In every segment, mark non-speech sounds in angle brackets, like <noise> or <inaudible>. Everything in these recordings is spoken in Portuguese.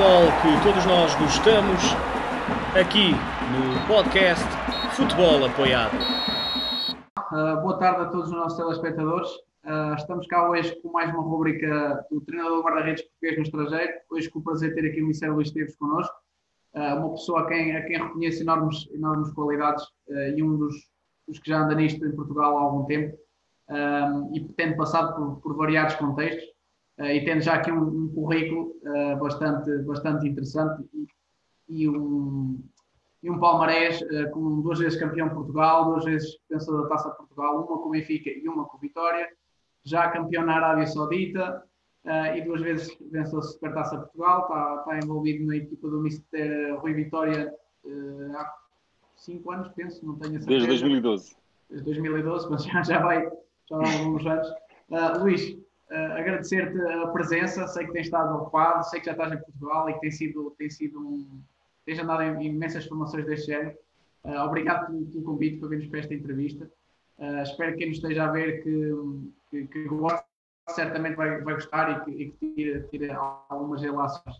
futebol que todos nós gostamos, aqui no podcast Futebol Apoiado. Uh, boa tarde a todos os nossos telespectadores. Uh, estamos cá hoje com mais uma rubrica do treinador guarda-redes português no estrangeiro. Hoje com o prazer de ter aqui o Ministério Luís Esteves connosco. Uh, uma pessoa a quem, a quem reconheço enormes, enormes qualidades e um dos, dos, que já anda nisto em Portugal há algum tempo e tendo passado por, por variados contextos. Eh, e tendo já aqui um, um currículo uh, bastante, bastante interessante e, e, um, e um palmarés uh, com duas vezes campeão de Portugal, duas vezes vencedor da Taça de Portugal, uma com o Benfica e uma com o Vitória, já campeão na Arábia Saudita uh, e duas vezes venceu a Supertaça de Portugal, está, está envolvido na equipa do Mister Rui Vitória há cinco anos, penso, não tenho a certeza. Desde 2012. Desde 2012, mas <laughs> já, já vai já há alguns anos. Luís, uh, agradecer-te a presença. Sei que tens estado ocupado, sei que já estás em Portugal e que tem sido, tem sido um. tens andado em imensas formações deste género. Uh, obrigado pelo, pelo, convite para virmos para esta entrevista. Uh, espero que quem nos esteja a ver que, que, que goste, certamente vai, vai gostar e que, e que tire, tire algumas relações.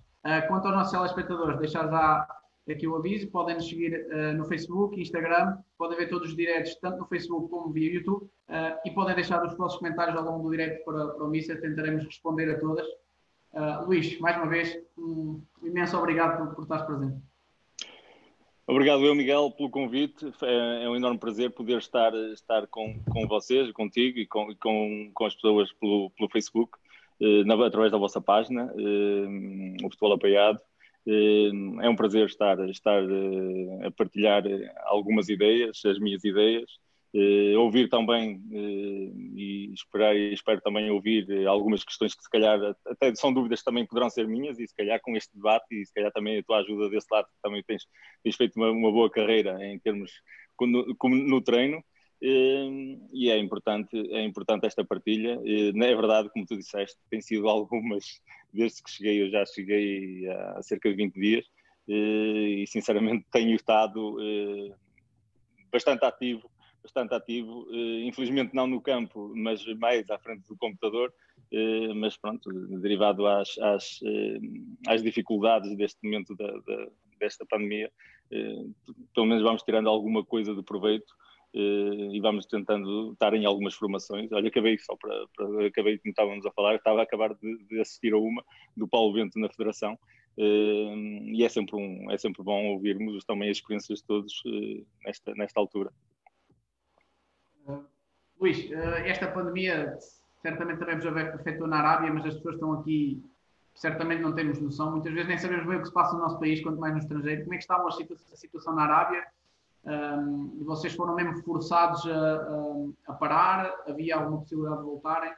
Quanto aos nossos telespectadores, deixar já aqui o aviso, podem nos seguir uh, no Facebook, Instagram, podem ver todos os diretos, tanto no Facebook como via YouTube, uh, e podem deixar os vossos comentários ao longo do direto para, para o Missa, tentaremos responder a todas. Uh, Luís, mais uma vez, um imenso obrigado por, por estares presente. Obrigado eu, Miguel, pelo convite. É, é um enorme prazer poder estar, estar com, com vocês, contigo e com, com, com as pessoas pelo, pelo Facebook, na, através da vossa página, o Futebol Apoiado. Eh, é um prazer estar, estar eh, a partilhar eh, algumas ideias, as minhas ideias, ouvir também e esperar e espero também ouvir algumas questões que se calhar até são dúvidas que também poderão ser minhas e se calhar com este debate e se calhar também a tua ajuda desse lado que também tens, tens feito uma, uma, boa carreira em termos como no treino e é importante, é importante esta partilha. É verdade, como tu disseste, tem sido algumas, <laughs> desde que cheguei, eu já cheguei há cerca de 20 dias. E sinceramente tenho estado bastante ativo, bastante ativo, infelizmente não no campo, mas mais à frente do computador, mas pronto, derivado às, às, às dificuldades deste momento da, da, desta pandemia, pelo menos vamos tirando alguma coisa de proveito e vamos tentando estar em algumas formações. Olha, acabei só para, para acabei como estávamos a falar, estava a acabar de, de, assistir a uma do Paulo Bento na Federação uh, e é sempre um é sempre bom ouvirmos também as experiências de todos uh, nesta nesta altura. Luís, esta pandemia certamente também vos afetou na Arábia, mas as pessoas estão aqui certamente não temos noção. Muitas vezes nem sabemos bem o que se passa no nosso país, quanto mais no estrangeiro. Como é que está a situação na Arábia? Um, e vocês foram mesmo forçados a, a, a, parar? Havia alguma possibilidade de voltarem?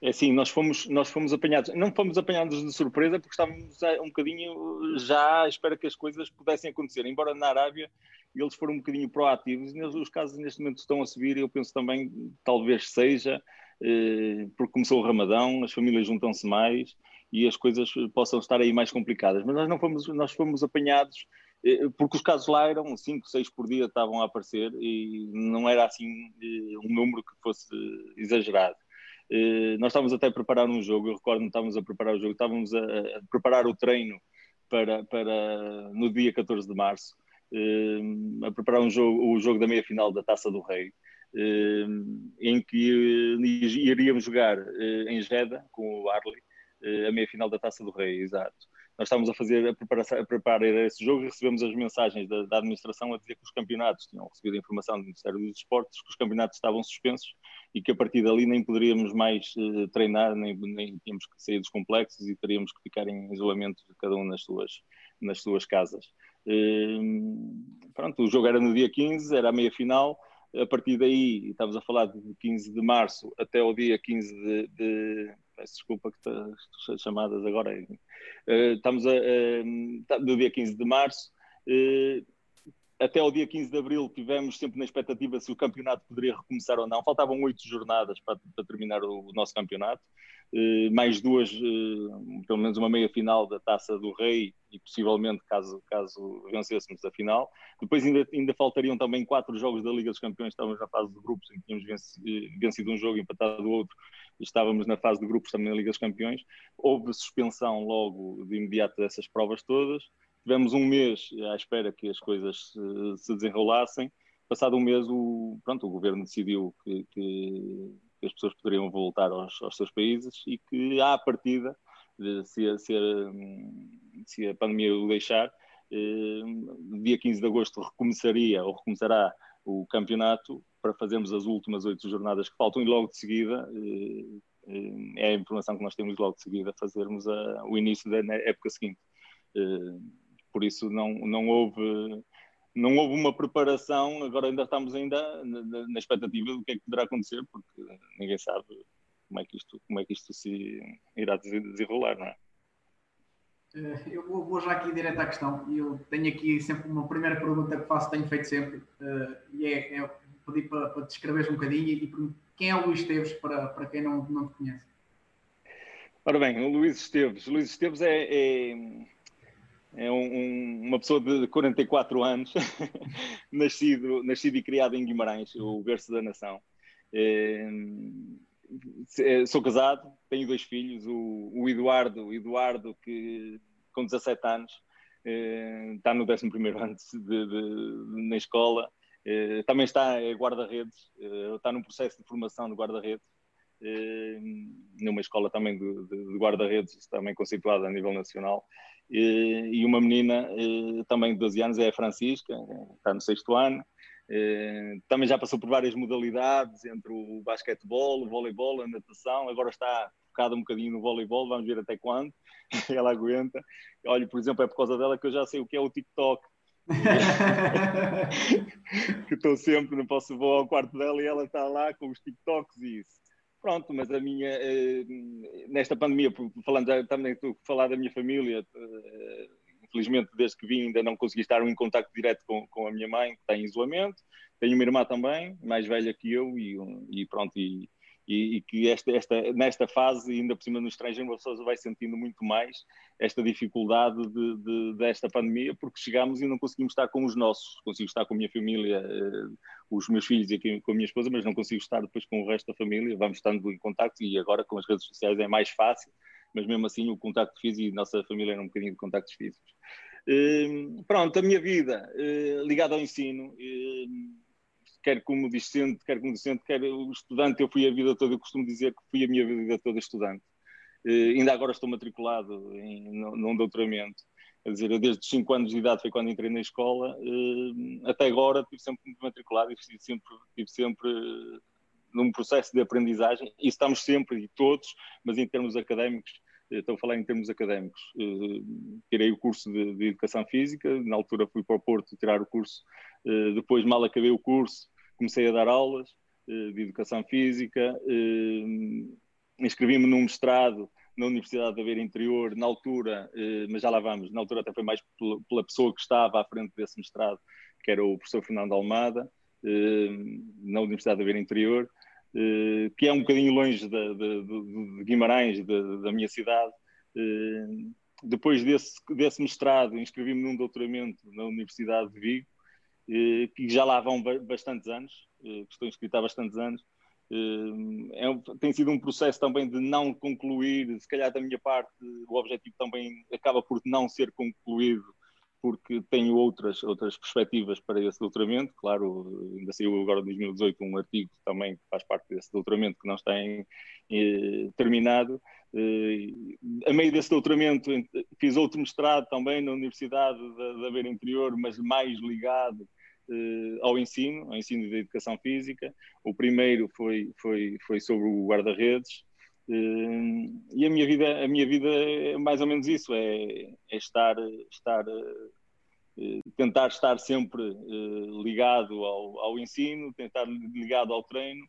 É assim, nós fomos, nós fomos apanhados, não fomos apanhados de surpresa porque estávamos um bocadinho já à espera que as coisas pudessem acontecer, embora na Arábia eles foram um bocadinho proativos e os casos neste momento estão a subir eu penso também talvez seja eh, porque começou o Ramadão, as famílias juntam-se mais e as coisas possam estar aí mais complicadas, mas nós não fomos, nós fomos apanhados eh, porque os casos lá eram 5, 6 por dia estavam a aparecer e não era assim eh, um número que fosse exagerado. Eh, nós estávamos até a preparar um jogo, eu recordo que estávamos a preparar o jogo, estávamos a, a, preparar o treino para, para no dia 14 de março, a preparar um jogo, o jogo da meia-final da Taça do Rei, em que iríamos jogar em Jeddah com o Arley, a meia-final da Taça do Rei, exato nós estávamos a fazer a preparar, a preparar esse jogo e recebemos as mensagens da, da, administração a dizer que os campeonatos tinham recebido a informação do Ministério dos Esportes que os campeonatos estavam suspensos e que a partir dali nem poderíamos mais uh, treinar, nem, nem tínhamos que sair dos complexos e teríamos que ficar em isolamento cada um nas suas, nas suas casas. Uh, pronto, o jogo era no dia 15, era a meia final. A partir daí, estamos a falar de 15 de março até o dia 15 de, de peço desculpa que as chamadas agora. Uh, estamos a, uh, do dia 15 de março. Uh, até o dia 15 de abril tivemos sempre na expectativa se o campeonato poderia recomeçar ou não. Faltavam oito jornadas para, para, terminar o, o nosso campeonato. Uh, mais duas, uh, pelo menos uma meia final da Taça do Rei e possivelmente caso, caso vencêssemos a final. Depois ainda, ainda faltariam também quatro jogos da Liga dos Campeões, estávamos na fase de grupos em que tínhamos vencido, vencido um jogo e empatado o outro estávamos na fase de grupos também na Liga dos Campeões. Houve suspensão logo de imediato dessas provas todas. Tivemos um mês à espera que as coisas se, se desenrolassem. Passado um mês, o, pronto, o governo decidiu que, que, que as pessoas poderiam voltar aos, aos, seus países e que, à partida, se, se, se a pandemia o deixar, eh, dia 15 de agosto recomeçaria ou recomeçará o campeonato para fazermos as últimas oito jornadas que faltam e logo de seguida eh, eh, é a informação que nós temos logo de seguida fazermos a, o início da época seguinte. Por isso não, não houve não houve uma preparação, agora ainda estamos ainda na, na, expectativa do que é que poderá acontecer, porque ninguém sabe como é que isto, como é que isto se irá desenrolar, não é? Eh, eu vou, vou, já aqui direto à questão. Eu tenho aqui sempre uma primeira pergunta que faço, tenho feito sempre, uh, e é, é pedir para, para descreveres um bocadinho e quem é o Luís Esteves para, para quem não, não te conhece. Ora bem, o Luís Esteves. O Luís Esteves é, é, é um, uma pessoa de 44 anos, <laughs> nascido, nascido e criado em Guimarães, o berço da nação. É, é, sou casado, tenho dois filhos, o, o Eduardo, Eduardo que com 17 anos eh, está no 11 ano de, de, na escola, eh, também está é guarda-redes, eh, está num processo de formação de guarda-redes, eh, numa escola também de, de, de guarda-redes, também conceituada a nível nacional, e uma menina eh, também de 12 anos é a Francisca, está no sexto ano, eh, também já passou por várias modalidades, entre o basquetebol, o voleibol, a natação, agora está focada um bocadinho no voleibol, vamos ver até quando <laughs> ela aguenta. Olha, por exemplo, é por causa dela que eu já sei o que é o TikTok. <laughs> <laughs> que estou sempre, não posso vou ao quarto dela e ela está lá com os TikToks e isso. Pronto, mas a minha, eh, nesta pandemia, falando também a falar da minha família, eh, infelizmente, desde que vim, ainda não consegui estar em contato direto com, com a minha mãe, que está em isolamento. Tenho uma irmã também, mais velha que eu, e, e pronto, e, e, e, que esta, esta, nesta fase, ainda por cima no estrangeiro, uma pessoa vai sentindo muito mais esta dificuldade de, de, desta pandemia, porque chegamos e não conseguimos estar com os nossos. Consigo estar com a minha família, eh, os meus filhos e com a minha esposa, mas não consigo estar depois com o resto da família. Vamos estando em contato e agora com as redes sociais é mais fácil, mas mesmo assim o contacto físico e a nossa família era um bocadinho de contactos físicos. Hum, pronto, a minha vida uh, ligada ao ensino, uh, quer como discente, quer como docente, quer estudante, eu fui a vida toda, eu costumo dizer que fui a minha vida toda estudante. Uh, ainda agora estou matriculado em, num doutoramento. Quer dizer, eu desde os 5 anos de idade foi quando entrei na escola, até agora estive sempre matriculado e estive sempre, sempre num processo de aprendizagem, e estamos sempre, e todos, mas em termos académicos, estou a falar em termos académicos. Uh, tirei o curso de, de, Educação Física, na altura fui para o Porto tirar o curso, uh, depois, mal acabei o curso, comecei a dar aulas uh, de Educação Física, inscrevi-me num mestrado na Universidade da Beira Interior, na altura, mas já lá vamos, na altura até foi mais pela, pessoa que estava à frente desse mestrado, que era o professor Fernando Almada, na Universidade da Beira Interior, eh, que é um bocadinho longe de, de, de Guimarães, da minha cidade. Eh, depois desse, desse mestrado, inscrevi-me num doutoramento na Universidade de Vigo, eh, que já lá vão bastantes anos, que estou inscrito há bastantes anos. É, tem sido um processo também de não concluir, se calhar da minha parte, o objetivo também acaba por não ser concluído porque tenho outras, outras perspectivas para esse doutoramento. Claro, ainda saiu agora em 2018 um artigo também que faz parte desse doutoramento que não está em, eh, terminado. Eh, a meio desse doutoramento fiz outro mestrado também na Universidade da, Beira Interior, mas mais ligado eh, ao ensino, ao ensino de educação física. O primeiro foi, foi, foi sobre o guarda-redes, Uh, e a minha vida, a minha vida é mais ou menos isso, é, é estar, estar uh, tentar estar sempre ligado ao, ao, ensino, tentar ligado ao treino,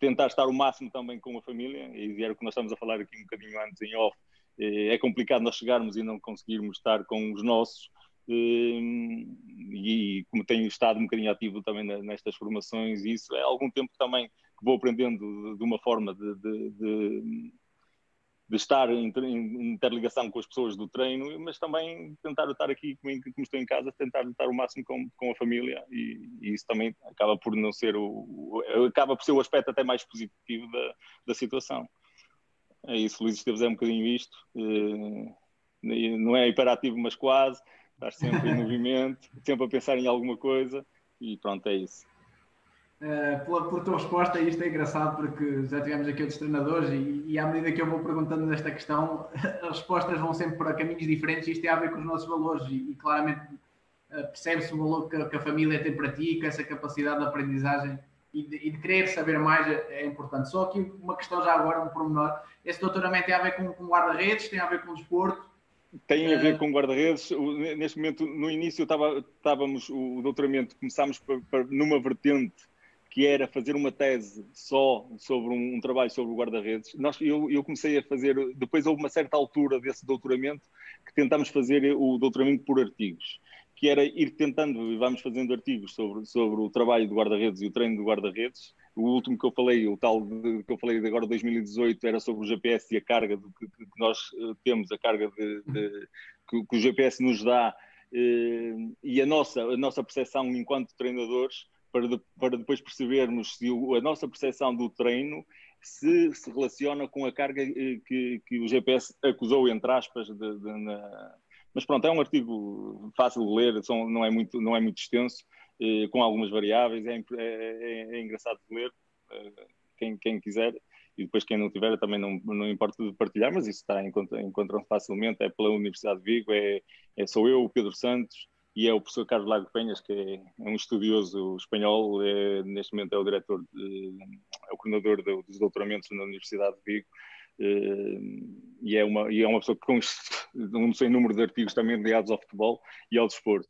tentar estar o máximo também com a família, e era o que nós estamos a falar aqui um bocadinho antes em off, é complicado nós chegarmos e não conseguirmos estar com os nossos, e como tenho estado um bocadinho ativo também nestas formações, isso é algum tempo também que vou aprendendo de uma forma de, de, de, de estar em, interligação com as pessoas do treino, mas também tentar estar aqui, como, estou em casa, tentar estar o máximo com, com a família e, e, isso também acaba por não ser o, o, acaba por ser o aspecto até mais positivo da, da situação. É isso, Luís Esteves é um bocadinho isto, eh, não é hiperativo, mas quase, estar sempre em <laughs> movimento, sempre a pensar em alguma coisa e pronto, é isso. Uh, pela, pela tua resposta, isto é engraçado porque já tivemos aqui outros treinadores e, e, à medida que eu vou perguntando nesta questão, <laughs> as respostas vão sempre para caminhos diferentes e isto tem a ver com os nossos valores e, e claramente uh, percebe-se o valor que, que, a família tem para ti, que essa capacidade de aprendizagem e de, e de querer saber mais é, é, importante. Só aqui uma questão já agora, um pormenor, esse doutoramento tem a ver com, com guarda-redes, tem a ver com o desporto? Tem a ver uh, com guarda-redes. Neste momento, no início, estava, estávamos, o doutoramento, começámos numa vertente que era fazer uma tese só sobre um, um trabalho sobre o guarda-redes. Eu, eu, comecei a fazer, depois houve uma certa altura desse doutoramento que tentámos fazer o doutoramento por artigos, que era ir tentando, e vamos fazendo artigos sobre, sobre o trabalho do guarda-redes e o treino do guarda-redes. O último que eu falei, o tal de, que eu falei de agora 2018, era sobre o GPS e a carga do, que, que, nós eh, temos, a carga de, de, que, que, o GPS nos dá eh, e a nossa, a nossa percepção enquanto treinadores para, de, para depois percebermos se o, a nossa percepção do treino se se relaciona com a carga eh, que, que o GPS acusou, entre aspas, de, na... mas pronto, é um artigo fácil de ler, são, não, é muito, não é muito extenso, eh, com algumas variáveis, é, é, é, é engraçado de ler, eh, quem, quem quiser, e depois quem não tiver também não, não importa de partilhar, mas isso está, encontram facilmente, é pela Universidade de Vigo, é, é sou eu, o Pedro Santos, e é o professor Carlos Lago Penhas, que é, um estudioso espanhol, é, neste momento é o diretor, de, é o coordenador dos doutoramentos na Universidade de Vigo, e, é uma, e é uma pessoa que com um <laughs> sem número de artigos também ligados ao futebol e ao desporto.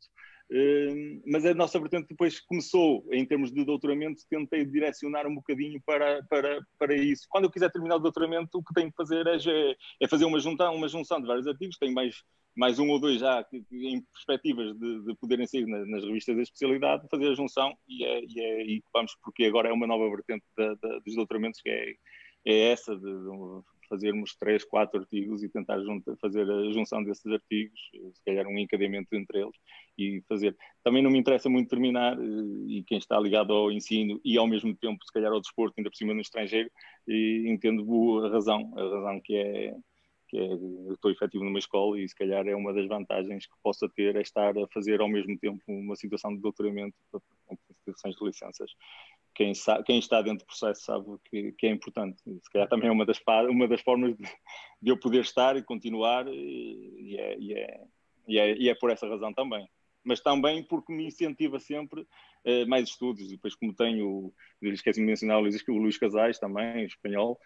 Uh, mas a nossa vertente depois começou, em termos de doutoramento, tentei direcionar um bocadinho para, para, para isso. Quando eu quiser terminar o doutoramento, o que tenho que fazer é, é fazer uma junção, uma junção de vários artigos, tenho mais mais um ou dois já em perspectivas de, de poderem sair na, nas revistas da especialidade, fazer a junção e, é, e, é, e vamos porque agora é uma nova vertente da, da, dos doutoramentos que é, é essa de, de, fazermos três, quatro artigos e tentar junta, fazer a junção desses artigos, se calhar um encadeamento entre eles e fazer. Também não me interessa muito terminar eh, e quem está ligado ao ensino e ao mesmo tempo se calhar ao desporto, ainda por cima no estrangeiro, entendo a razão, a razão que é que é, estou efetivo numa escola e se calhar é uma das vantagens que possa ter é estar a fazer ao mesmo tempo uma situação de doutoramento em instituições de licenças. Quem, sabe, quem está dentro do processo sabe que, que, é importante. Se calhar também é uma das, uma das formas de, de eu poder estar e continuar e, e, é, é, é, e é por essa razão também mas também porque me incentiva sempre uh, mais estudos. Depois, como tenho, esqueci de mencionar o Luís Casais também, espanhol,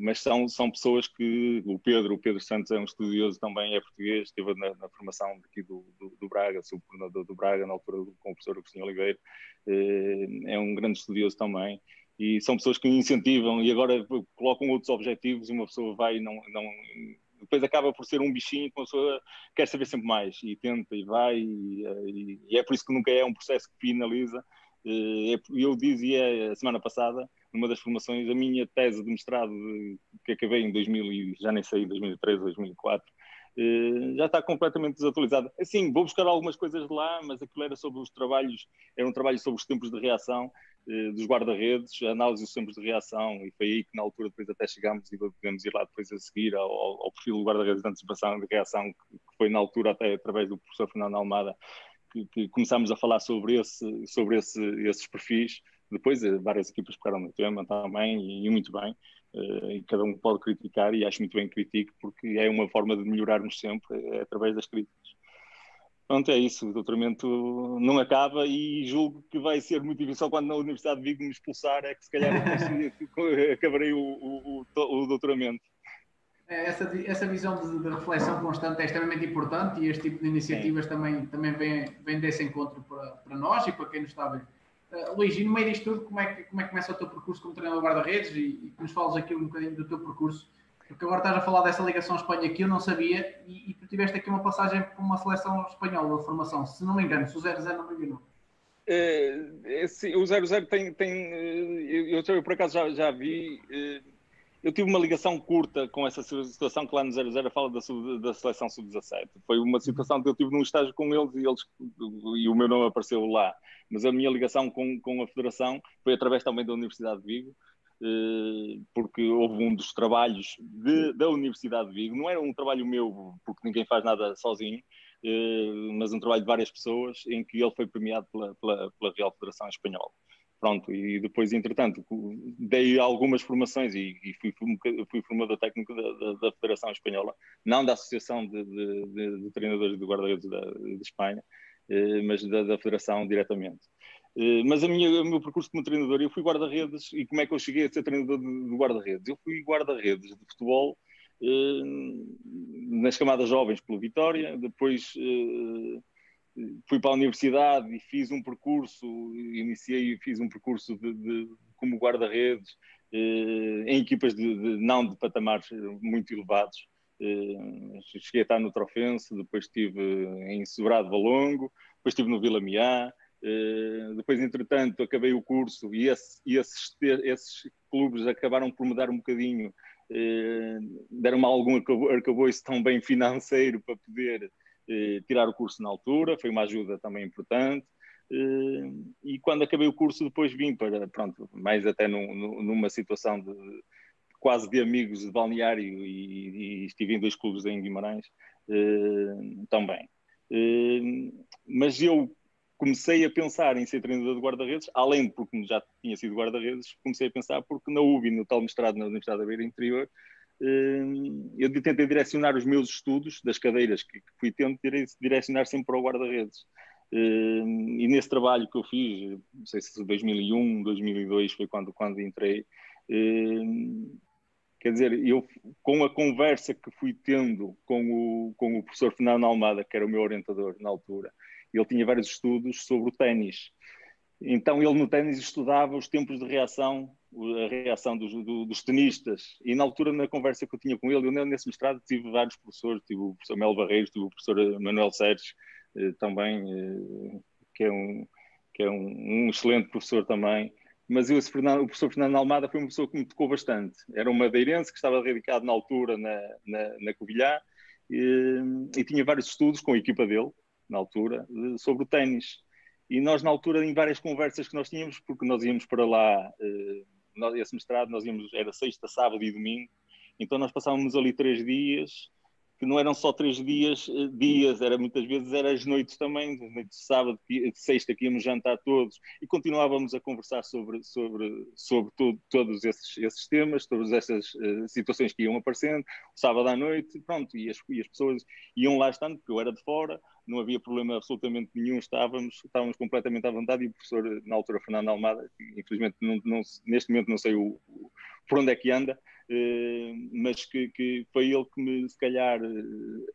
mas são, são pessoas que o Pedro, o Pedro Santos é um estudioso também, é português, esteve na, na formação aqui do, do, do Braga, sou coordenador do Braga, na altura com o professor Agostinho Oliveira, ehm, é um grande estudioso também, e são pessoas que incentivam e agora colocam outros objetivos e uma pessoa vai e não, não depois acaba por ser um bichinho que uma pessoa quer saber sempre mais e tenta e vai e, e, e é por isso que nunca é um processo que finaliza. Eh, é eu dizia a semana passada numa das formações, a minha tese de mestrado, que acabei em 2000, já nem sei, 2013, 2004, eh, já está completamente desatualizada. Assim, vou buscar algumas coisas de lá, mas aquilo era sobre os trabalhos, era um trabalho sobre os tempos de reação eh, dos guarda-redes, análise dos tempos de reação, e foi aí que na altura depois até chegámos e podemos ir lá depois a seguir ao, ao perfil do guarda-redes de antecipação de reação, que foi na altura até através do professor Fernando Almada, que, que começámos a falar sobre, esse, sobre esse, esses perfis, depois, eh, várias equipas pegaram no tema também, e muito bem, eh, e cada um pode criticar, e acho muito bem que critique, porque é uma forma de melhorarmos sempre, é através das críticas. Pronto, é isso, o doutoramento não acaba e julgo que vai ser muito difícil, só quando na Universidade de Vigo me expulsar é que se calhar <laughs> acabarei o, o, o, o doutoramento. É, essa, essa visão de, de, reflexão constante é extremamente importante e este tipo de iniciativas Sim. também, também vem, vem desse encontro para, para nós e para quem nos está a ver. Uh, Luís, e no meio disto tudo, como é, que, como é que começa o teu percurso como treinador guarda-redes e, que nos falas aqui um bocadinho do teu percurso? Porque agora estás a falar dessa ligação à Espanha que eu não sabia e, e tu tiveste aqui uma passagem por uma seleção espanhola de formação, se não me engano, se o 00 não me enganou. É, esse, o 00 tem, tem eu, eu, por acaso já, já vi, eu tive uma ligação curta com essa situação que lá no 00 fala da, da seleção sub-17. Foi uma situação que eu tive num estágio com eles e, eles e o meu nome apareceu lá. Mas a minha ligação com, com a Federação foi através também da Universidade de Vigo, eh, porque houve um dos trabalhos de, da Universidade de Vigo, não era um trabalho meu, porque ninguém faz nada sozinho, eh, mas um trabalho de várias pessoas, em que ele foi premiado pela, pela, pela Real Federação Espanhola. Pronto, e depois, entretanto, dei algumas formações e, e fui, fui formador técnico da, da, da, Federação Espanhola, não da Associação de, de, de, de Treinadores de Guarda-Redes de Espanha, eh, mas da, da Federação diretamente. Eh, mas a minha, o meu percurso como treinador, eu fui guarda-redes e como é que eu cheguei a ser treinador de, de guarda-redes? Eu fui guarda-redes de futebol eh, nas camadas jovens pelo Vitória, depois eh, fui para a universidade e fiz um percurso, iniciei e fiz um percurso de, de como guarda-redes eh, em equipas de, de, não de patamares muito elevados. Eh, cheguei a estar no Trofense, depois estive em Sobrado Valongo, depois estive no Vila Miá, eh, depois, entretanto, acabei o curso e, esse, e esses, esses, clubes acabaram por mudar um bocadinho, eh, deram-me algum arcabouço também financeiro para poder tirar o curso na altura, foi uma ajuda também importante. Eh, e quando acabei o curso, depois vim para, pronto, mais até num, numa situação de quase de amigos de balneário e, e estive em dois clubes em Guimarães eh, também. mas eu comecei a pensar em ser treinador de guarda-redes, além de porque já tinha sido guarda-redes, comecei a pensar porque na UBI, no tal mestrado na Universidade da Beira Interior, eu tentei direcionar os meus estudos das cadeiras que fui tendo, direcionar sempre para o guarda-redes. Hum, e nesse trabalho que eu fiz, não sei se 2001, 2002 foi quando, quando entrei, hum, quer dizer, eu com a conversa que fui tendo com o, com o professor Fernando Almada, que era o meu orientador na altura, ele tinha vários estudos sobre o ténis. Então ele no ténis estudava os tempos de reação a reação dos, dos, tenistas. E na altura, na conversa que eu tinha com ele, eu nesse mestrado tive vários professores, tive o professor Mel Barreiros, tive o professor Manuel Sérgio eh, também, eh, que é, um, que é um, um, excelente professor também. Mas eu, Fernando, o professor Fernando Almada foi uma pessoa que me tocou bastante. Era um madeirense que estava radicado na altura na, na, na Covilhã e, e tinha vários estudos com a equipa dele, na altura, sobre o ténis. E nós, na altura, em várias conversas que nós tínhamos, porque nós íamos para lá eh, nós, esse mestrado nós íamos, era sexta, sábado e domingo, então nós passávamos ali três dias, que não eram só três dias, eh, dias, era muitas vezes eram as noites também, de sábado, de sexta que íamos jantar todos e continuávamos a conversar sobre, sobre, sobre todo, todos esses, esses temas, todas essas uh, situações que iam aparecendo, sábado à noite, pronto, e as, e as pessoas iam lá estando, porque eu era de fora, não havia problema absolutamente nenhum, estávamos, estávamos completamente à vontade e o professor, na altura, Fernando Almada, que infelizmente não, não, neste momento não sei o, o, por onde é que anda, mas que, que, foi ele que me, se calhar, eh,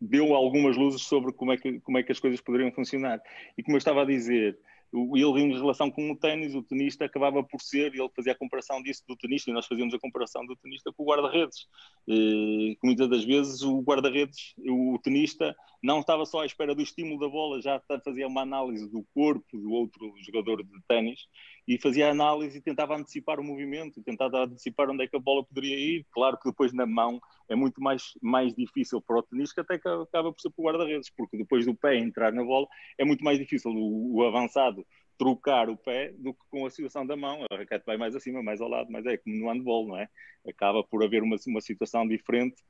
deu algumas luzes sobre como é, que, como é que as coisas poderiam funcionar. E como eu estava a dizer, ele em relação com o ténis, o tenista acabava por ser, ele fazia a comparação disso do tenista, e nós fazíamos a comparação do tenista com o guarda-redes. Eh, muitas das vezes o guarda-redes, o tenista, não estava só à espera do estímulo da bola, já fazia uma análise do corpo do outro jogador de ténis e fazia análise e tentava antecipar o movimento, tentava antecipar onde é que a bola poderia ir. Claro que depois na mão é muito mais, mais difícil para o tenista, até que acaba por ser para o guarda-redes, porque depois do pé entrar na bola é muito mais difícil o, o avançado trocar o pé do que com a situação da mão. A raquete vai mais acima, mais ao lado, mas é como no handball, não é? Acaba por haver uma, uma situação diferente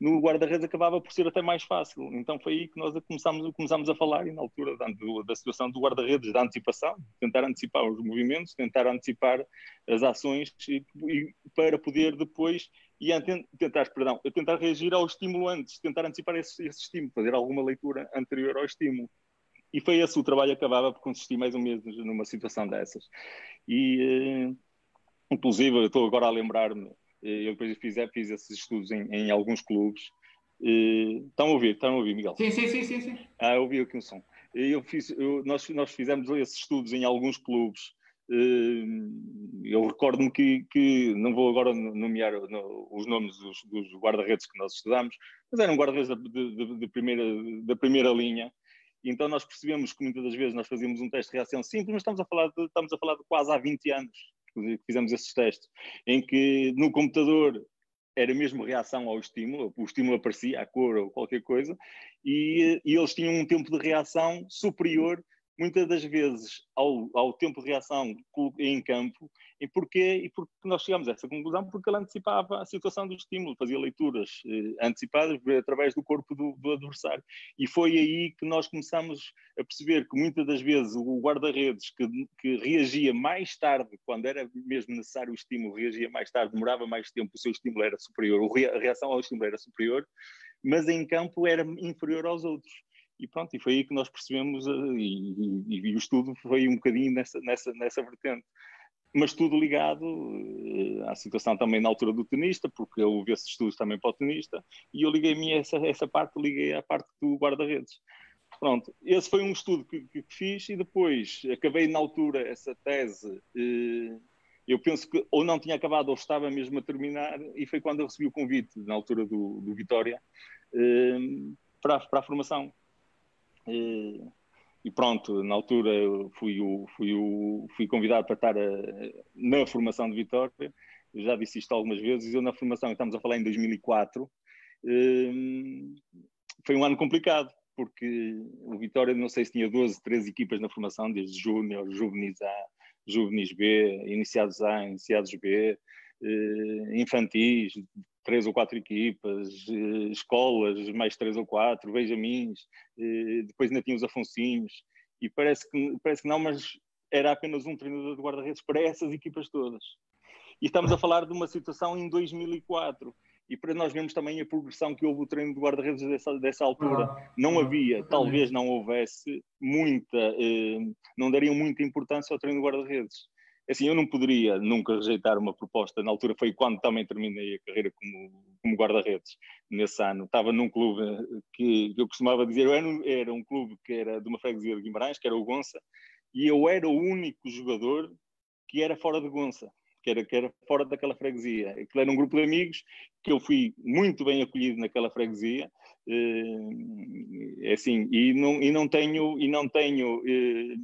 no guarda-redes acabava por ser até mais fácil. Então foi aí que nós começámos, começámos a falar, e na altura da, da situação do guarda-redes, da antecipação, tentar antecipar os movimentos, tentar antecipar as ações e, e para poder depois e tentar, perdão, tentar reagir ao estímulo antes, tentar antecipar esse, esse estímulo, fazer alguma leitura anterior ao estímulo. E foi esse o trabalho que acabava por consistir mais ou menos numa situação dessas. E, eh, inclusive, eu estou agora a lembrar-me eu depois fiz, fiz esses estudos em, em alguns clubes. Eh, estão a ouvir? Estão a ouvir, Miguel? Sim, sim, sim. sim, sim. Ah, ouvi aqui um som. Eu fiz, eu, nós, nós fizemos esses estudos em alguns clubes. Eh, eu recordo-me que, que, não vou agora nomear os nomes dos, dos guarda-redes que nós estudamos, mas eram guarda-redes de, de, de, primeira, da primeira linha. Então nós percebemos que muitas das vezes nós fazíamos um teste de reação simples, mas estamos a falar de, estamos a falar de quase há 20 anos que fizemos esses testes, em que no computador era mesmo reação ao estímulo, o estímulo aparecia, a cor ou qualquer coisa, e, e eles tinham um tempo de reação superior muitas das vezes ao, ao, tempo de reação em campo. E porquê? E porque nós chegamos a essa conclusão? Porque ele antecipava a situação do estímulo, fazia leituras eh, antecipadas através do corpo do, do, adversário. E foi aí que nós começamos a perceber que muitas das vezes o guarda-redes que, que reagia mais tarde, quando era mesmo necessário o estímulo, reagia mais tarde, demorava mais tempo, o seu estímulo era superior, a reação ao estímulo era superior, mas em campo era inferior aos outros e pronto, e foi aí que nós percebemos, eh, e, e, e, o estudo foi um bocadinho nessa, nessa, nessa vertente. Mas tudo ligado uh, à situação também na altura do tenista, porque eu ouvi esses estudos também para o tenista, e eu liguei-me essa, essa parte, liguei à parte do guarda-redes. Pronto, esse foi um estudo que, que, fiz e depois acabei na altura essa tese. Uh, eu penso que ou não tinha acabado ou estava mesmo a terminar, e foi quando eu recebi o convite, na altura do, do Vitória, para, para a formação. E, e pronto, na altura fui, o, fui, o, fui convidado para estar a, na formação de Vitória. Eu já disse isto algumas vezes. Eu, na formação, estamos a falar em 2004, hum, foi um ano complicado, porque o Vitória, não sei se tinha 12, 13 equipas na formação, desde Júnior, Juvenis A, Juvenis B, Iniciados A, Iniciados B, eh, infantis, três ou quatro equipas, eh, escolas, mais três ou quatro, Benjamins, eh, depois ainda tinha os Afonsinhos, e parece que, parece que não, mas era apenas um treinador de guarda-redes para essas equipas todas. E estamos a falar de uma situação em 2004. E para nós vemos também a progressão que houve o treino de guarda-redes dessa, dessa altura. Não havia, talvez não houvesse muita, eh, não dariam muita importância ao treino de guarda-redes. Assim, eu não poderia nunca rejeitar uma proposta. Na altura foi quando também terminei a carreira como, como guarda-redes, nesse ano. Estava num clube que, que eu costumava dizer, eu era, era, um clube que era de uma freguesia de Guimarães, que era o Gonça, e eu era o único jogador que era fora de Gonça, que era, que era fora daquela freguesia. Aquilo era um grupo de amigos que eu fui muito bem acolhido naquela freguesia, é assim, e não, e não tenho, e não tenho, eh,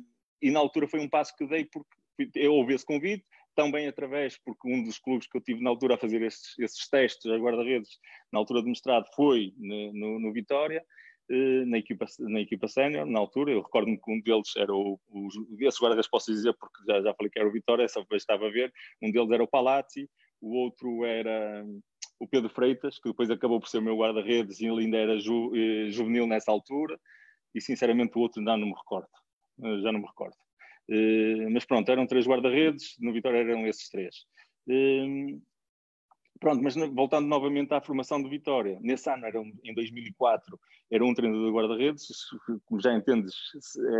e na altura foi um passo que dei porque eu ouvi esse convite, também através, porque um dos clubes que eu tive na altura a fazer esses, esses testes a guarda-redes, na altura de mestrado, foi no, no, no Vitória, eh, na equipa, na equipa sénior, na altura, eu recordo-me que um deles era o, o esse guarda-redes posso dizer, porque já, já falei que era o Vitória, essa vez estava a ver, um deles era o Palazzi, o outro era o Pedro Freitas, que depois acabou por ser o meu guarda-redes e ele ainda era ju, eh, juvenil nessa altura, e sinceramente o outro ainda não me recordo, eh, já não me recordo. Uh, mas pronto, eram três guarda-redes, no Vitória eram esses três. Uh, pronto, mas voltando novamente à formação do Vitória, nesse ano, era um, em 2004, era um treinador de guarda-redes, como já entendes,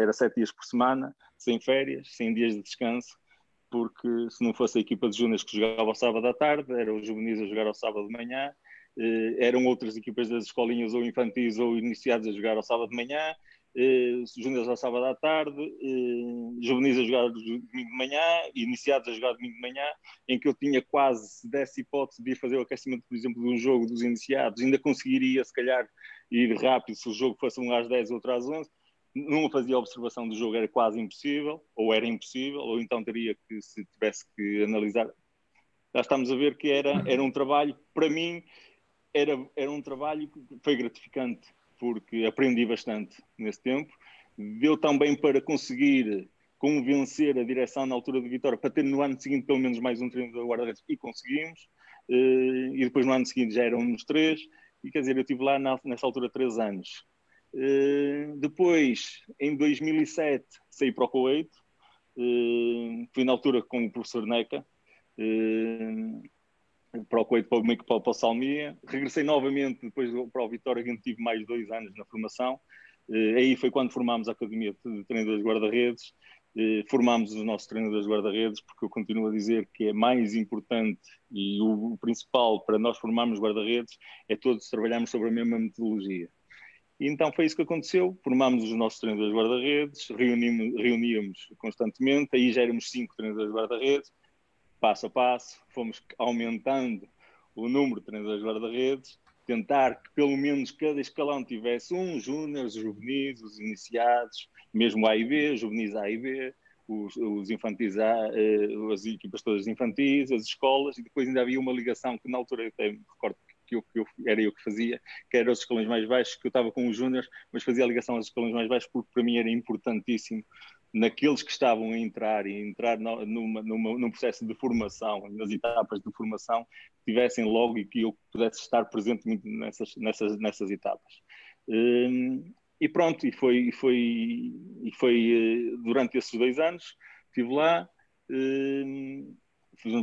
era sete dias por semana, sem férias, sem dias de descanso, porque se não fosse a equipa de júniores que jogava ao sábado à tarde, eram os juvenis a jogar ao sábado de manhã, uh, eram outras equipas das escolinhas ou infantis ou iniciados a jogar ao sábado de manhã, eh, júniores ao sábado à tarde, eh, juvenis a jogar domingo de manhã, iniciados a jogar domingo de manhã, em que eu tinha quase, se desse hipótese de ir fazer o aquecimento, por exemplo, de um jogo dos iniciados, ainda conseguiria, se calhar, ir rápido se o jogo fosse um às 10 ou outro às 11. Não fazia observação do jogo, era quase impossível, ou era impossível, ou então teria que, se tivesse que analisar. Já estamos a ver que era, era um trabalho, para mim, era, era um trabalho que foi gratificante porque aprendi bastante nesse tempo. Deu também para conseguir convencer a direção na altura de Vitória para ter no ano seguinte pelo menos mais um treinador guarda-redes e conseguimos. Eh, e depois no ano seguinte já eram uns três. E quer dizer, eu estive lá nessa altura três anos. Eh, depois, em 2007, saí para o Kuwait. Eh, fui na altura com o professor Neca para o Coito, para o, para, para o Salmia. Regressei novamente depois para o Vitória, que tive mais dois anos na formação. Uh, aí foi quando formámos a Academia de Treinadores Guarda-Redes. Uh, formámos os nossos treinadores guarda-redes, porque eu continuo a dizer que é mais importante e o, principal para nós formarmos guarda-redes é todos trabalharmos sobre a mesma metodologia. E então foi isso que aconteceu. Formámos os nossos treinadores guarda-redes, reuníamos constantemente, aí já éramos cinco treinadores guarda-redes passo a passo, fomos aumentando o número de treinadores guarda-redes, tentar que pelo menos cada escalão tivesse um, júnior, os juvenis, os iniciados, mesmo A e B, juvenis A e B, os, os infantis A, uh, as equipas todas infantis, as escolas, e depois ainda havia uma ligação que na altura até me recordo que eu, que eu, era eu que fazia, que era os escalões mais baixos, que eu estava com os júniores, mas fazia a ligação aos escalões mais baixos porque para mim era importantíssimo naqueles que estavam a entrar e entrar numa, numa, num processo de formação, nas etapas de formação, tivessem logo e que eu pudesse estar presente nessas, nessas, nessas etapas. Um, e pronto, e foi, e foi, e foi uh, durante esses dois anos, estive lá, um,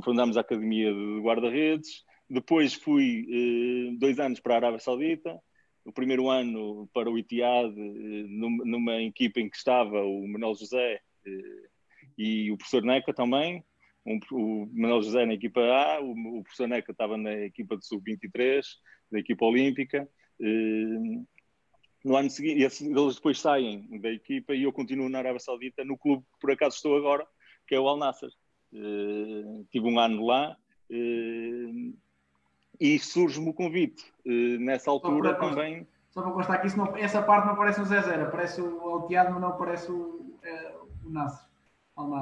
fundámos a Academia de Guarda-Redes, depois fui uh, dois anos para a Arábia Saudita, o primeiro ano para o Itiad, eh, numa equipa em que estava o Manuel José eh, e o professor Neca também. o Manuel José na equipa A, o, professor Neca estava na equipa de sub-23, da equipa olímpica. Eh, no ano seguinte, eles depois saem da equipa e eu continuo na Arábia Saudita, no clube que por acaso estou agora, que é o Al Nassr. tive um ano lá e surge-me o convite uh, nessa altura só também. Só para constar que isso não, essa parte não parece o Zé Zera, parece o Alteado, mas não parece o, é, o Nasser.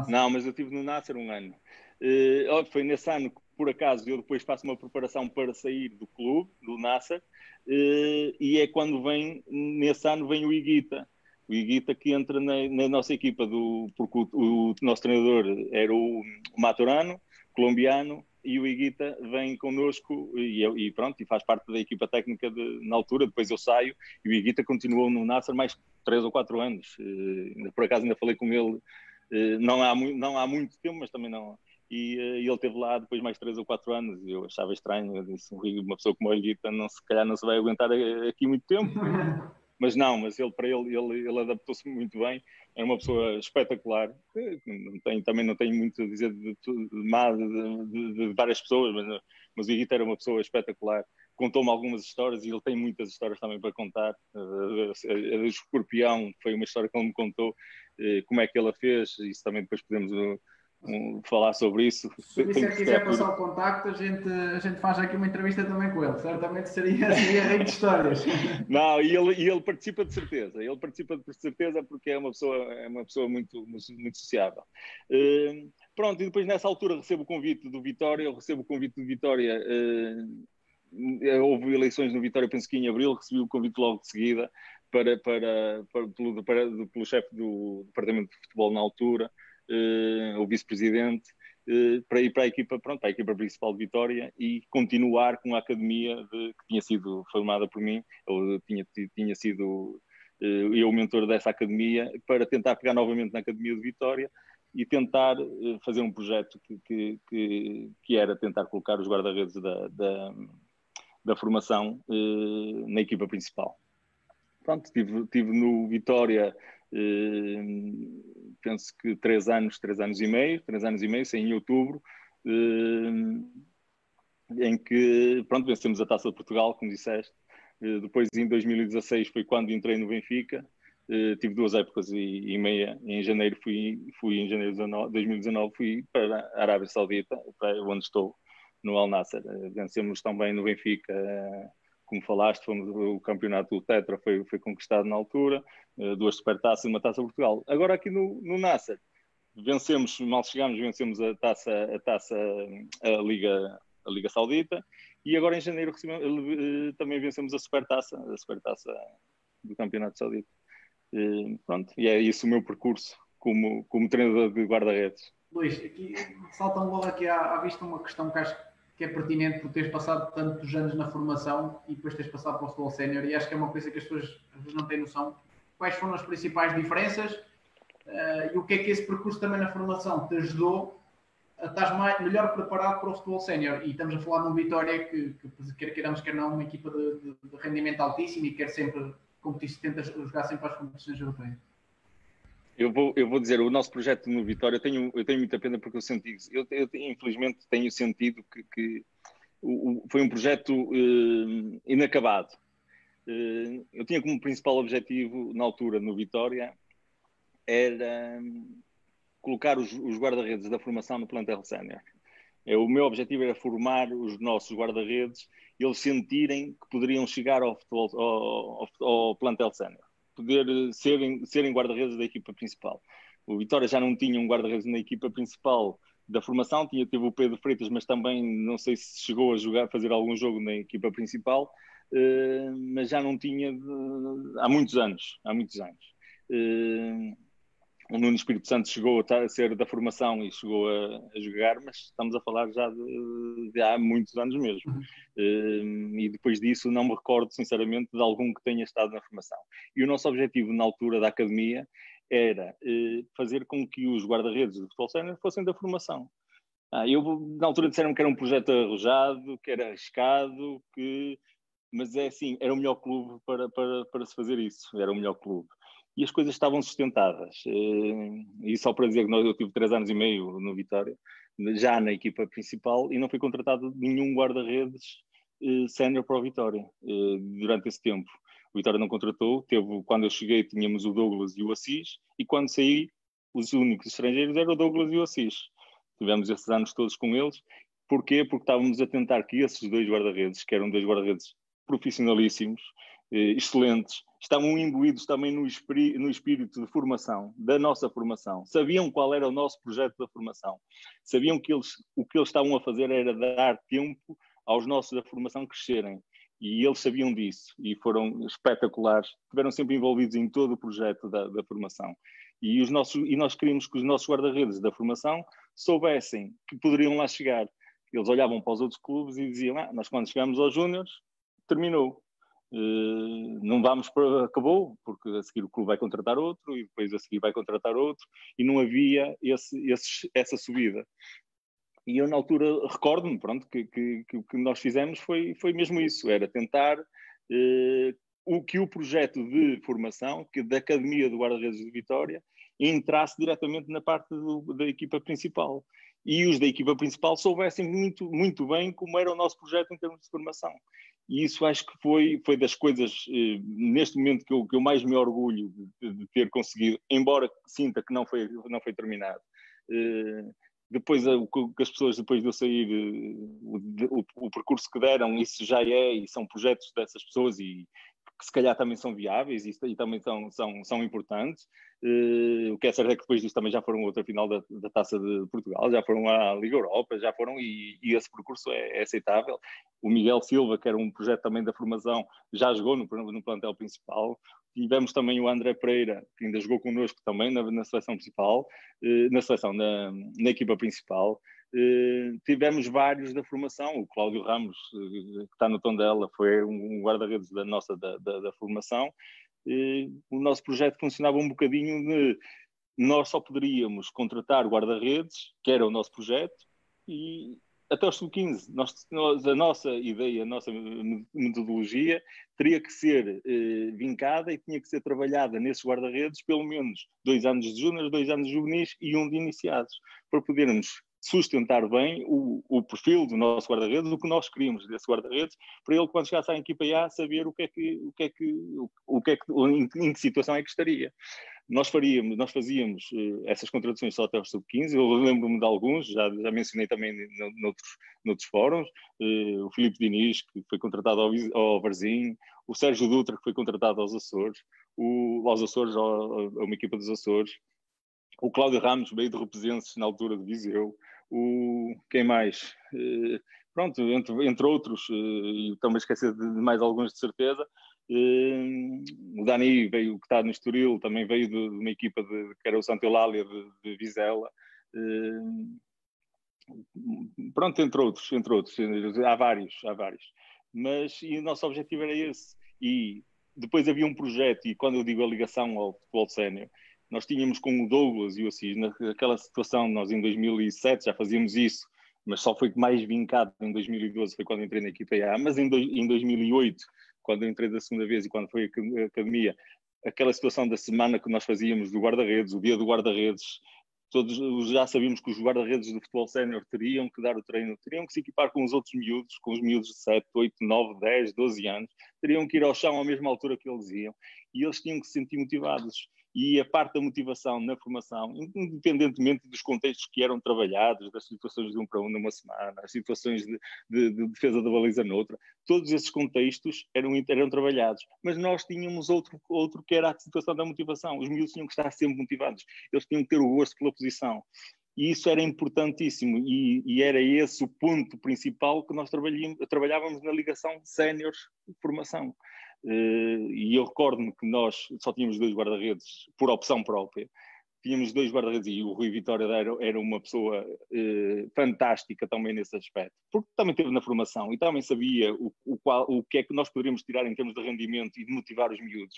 Não, mas eu estive no Nasser um ano. Uh, foi nesse ano que, por acaso, eu depois faço uma preparação para sair do clube, do Nasser, uh, e é quando vem, nesse ano, vem o Iguita. O Iguita que entra na, na nossa equipa, do, porque o, o, nosso treinador era o, o Maturano, colombiano, e o Iguita vem connosco e, e, pronto, e faz parte da equipa técnica de, na altura, depois eu saio e o Iguita continuou no Nasser mais três ou quatro anos. Uh, por acaso ainda falei com ele, uh, não, há não há muito tempo, mas também não. E, uh, ele esteve lá depois mais três ou quatro anos e eu achava estranho, eu disse, uma pessoa como o Iguita não se calhar não se vai aguentar aqui muito tempo. <laughs> mas não, mas ele para ele ele, ele adaptou-se muito bem, é uma pessoa espetacular. Não tem, também não tenho muito a dizer de, de, de, de, de várias pessoas, mas, mas o Iguita era uma pessoa espetacular. Contou-me algumas histórias e ele tem muitas histórias também para contar. A do escorpião foi uma história que ele me contou, eh, como é que ela fez, isso também depois podemos um, falar sobre isso. Se o quiser passar o contacto, a gente, a gente faz aqui uma entrevista também com ele. Certamente seria, <laughs> seria rei de histórias. Não, e ele, e ele participa de certeza. Ele participa de certeza porque é uma pessoa, é uma pessoa muito, muito sociável. Uh, pronto, e depois nessa altura recebo o convite do Vitória, eu recebo o convite do Vitória. Uh, houve eleições no Vitória, penso que em abril, recebi o convite logo de seguida para, para, para, pelo, para, pelo chefe do Departamento de Futebol na altura, o vice-presidente, uh, para ir para a equipa, pronto, para a equipa principal de Vitória e continuar com a academia de, que tinha sido formada por mim, eu tinha, tinha sido uh, eu o mentor dessa academia, para tentar pegar novamente na academia de Vitória e tentar fazer um projeto que, que, que, que era tentar colocar os guarda-redes da, da, da, formação na equipa principal. Pronto, estive, tive no Vitória penso que três anos, três anos e meio, três anos e meio, em outubro, em que, pronto, vencemos a Taça de Portugal, como disseste. Depois, em 2016, foi quando entrei no Benfica. tive duas épocas e, meia. Em janeiro fui, fui em janeiro de 2019 fui para a Arábia Saudita, onde estou no Al Nasser. Vencemos também no Benfica como falaste, fomos, o campeonato do Tetra foi, foi conquistado na altura, uh, duas supertaças e uma taça Portugal. Agora aqui no, no Nasser, vencemos, mal chegámos, vencemos a taça, a taça, a Liga, a Liga Saudita, e agora em janeiro recebemos, uh, também vencemos a supertaça, a supertaça do campeonato saudita. Uh, pronto, e é isso o meu percurso como, como treinador de guarda-redes. Luís, aqui salta um logo aqui à, à vista uma questão que acho que é pertinente por teres passado tantos anos na formação e depois teres passado para o futebol sénior e acho que é uma coisa que as pessoas às vezes não têm noção. Quais foram as principais diferenças uh, e o que é que esse percurso também na formação te ajudou a estar mais, melhor preparado para o futebol sénior? E estamos a falar de um Vitória que, que quer queiramos, quer não, uma equipa de, de, de rendimento altíssimo e quer sempre competir, tenta jogar sempre as competições europeias. Eu vou, eu vou dizer, o nosso projeto no Vitória, eu tenho, eu tenho muita pena porque eu senti, eu, eu infelizmente tenho sentido que, que o, foi um projeto uh, inacabado. Uh, eu tinha como principal objetivo, na altura, no Vitória, era um, colocar os, os guarda-redes da formação no plantel sénior. É, o meu objetivo era formar os nossos guarda-redes e eles sentirem que poderiam chegar ao, futebol, ao, ao, ao plantel sénior poder serem, serem guarda-redes da equipa principal. O Vitória já não tinha um guarda-redes na equipa principal da formação, tinha, teve o Pedro Freitas, mas também não sei se chegou a jogar, fazer algum jogo na equipa principal, uh, mas já não tinha de, há muitos anos, há muitos anos. O Nuno Espírito Santo chegou a, ser da formação e chegou a, a jogar, mas estamos a falar já de, de há muitos anos mesmo. Uh, e depois disso não me recordo, sinceramente, de algum que tenha estado na formação. E o nosso objetivo na altura da academia era uh, fazer com que os guarda-redes do futebol sénior fossem da formação. Ah, eu, na altura disseram que era um projeto arrojado, que era arriscado, que... mas é assim, era o melhor clube para, para, para se fazer isso, era o melhor clube e as coisas estavam sustentadas. Eh, e só para dizer que eu tive três anos e meio no Vitória, já na equipa principal, e não foi contratado nenhum guarda-redes eh, sénior para o Vitória eh, durante esse tempo. O Vitória não contratou, teve, quando eu cheguei tínhamos o Douglas e o Assis, e quando saí, os únicos estrangeiros eram o Douglas e o Assis. Tivemos esses anos todos com eles. Porquê? Porque estávamos a tentar que esses dois guarda-redes, que eram dois guarda-redes profissionalíssimos, excelentes, estavam imbuídos também no, no, espírito de formação, da nossa formação. Sabiam qual era o nosso projeto da formação. Sabiam que eles, o que eles estavam a fazer era dar tempo aos nossos da formação crescerem. E eles sabiam disso e foram espetaculares. Estiveram sempre envolvidos em todo o projeto da, da formação. E, os nossos, e nós queríamos que os nossos guarda-redes da formação soubessem que poderiam lá chegar. Eles olhavam para os outros clubes e diziam: ah, Nós, quando chegamos aos Júniores, terminou não vamos para. Acabou, porque a seguir o clube vai contratar outro e depois a seguir vai contratar outro, e não havia esse, esse, essa subida. E eu, na altura, recordo-me, pronto, que, que, que, o que nós fizemos foi, foi mesmo isso: era tentar uh, o que o projeto de formação, que da Academia do Guarda-Redes de Vitória, entrasse diretamente na parte do, da equipa principal. E os da equipa principal soubessem muito, muito bem como era o nosso projeto em termos de formação. E isso acho que foi, foi das coisas, eh, neste momento, que eu, que eu mais me orgulho de, de, ter conseguido, embora sinta que não foi, não foi terminado. Eh, depois, o que as pessoas, depois de eu sair, eh, o, o, o, percurso que deram, isso já é, e são projetos dessas pessoas, e que se calhar também são viáveis e, e também são, são, são importantes. Uh, o que é certo é que depois disso também já foram outra final da, da Taça de Portugal, já foram à Liga Europa, já foram e, e esse percurso é, é, aceitável. O Miguel Silva, que era um projeto também da formação, já jogou no, no plantel principal. Tivemos também o André Pereira, que ainda jogou connosco também na, na seleção principal, uh, na seleção, na, na equipa principal. Uh, tivemos vários da formação, o Cláudio Ramos, uh, que está no tom dela, foi um guarda-redes da nossa da, da, da formação. Uh, o nosso projeto funcionava um bocadinho de nós só poderíamos contratar guarda-redes, que era o nosso projeto, e até os sub-15. Nós, a nossa ideia, a nossa metodologia teria que ser vincada e tinha que ser trabalhada nesses guarda-redes pelo menos dois anos de júnior, dois anos de juvenis e um de iniciados, para podermos sustentar bem o, o perfil do nosso guarda-redes, o que nós queríamos desse guarda-redes, para ele, quando chegasse à equipa A, saber o que é que, o que, é que, o que, é que em, em que situação é que estaria. Nós faríamos, nós fazíamos uh, essas contratações só até os sub-15, eu lembro-me de alguns, já, já mencionei também noutros, noutros fóruns, uh, o Filipe Diniz, que foi contratado ao, ao Varzim, o Sérgio Dutra, que foi contratado aos Açores, o, aos Açores, a uma equipa dos Açores, o Cláudio Ramos veio de Represenses na altura de Viseu, o quem mais? Uh, pronto, entre, entre outros, uh, e também esquecer de, mais alguns de certeza. Uh, o Dani veio, que está no Estoril, também veio de, de uma equipa de, que era o Santa Eulália de, de Vizela. pronto, entre outros, entre outros, há vários, há vários. Mas e o nosso objetivo era esse. E depois havia um projeto, e quando eu digo a ligação ao futebol sénior, nós tínhamos com o Douglas e o Assis, naquela situação, nós em 2007 já fazíamos isso, mas só foi mais vincado em 2012, foi quando entrei na equipa A, mas em, do, em 2008, quando entrei da segunda vez e quando foi a academia, aquela situação da semana que nós fazíamos do guarda-redes, o dia do guarda-redes, todos já sabíamos que os guarda-redes do futebol sénior teriam que dar o treino, teriam que se equipar com os outros miúdos, com os miúdos de 7, 8, 9, 10, 12 anos, teriam que ir ao chão à mesma altura que eles iam, e eles tinham que se sentir motivados e a parte da motivação na formação, independentemente dos contextos que eram trabalhados, das situações de um para um numa semana, as situações de, de, de defesa da baliza noutra, todos esses contextos eram, eram trabalhados. Mas nós tínhamos outro, outro que era a situação da motivação. Os miúdos tinham que estar sempre motivados, eles tinham que ter o gosto pela posição. E isso era importantíssimo e, e, era esse o ponto principal que nós trabalhávamos na ligação séniores de formação. Uh, e eu recordo-me que nós só tínhamos dois guarda-redes por opção própria tínhamos dois guarda-redes e o Rui Vitória era, era uma pessoa eh, fantástica também nesse aspecto, porque também teve na formação e também sabia o, o, qual, o que é que nós poderíamos tirar em termos de rendimento e de motivar os miúdos.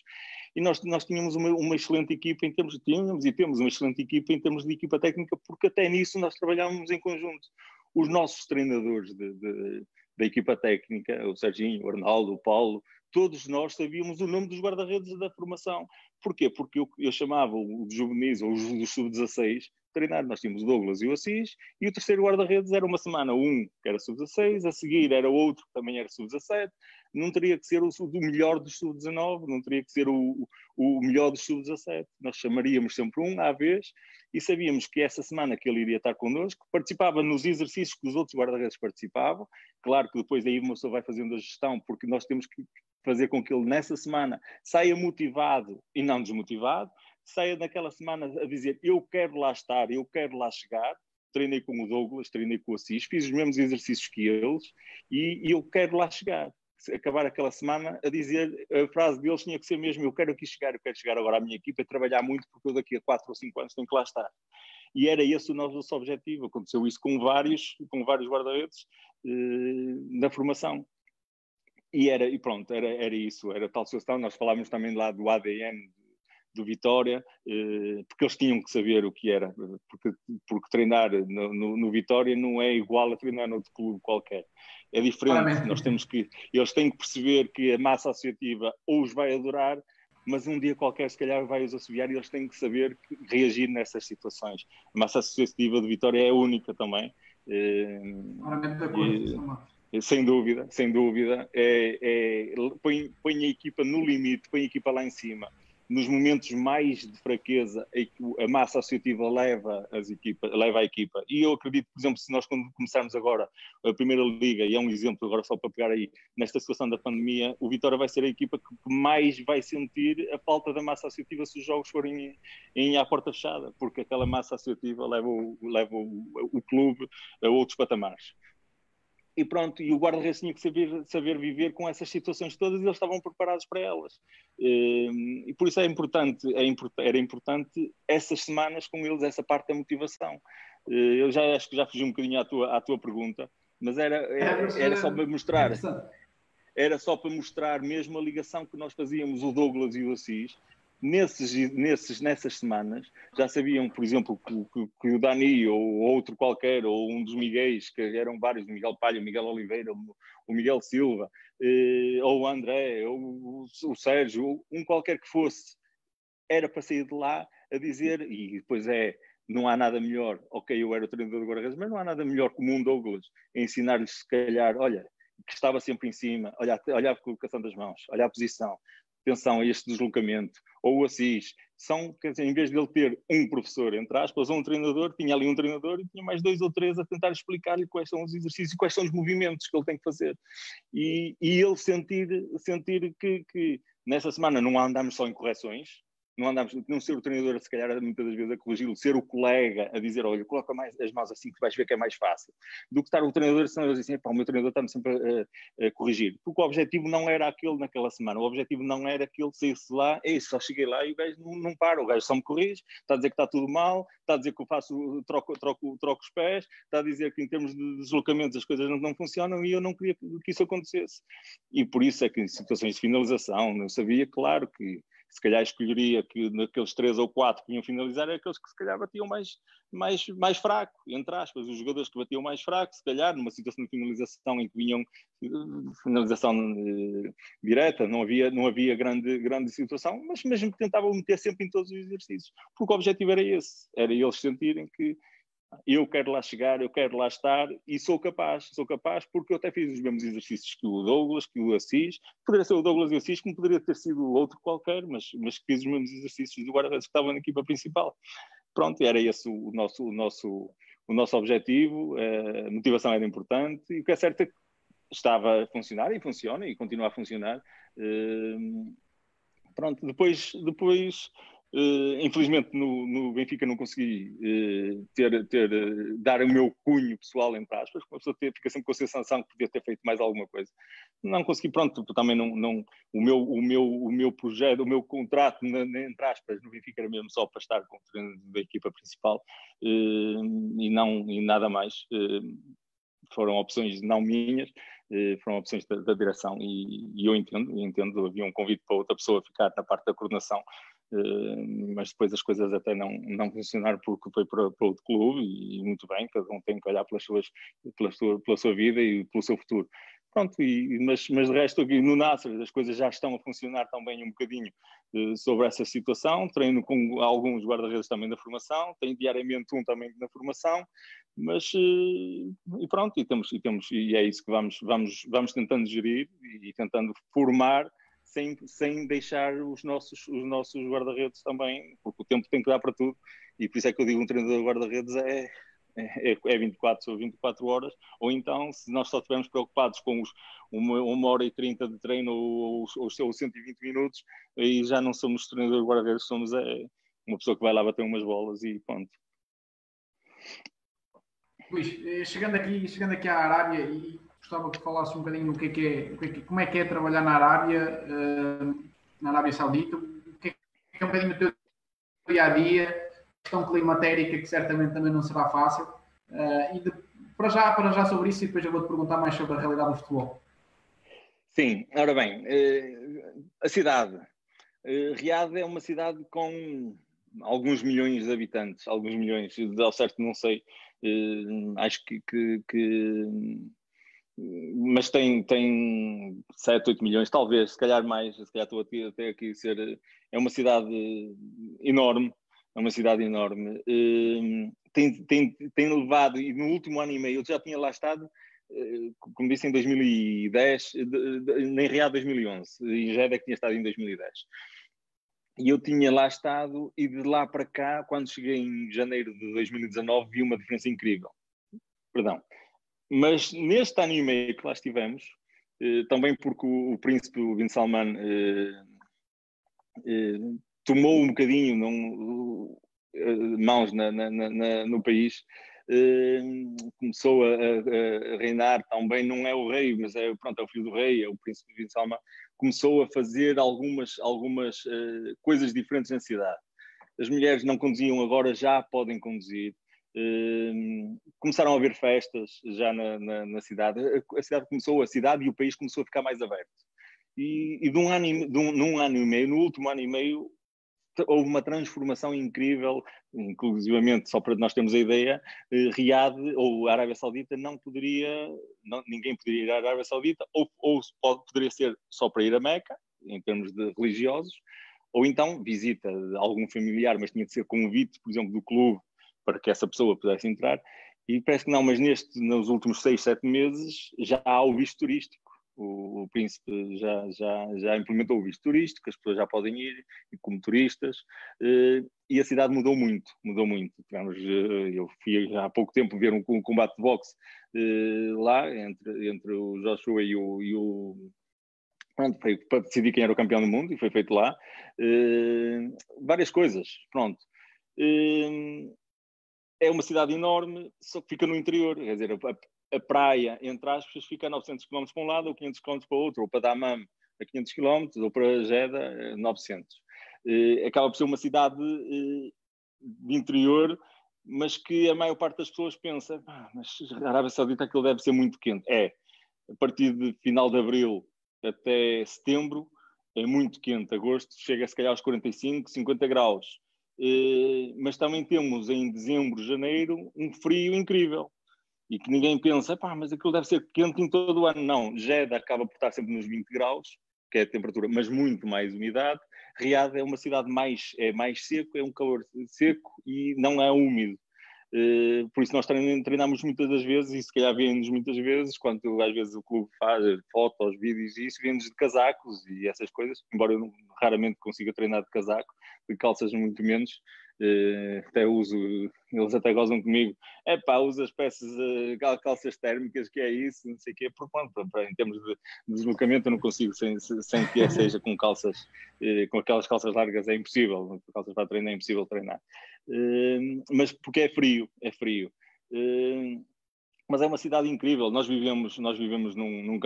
E nós, nós tínhamos uma, uma excelente equipa em termos, tínhamos e temos uma excelente equipa em termos de equipa técnica, porque até nisso nós trabalhávamos em conjunto. Os nossos treinadores de, de, da equipa técnica, o Serginho, o Arnaldo, o Paulo, todos nós sabíamos o nome dos guarda-redes da formação. Porquê? Porque eu, eu chamava o juvenis ou os dos sub-16 treinar. Nós tínhamos o Douglas e o Assis, e o terceiro guarda-redes era uma semana um que era sub-16, a seguir era outro que também era sub-17, não teria que ser o, o melhor dos sub-19, não teria que ser o, o melhor dos sub-17. Nós chamaríamos sempre um à vez e sabíamos que essa semana que ele iria estar connosco, participava nos exercícios que os outros guarda-redes participavam. Claro que depois aí uma pessoa vai fazendo a gestão, porque nós temos que fazer com que ele nessa semana saia motivado e não desmotivado, saia naquela semana a dizer eu quero lá estar, eu quero lá chegar. Treinei com o Douglas, treinei com o Assis, fiz os mesmos exercícios que eles e, e eu quero lá chegar acabar aquela semana a dizer a frase deles tinha que ser mesmo eu quero aqui chegar, eu quero chegar agora à minha equipa trabalhar muito porque eu daqui a 4 ou 5 anos tenho que lá estar. E era esse o nosso objetivo. Aconteceu isso com vários, com vários guarda-redes eh, na formação. E, era, e pronto, era, era isso, era tal situação. Nós falávamos também lá do ADN do Vitória, eh, porque eles tinham que saber o que era, porque, porque treinar no, no, no, Vitória não é igual a treinar noutro clube qualquer. É diferente, nós temos que, eles têm que perceber que a massa associativa ou os vai adorar, mas um dia qualquer se calhar vai os assobiar e eles têm que saber reagir nessas situações. A massa associativa de Vitória é única também. Claramente de acordo, sem dúvida, sem dúvida, é, é, põe, põe a equipa no limite, põe a equipa lá em cima. Nos momentos mais de fraqueza, a, massa associativa leva, as equipa, leva a equipa. E eu acredito, por exemplo, se nós começarmos agora a Primeira Liga, e é um exemplo agora só para pegar aí, nesta situação da pandemia, o Vitória vai ser a equipa que mais vai sentir a falta da massa associativa se os jogos forem em, em à porta fechada, porque aquela massa associativa leva o, leva o, o clube a outros patamares e pronto, e o guarda-redes tinha que saber, saber viver com essas situações todas e eles estavam preparados para elas. Ehm, e por isso é importante, é, era importante essas semanas com eles, essa parte da motivação. Eh, eu já acho que já fugi um bocadinho à tua, à tua pergunta, mas era, era, era só para mostrar. Era só para mostrar mesmo a ligação que nós fazíamos, o Douglas e o Assis, nesses, nesses, nessas semanas já sabiam, por exemplo, que, que, que, o Dani ou outro qualquer, ou um dos Miguéis, que eram vários, o Miguel Palha, o Miguel Oliveira, o Miguel Silva, eh, ou o André, ou o, o Sérgio, um qualquer que fosse, era para sair de lá a dizer, e depois é, não há nada melhor, ok, eu era o treinador do Guarda-Redes, mas não há nada melhor que o mundo Douglas, ensinar-lhes se calhar, olha, que estava sempre em cima, olhar, olhar a colocação das mãos, olhar a posição, atenção a este deslocamento, ou o Assis, são, quer dizer, em vez de ele ter um professor, entre aspas, ou um treinador, tinha ali um treinador e tinha mais dois ou três a tentar explicar-lhe quais são os exercícios, quais são os movimentos que ele tem que fazer. E, e ele sentir, sentir que, que nessa semana não andamos só em correções, não andamos, não ser o treinador, se calhar, muitas das vezes a corrigi-lo, ser o colega a dizer, olha, coloca mais as mãos assim que vais ver que é mais fácil, do que estar o treinador, senão eles dizem, o meu treinador está-me sempre a, a, corrigir. Porque o objetivo não era aquele naquela semana, o objetivo não era que ele saísse lá, é isso, só cheguei lá e o gajo não, não para, o gajo só me corrige, está a dizer que está tudo mal, está a dizer que eu faço, troco, troco, troco os pés, está a dizer que em termos de deslocamentos as coisas não, não funcionam e eu não queria que isso acontecesse. E por isso é que em situações de finalização, não sabia, claro que se calhar escolheria que naqueles três ou quatro que iam finalizar eram aqueles que se calhar batiam mais, mais, mais fraco, entre aspas, os jogadores que batiam mais fraco, se calhar numa situação de finalização em que vinham finalização uh, direta, não havia, não havia grande, grande situação, mas mesmo que tentavam meter sempre em todos os exercícios, porque o objetivo era esse, era eles sentirem que eu quero lá chegar, eu quero lá estar e sou capaz, sou capaz porque eu até fiz os mesmos exercícios que o Douglas, que o Assis, poderia ser o Douglas e o Assis, como poderia ter sido outro qualquer, mas, mas fiz os mesmos exercícios do guarda-redes que estava na equipa principal. Pronto, era esse o nosso, o nosso, o nosso objetivo, eh, a motivação era importante e o que é certo é que estava a funcionar e funciona e continua a funcionar. Eh, pronto, depois, depois Uh, infelizmente no, no, Benfica não consegui uh, ter, ter, uh, dar o meu cunho pessoal, entre aspas, a pessoa fica sempre com a sensação que podia ter feito mais alguma coisa. Não consegui, pronto, também não, não o, meu, o, meu, o meu projeto, o meu contrato, na, entre aspas, no Benfica era mesmo só para estar com o treino da equipa principal e, não, e nada mais. foram opções não minhas, foram opções da, da direção e, e, eu entendo, eu entendo, havia um convite para outra pessoa ficar na parte da coordenação mas depois as coisas até não, não funcionaram porque foi para, para outro clube e muito bem, cada um tem que olhar pelas suas, pela, sua, pela sua vida e pelo seu futuro. Pronto, e, mas, mas de resto aqui no Nasser as coisas já estão a funcionar também um bocadinho uh, sobre essa situação, treino com alguns guarda-redes também da formação, tenho diariamente um também na formação, mas uh, e pronto, e temos, e temos, e é isso que vamos, vamos, vamos tentando gerir e tentando formar sem, sem deixar os nossos, os nossos guarda-redes também, porque o tempo tem que dar para tudo, e por isso é que eu digo um treinador de guarda-redes é, é, é 24 ou 24 horas, ou então, se nós só estivermos preocupados com os uma, uma hora e 30 de treino ou, ou, ou 120 minutos, aí já não somos treinador de guarda-redes, somos é, uma pessoa que vai lá bater umas bolas e ponto. Luís, eh, chegando aqui, chegando aqui à Arábia e gostava que falasse um bocadinho no que é que é, é como é que é trabalhar na Arábia, uh, na Arábia Saudita, o que é, que é um bocadinho o teu dia a dia, questão climatérica que certamente também não será fácil. Uh, e de, para, já, para já sobre isso, e depois eu vou-te perguntar mais sobre a realidade do futebol. Sim, ora bem, uh, a cidade. Riad é uma cidade com alguns milhões de habitantes, alguns milhões, ao certo não sei, acho que, que, que mas tem, tem 7, 8 milhões, talvez, se calhar mais, se calhar estou aqui, até aqui ser. É uma cidade enorme, é uma cidade enorme. Hum, tem, tem, tem levado, e no último ano e meio, eu já tinha lá estado, eh, como disse, em 2010, nem real 2011, e já é que tinha estado em 2010. E eu tinha lá estado, e de lá para cá, quando cheguei em janeiro de 2019, vi uma diferença incrível. Perdão mas neste ano e meio que lá estivemos, eh, também porque o, o príncipe Bin Salman eh, eh, tomou um bocadinho não, eh, mãos na, na, na, no país, eh, começou a, a, reinar também, não é o rei, mas é, pronto, é o filho do rei, é o príncipe Bin Salman, começou a fazer algumas, algumas eh, coisas diferentes na cidade. As mulheres não conduziam, agora já podem conduzir. Uh, começaram a haver festas já na, na, na, cidade. A cidade começou, a cidade e o país começou a ficar mais aberto. E, e de, um ano e, de um, num ano e meio, no último ano e meio, houve uma transformação incrível, inclusivamente, só para nós termos a ideia, eh, Riad ou a Arábia Saudita não poderia, não, ninguém poderia ir à Arábia Saudita, ou, ou pode, poderia ser só para ir a Meca, em termos de religiosos, ou então visita de algum familiar, mas tinha de ser convite, por exemplo, do clube para que essa pessoa pudesse entrar. E parece que não, mas neste, nos últimos seis, sete meses já há o visto turístico. O, o príncipe já, já, já implementou o visto turístico, as pessoas já podem ir como turistas, eh, e a cidade mudou muito, mudou muito. Tivemos, eh, eu fui há pouco tempo ver um, um combate de boxe eh, lá, entre, entre o Joshua e o, e o pronto, foi para decidir quem era o campeão do mundo e foi feito lá. várias coisas, pronto é uma cidade enorme, só que fica no interior, quer dizer, a, a praia, entre aspas, fica a 900 km para um lado ou 500 km para o outro, ou para Dammam a 500 km, ou para Jeddah a 900. Eh, acaba por ser uma cidade eh, de interior, mas que a maior parte das pessoas pensa, ah, mas a Arábia Saudita aquilo deve ser muito quente. É, a partir de final de abril até setembro é muito quente, agosto chega se calhar aos 45, 50 graus. Eh, mas também temos em dezembro, janeiro, um frio incrível. E que ninguém pensa, pá, mas aquilo deve ser quente em todo o ano. Não, Jeddah acaba por estar sempre nos 20 graus, que é a temperatura, mas muito mais umidade. Riad é uma cidade mais, é mais seco, é um calor seco e não é úmido. Uh, por isso nós treinamos muitas das vezes e se calhar vemos muitas vezes, quando às vezes o clube faz fotos, vídeos e isso, vemos de casacos e essas coisas, embora eu raramente consiga treinar de casaco, calças muito menos, Uh, até uso, eles até gozam comigo, é pá, usa as peças, uh, calças térmicas, que é isso, não sei o quê, por pronto, em termos de, de, deslocamento eu não consigo sem, sem que seja com calças, uh, com aquelas calças largas é impossível, calças para treinar é impossível treinar, mas porque é frio, é frio. mas é uma cidade incrível, nós vivemos, nós vivemos num, num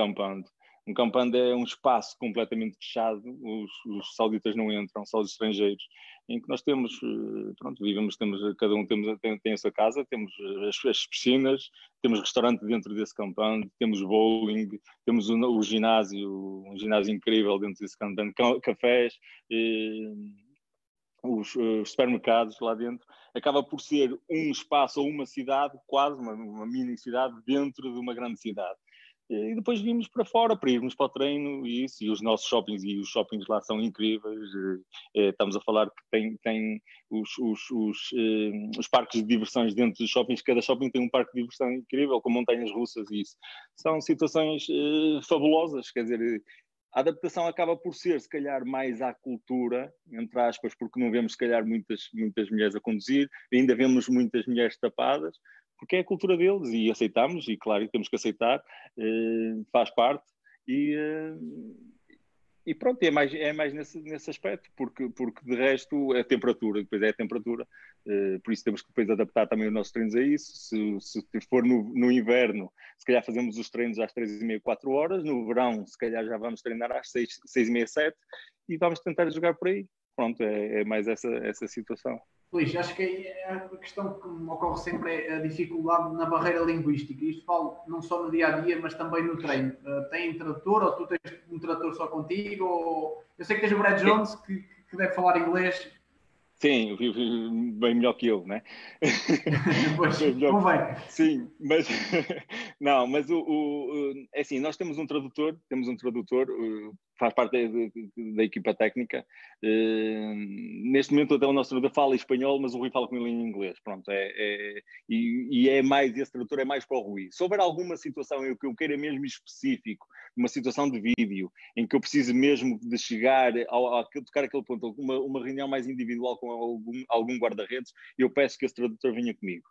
um campando é um espaço completamente fechado, os, os sauditas não entram, só os estrangeiros, em que nós temos, eh, pronto, vivemos, temos, cada um temos, tem, tem a sua casa, temos as, as, piscinas, temos restaurante dentro desse campando, temos bowling, temos o, o, ginásio, um ginásio incrível dentro desse campando, cafés, eh, os, os, supermercados lá dentro, acaba por ser um espaço ou uma cidade, quase uma, uma mini cidade, dentro de uma grande cidade e depois vimos para fora para irmos para o treino e isso, e os nossos shoppings, e os shoppings lá são incríveis, eh, estamos a falar que tem, tem os, os, os, eh, os, parques de diversões dentro dos shoppings, cada shopping tem um parque de diversão incrível, com montanhas russas e isso. São situações eh, fabulosas, quer dizer, a adaptação acaba por ser, se calhar, mais à cultura, entre aspas, porque não vemos, se calhar, muitas, muitas mulheres a conduzir, ainda vemos muitas mulheres tapadas, porque é a cultura deles e aceitamos, e claro, temos que aceitar, uh, faz parte, e, uh, e pronto, é mais, é mais nesse, nesse aspecto, porque, porque de resto é a temperatura, depois é a temperatura, uh, por isso temos que depois adaptar também os nossos treinos a isso, se, se for no, no inverno, se calhar fazemos os treinos às três e meia, quatro horas, no verão se calhar já vamos treinar às seis, seis e meia, sete, e vamos tentar jogar por aí, pronto, é, é mais essa, essa situação. Luís, acho que a questão que me ocorre sempre é a dificuldade na barreira linguística. Isto falo não só no dia a dia, mas também no treino. Uh, tem tradutor ou tu tens um tradutor só contigo? Ou... Eu sei que tens o Brad Jones que, que deve falar inglês. Sim, bem melhor que eu, né? <laughs> <laughs> pois, convém. Sim, mas <laughs> não, mas o, o, é assim, nós temos um tradutor, temos um tradutor, faz parte da, da equipa técnica. Uh, neste momento até o nosso tradutor fala espanhol, mas o Rui fala com ele em inglês. Pronto, é, é e, e, é mais, esse tradutor é mais para o Rui. Se houver alguma situação em que eu queira mesmo específico, uma situação de vídeo, em que eu preciso mesmo de chegar ao, a tocar aquele ponto, uma, uma reunião mais individual com algum, algum guarda-redes, eu peço que esse tradutor venha comigo.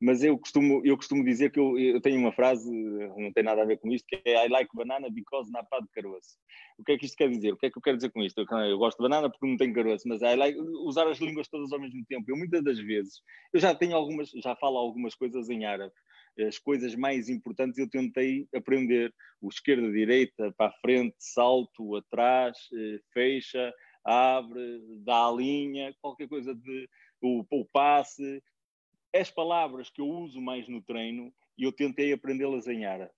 Mas eu costumo, eu costumo dizer que eu, eu tenho uma frase, não tem nada a ver com isto, que é I like banana because not de caroço. O que é que isto quer dizer? O que é que eu quero dizer com isto? Eu, eu gosto de banana porque não tem caroço, mas I like usar as línguas todas ao mesmo tempo. Eu muitas das vezes, eu já tenho algumas, já falo algumas coisas em árabe. As coisas mais importantes eu tentei aprender. O esquerda, direita, para a frente, salto, atrás, eh, fecha, abre, dá a linha, qualquer coisa de o, o passe. As palavras que eu uso mais no treino, eu tentei aprendê-las em árabe.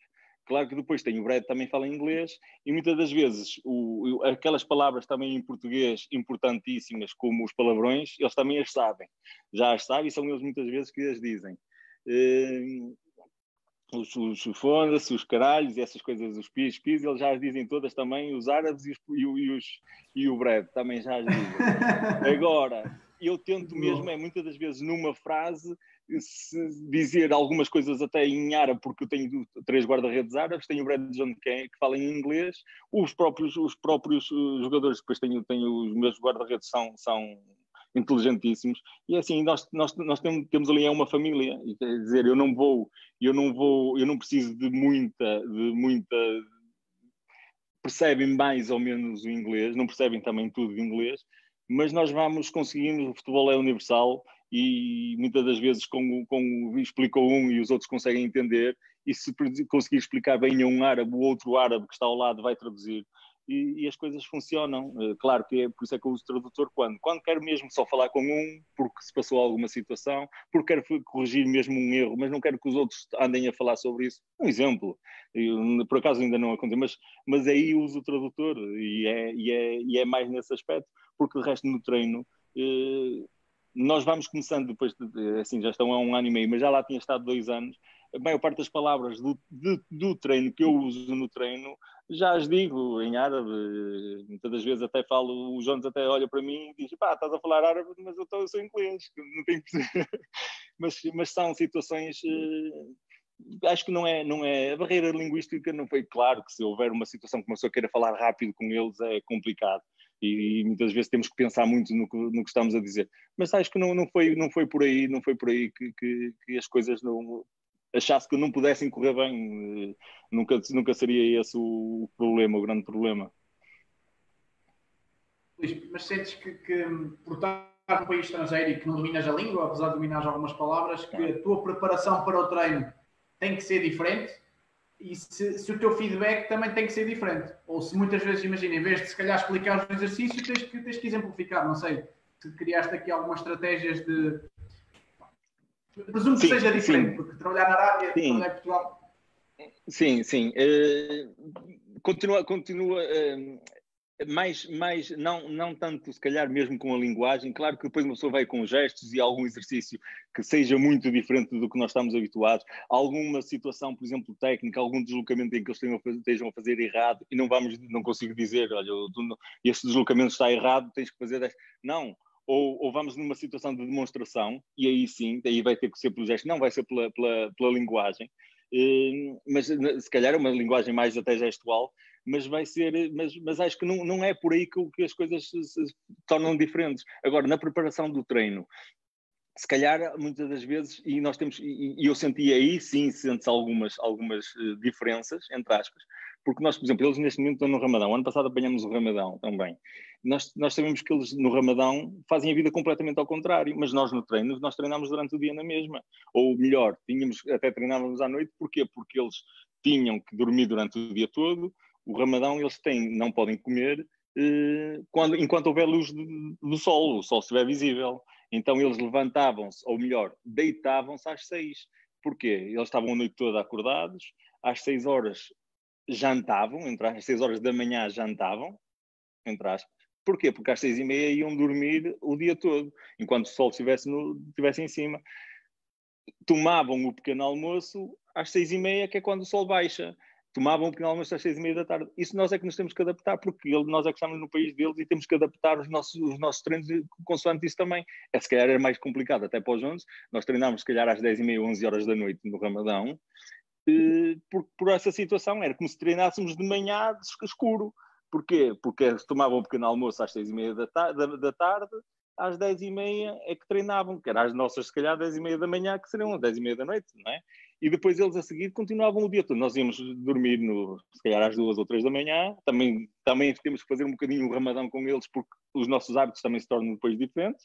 Claro que depois tem o Brad também fala inglês e muitas das vezes o, aquelas palavras também em português importantíssimas como os palavrões, eles também as sabem. Já as sabem e são eles muitas vezes que as dizem. Uh, os, os foda-se, os caralhos e essas coisas, os pis, pis, eles já as dizem todas também, os árabes e, os, e, os, e o Brad também já as dizem. <laughs> Agora, eu tento mesmo, é muitas das vezes numa frase, dizer algumas coisas até em árabe, porque eu tenho três guarda-redes árabes, tenho o Brad John que, que fala em inglês, os próprios, os próprios eh, jogadores, depois tenho, tenho os meus guarda-redes são, são inteligentíssimos, e é assim, nós, nós, nós temos, temos ali é uma família, e quer dizer, eu não vou, eu não vou, eu não preciso de muita, de muita percebem mais ou menos o inglês, não percebem também tudo de inglês, mas nós vamos conseguindo, o futebol é universal e muitas das vezes com, com explicou um e os outros conseguem entender e se conseguir explicar bem a um árabe, o outro árabe que está ao lado vai traduzir e, e, as coisas funcionam. Eh, claro que é por isso é que eu uso tradutor quando? Quando quero mesmo só falar com um, porque se passou alguma situação, porque quero corrigir mesmo um erro, mas não quero que os outros andem a falar sobre isso. Um exemplo, eu, por acaso ainda não aconteceu, mas, mas aí uso o tradutor e é, e, é, e é mais nesse aspecto, porque o resto no treino. Eh, nós vamos começando depois, de, assim, já estão há um ano e meio, mas já lá tinha estado dois anos, a maior parte das palavras do, do, do, treino que eu uso no treino já as digo em árabe. Muitas das vezes até falo, o Jones até olha para mim e diz: pá, estás a falar árabe, mas eu, tô, eu sou inglês, não que <laughs> mas, mas são situações. Eh, acho que não é, não é. A barreira linguística não foi claro que se houver uma situação que uma pessoa queira falar rápido com eles é complicado e, muitas vezes temos que pensar muito no que, no que, estamos a dizer. Mas acho que não, não, foi, não foi por aí, não foi por aí que, que, que as coisas não achasse que não pudessem correr bem. Nunca, nunca seria esse o problema, o grande problema. Luís, mas sentes que, que por estar num país estrangeiro e que não dominas a língua, apesar de dominar algumas palavras, que a tua preparação para o treino tem que ser diferente? E se, se, o teu feedback também tem que ser diferente. Ou se muitas vezes, imagina, em vez de se calhar explicar o exercício, tens que, tens que exemplificar, não sei, se criaste aqui algumas estratégias de. Presumo que sim, seja diferente, sim. porque trabalhar na Arábia, sim. trabalhar em Portugal. Sim, sim. Uh, continua, continua uh, mais, mais não, não tanto se calhar mesmo com a linguagem, claro que depois uma pessoa vai com gestos e algum exercício que seja muito diferente do que nós estamos habituados, alguma situação, por exemplo, técnica, algum deslocamento em que eles estejam a fazer errado e não vamos, não consigo dizer, olha, este deslocamento está errado, tens que fazer. Não, ou, ou, vamos numa situação de demonstração, e aí sim, aí vai ter que ser pelo gesto, não vai ser pela, pela, pela linguagem, eh, mas se calhar é uma linguagem mais até gestual, mas vai ser, mas, mas acho que não, não é por aí que, que as coisas se, se tornam diferentes. Agora, na preparação do treino, se calhar muitas das vezes, e nós temos, e, eu senti aí sim, sentes algumas, algumas uh, diferenças, entre aspas, porque nós, por exemplo, eles neste momento estão no Ramadão, ano passado apanhamos o Ramadão também. Nós, nós sabemos que eles no Ramadão fazem a vida completamente ao contrário, mas nós no treino, nós treinamos durante o dia na mesma. Ou melhor, tínhamos, até treinávamos à noite, porquê? Porque eles tinham que dormir durante o dia todo, o Ramadão eles têm, não podem comer eh, quando, enquanto houver luz do, sol, o sol estiver visível. Então eles levantavam-se, ou melhor, deitavam-se às seis. Porquê? Eles estavam a noite toda acordados, às seis horas jantavam, entre as seis horas da manhã jantavam, entre aspas. Porquê? Porque às seis e meia iam dormir o dia todo, enquanto o sol estivesse, no, estivesse em cima. Tomavam o pequeno almoço às seis e meia, que é quando o sol baixa tomavam um pequeno almoço às seis e meia da tarde. Isso nós é que nos temos que adaptar, porque ele, nós é que estamos no país deles e temos que adaptar os nossos, os nossos treinos consoante isso também. É se calhar é mais complicado, até para os 11. Nós treinámos se calhar às dez e meia, onze horas da noite no Ramadão, por, por essa situação. Era como se treinássemos de manhã escuro. Porquê? Porque tomavam um pequeno almoço às seis e meia da, ta da, da tarde, às dez e meia é que treinavam, que era às nossas, se calhar, dez e meia da manhã, que seriam às dez e meia da noite, não é? E depois eles a seguir continuavam o dia todo. Nós íamos dormir, no, se calhar às duas ou três da manhã, também, também temos que fazer um bocadinho o ramadão com eles, porque os nossos hábitos também se tornam depois diferentes,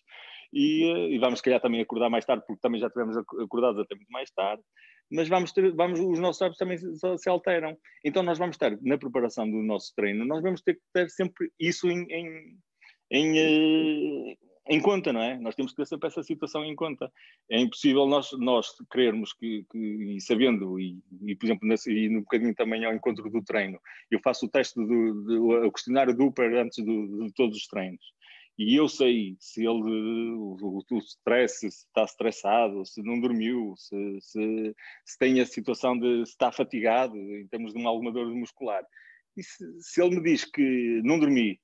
e, eh, e vamos se calhar também acordar mais tarde, porque também já tivemos acordados até muito mais tarde, mas vamos ter, vamos, os nossos hábitos também se, se, alteram. Então nós vamos ter, na preparação do nosso treino, nós vamos ter que ter sempre isso em, em, em eh, em conta, não é? Nós temos que ter sempre essa situação em conta. É impossível nós, nós querermos que, que e sabendo, e, e, por exemplo, nesse, e no bocadinho também ao encontro do treino, eu faço o teste do, do o questionário do Upper antes do, de todos os treinos. E eu sei se ele, o, stress, se está estressado, se não dormiu, se, se, se tem a situação de se está fatigado em termos de uma, alguma dor muscular. E se, se ele me diz que não dormi,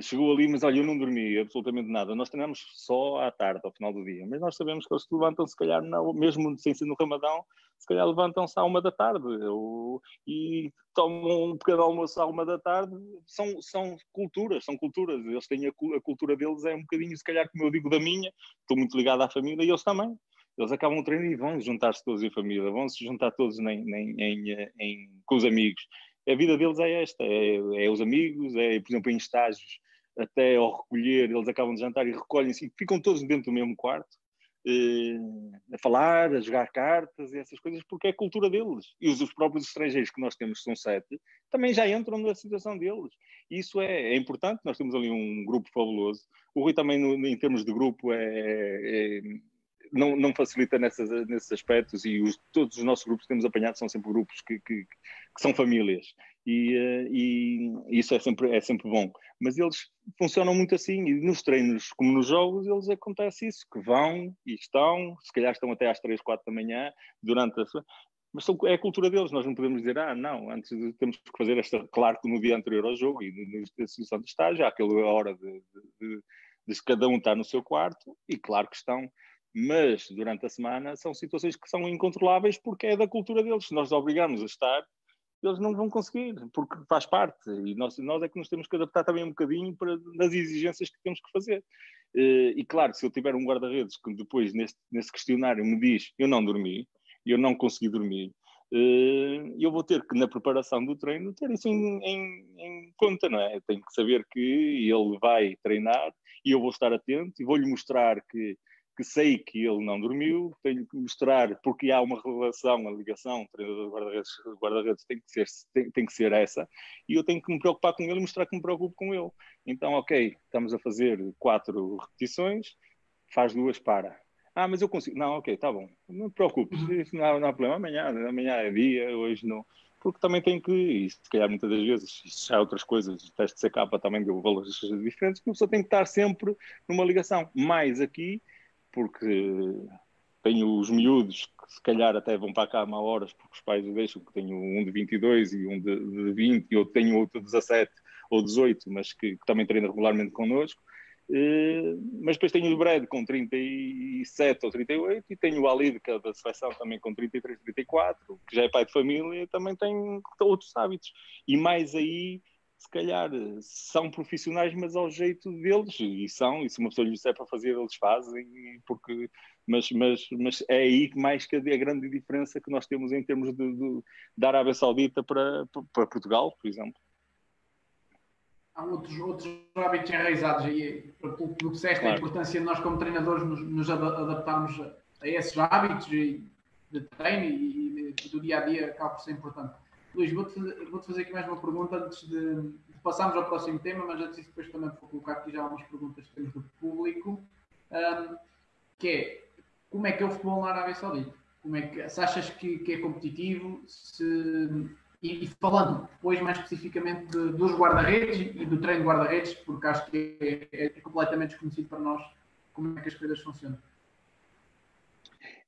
chegou ali, mas olha, eu não dormi absolutamente nada. Nós treinamos só à tarde, ao final do dia. Mas nós sabemos que eles se levantam, se calhar, não, mesmo sem ser no Ramadão, se calhar levantam-se à uma da tarde ou, e tomam um pequeno almoço à uma da tarde. São, são culturas, são culturas. Eles têm a, a cultura deles, é um bocadinho, se calhar, como eu digo, da minha. Estou muito ligado à família e eles também. Eles acabam o treino e vão juntar-se todos em família, vão se juntar todos em, em, em, em com os amigos a vida deles é esta, é, é, os amigos, é, por exemplo, em estágios, até ao recolher, eles acabam de jantar e recolhem-se e ficam todos dentro do mesmo quarto, eh, a falar, a jogar cartas e essas coisas, porque é a cultura deles. E os, os, próprios estrangeiros que nós temos, que são sete, também já entram na situação deles. E isso é, é, importante, nós temos ali um grupo fabuloso. O Rui também, no, em termos de grupo, é, é não, não facilita nessas, nesses aspectos e os, todos os nossos grupos que temos apanhado são sempre grupos que, que, que são famílias e, eh, e, isso é sempre, é sempre bom. Mas eles funcionam muito assim e nos treinos, como nos jogos, eles acontece isso, que vão e estão, se calhar estão até às 3, 4 da manhã, durante a mas é a cultura deles, nós não podemos dizer, ah, não, antes de, temos que fazer esta, claro que no dia anterior ao jogo e na situação de estágio, há aquela hora de, de, de, cada um estar no seu quarto, e claro que estão, mas durante a semana são situações que são incontroláveis porque é da cultura deles, se nós obrigamos a estar, eles não vão conseguir, porque faz parte, e nós, nós é que nos temos que adaptar também um bocadinho para, nas exigências que temos que fazer. Eh, e claro, se eu tiver um guarda-redes que depois, nesse, nesse questionário, me diz eu não dormi, eu não consegui dormir, eh, eu vou ter que, na preparação do treino, ter isso em, em, em, conta, não é? Eu tenho que saber que ele vai treinar e eu vou estar atento e vou-lhe mostrar que, que sei que ele não dormiu, tenho que mostrar, porque há uma relação, a ligação, treinador guarda-redes guarda tem, que ser, tem, tem, que ser essa, e eu tenho que me preocupar com ele e mostrar que me preocupo com ele. Então, ok, estamos a fazer quatro repetições, faz duas, para ah, mas eu consigo. Não, ok, tá bom. Não te preocupes, uhum. isso não há, não há problema. Amanhã, amanhã é dia, hoje não. Porque também tem que, e se calhar muitas das vezes, já é outras coisas, o teste de CK também deu valores diferentes, que a pessoa tem que estar sempre numa ligação. Mais aqui, porque tenho os miúdos que se calhar até vão para a cama horas, porque os pais o deixam, que tenho um de 22 e um de, de 20, e eu tenho outro de 17 ou 18, mas que, que também treina regularmente connosco Uh, mas depois tenho o Brad com 37 ou 38 e tenho o Ali que é da seleção também com 33, 34, que já é pai de família, também tem outros hábitos. E mais aí, se calhar, são profissionais, mas ao jeito deles, e são, e se uma pessoa lhes disser para fazer, eles fazem, porque, mas, mas, mas é aí mais que a, a grande diferença que nós temos em termos de, de, da Arábia Saudita para, para Portugal, por exemplo há outros, outros hábitos enraizados aí, pelo que disseste, claro. a importância de nós como treinadores nos, nos adaptarmos a esses hábitos de, de treino e, e, do dia a dia acaba por ser importante. Luís, vou-te fazer, vou fazer aqui mais uma pergunta antes de, de, passarmos ao próximo tema, mas antes disso depois também vou colocar aqui já algumas perguntas que temos do público, um, que é, como é que é o futebol na Arábia Saudita? Como é que, se achas que, que é competitivo, se e, falando depois mais especificamente de, dos guarda-redes e do treino de guarda-redes, porque acho que é, é, completamente desconhecido para nós como é que as coisas funcionam.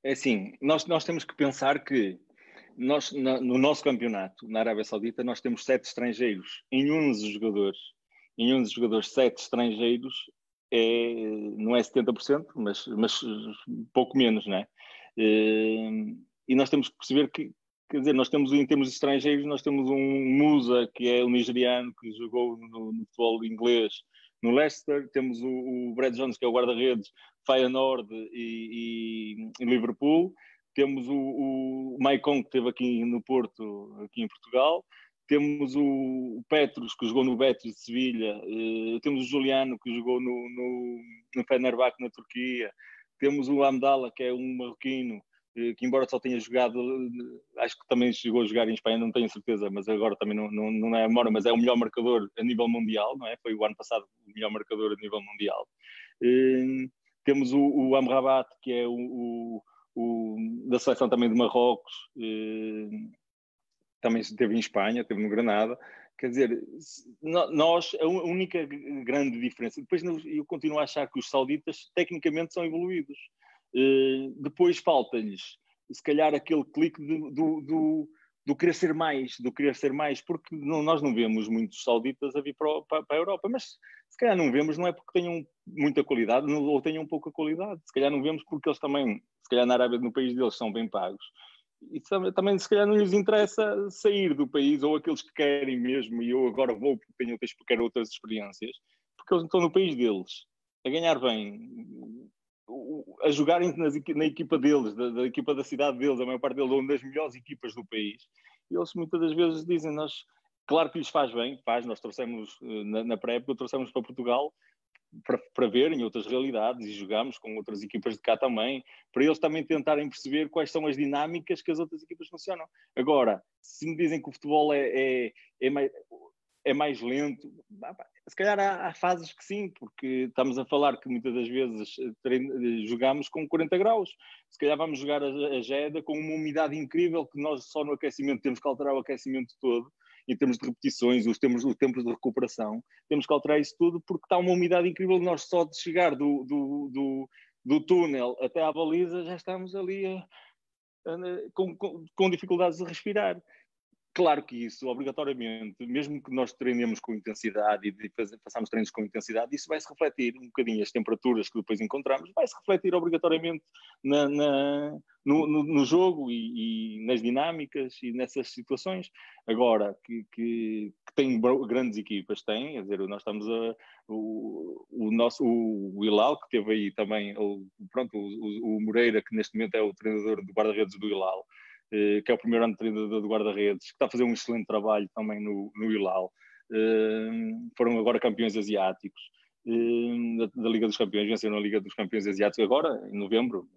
É assim, nós, nós temos que pensar que nós, no nosso campeonato, na Arábia Saudita, nós temos sete estrangeiros em 11 jogadores. Em 11 jogadores, sete estrangeiros, é, não é 70%, mas, mas pouco menos, é? Eh, e nós temos que perceber que, quer dizer, nós temos em termos estrangeiros, nós temos um Musa, que é o nigeriano, que jogou no, no futebol inglês no Leicester, temos o, o Brad Jones, que é o guarda-redes, Feyenoord e, e, e, Liverpool, temos o, o Maicon, que esteve aqui no Porto, aqui em Portugal, temos o, o Petros, que jogou no Betis de Sevilha, uh, temos o Juliano, que jogou no, no, no Fenerbahçe, na Turquia, temos o Amdala, que é um marroquino, eh, que embora só tenha jogado, eh, acho que também chegou a jogar em Espanha, não tenho certeza, mas agora também não, não, não é a memória, mas é o melhor marcador a nível mundial, não é? Foi o ano passado o melhor marcador a nível mundial. Temos o, o Amrabat, que é o, o, o, da seleção também de Marrocos, uh, também esteve em Espanha, esteve no Granada. Quer dizer, nós, a única grande diferença, depois eu continuo a achar que os sauditas tecnicamente são evoluídos. Eh, depois falta-lhes, se calhar, aquele clique do, do, do, do, querer ser mais, do querer ser mais, porque não, nós não vemos muitos sauditas a vir para, para, para, a Europa, mas se calhar não vemos, não é porque tenham muita qualidade ou tenham pouca qualidade, se calhar não vemos porque eles também, se calhar na Arábia, no país deles, são bem pagos. E também, se calhar, não lhes interessa sair do país, ou aqueles que querem mesmo, e eu agora vou porque tenho outras, porque quero outras experiências, porque eles estão no país deles, a ganhar bem, a jogarem nas, na equipa deles, da, da, equipa da cidade deles, a maior parte deles, uma das melhores equipas do país. E eles muitas das vezes dizem, nós, claro que lhes faz bem, faz, nós trouxemos eh, na, na pré-época, trouxemos para Portugal para, verem outras realidades e jogamos com outras equipas de cá também, para eles também tentarem perceber quais são as dinâmicas que as outras equipas funcionam. Agora, se me dizem que o futebol é, é, é mais, é mais lento. Se calhar há, há, fases que sim, porque estamos a falar que muitas das vezes eh, jogamos com 40 graus. Se calhar vamos jogar a, a Jeda com uma umidade incrível que nós só no aquecimento temos que alterar o aquecimento todo, em termos de repetições, os tempos, os tempos de recuperação. Temos que alterar isso tudo porque está uma umidade incrível. Nós só de chegar do, do, do, do túnel até à baliza já estamos ali a com, com, com dificuldades de respirar. Claro que isso, obrigatoriamente, mesmo que nós treinemos com intensidade e façamos treinos com intensidade, isso vai se refletir um bocadinho, as temperaturas que depois encontramos, vai se refletir obrigatoriamente na, na, no, no, no, jogo e, e, nas dinâmicas e nessas situações. Agora, que, que, que tem grandes equipas, tem, quer dizer, nós estamos a. O, o nosso, o, Hilal, que teve aí também, o, pronto, o, o Moreira, que neste momento é o treinador do guarda-redes do Hilal eh, que é o primeiro ano de treinador do guarda-redes, que está a fazer um excelente trabalho também no, no Hilal. Eh, foram agora campeões asiáticos eh, da, Liga dos Campeões, venceram a Liga dos Campeões Asiáticos agora, em novembro,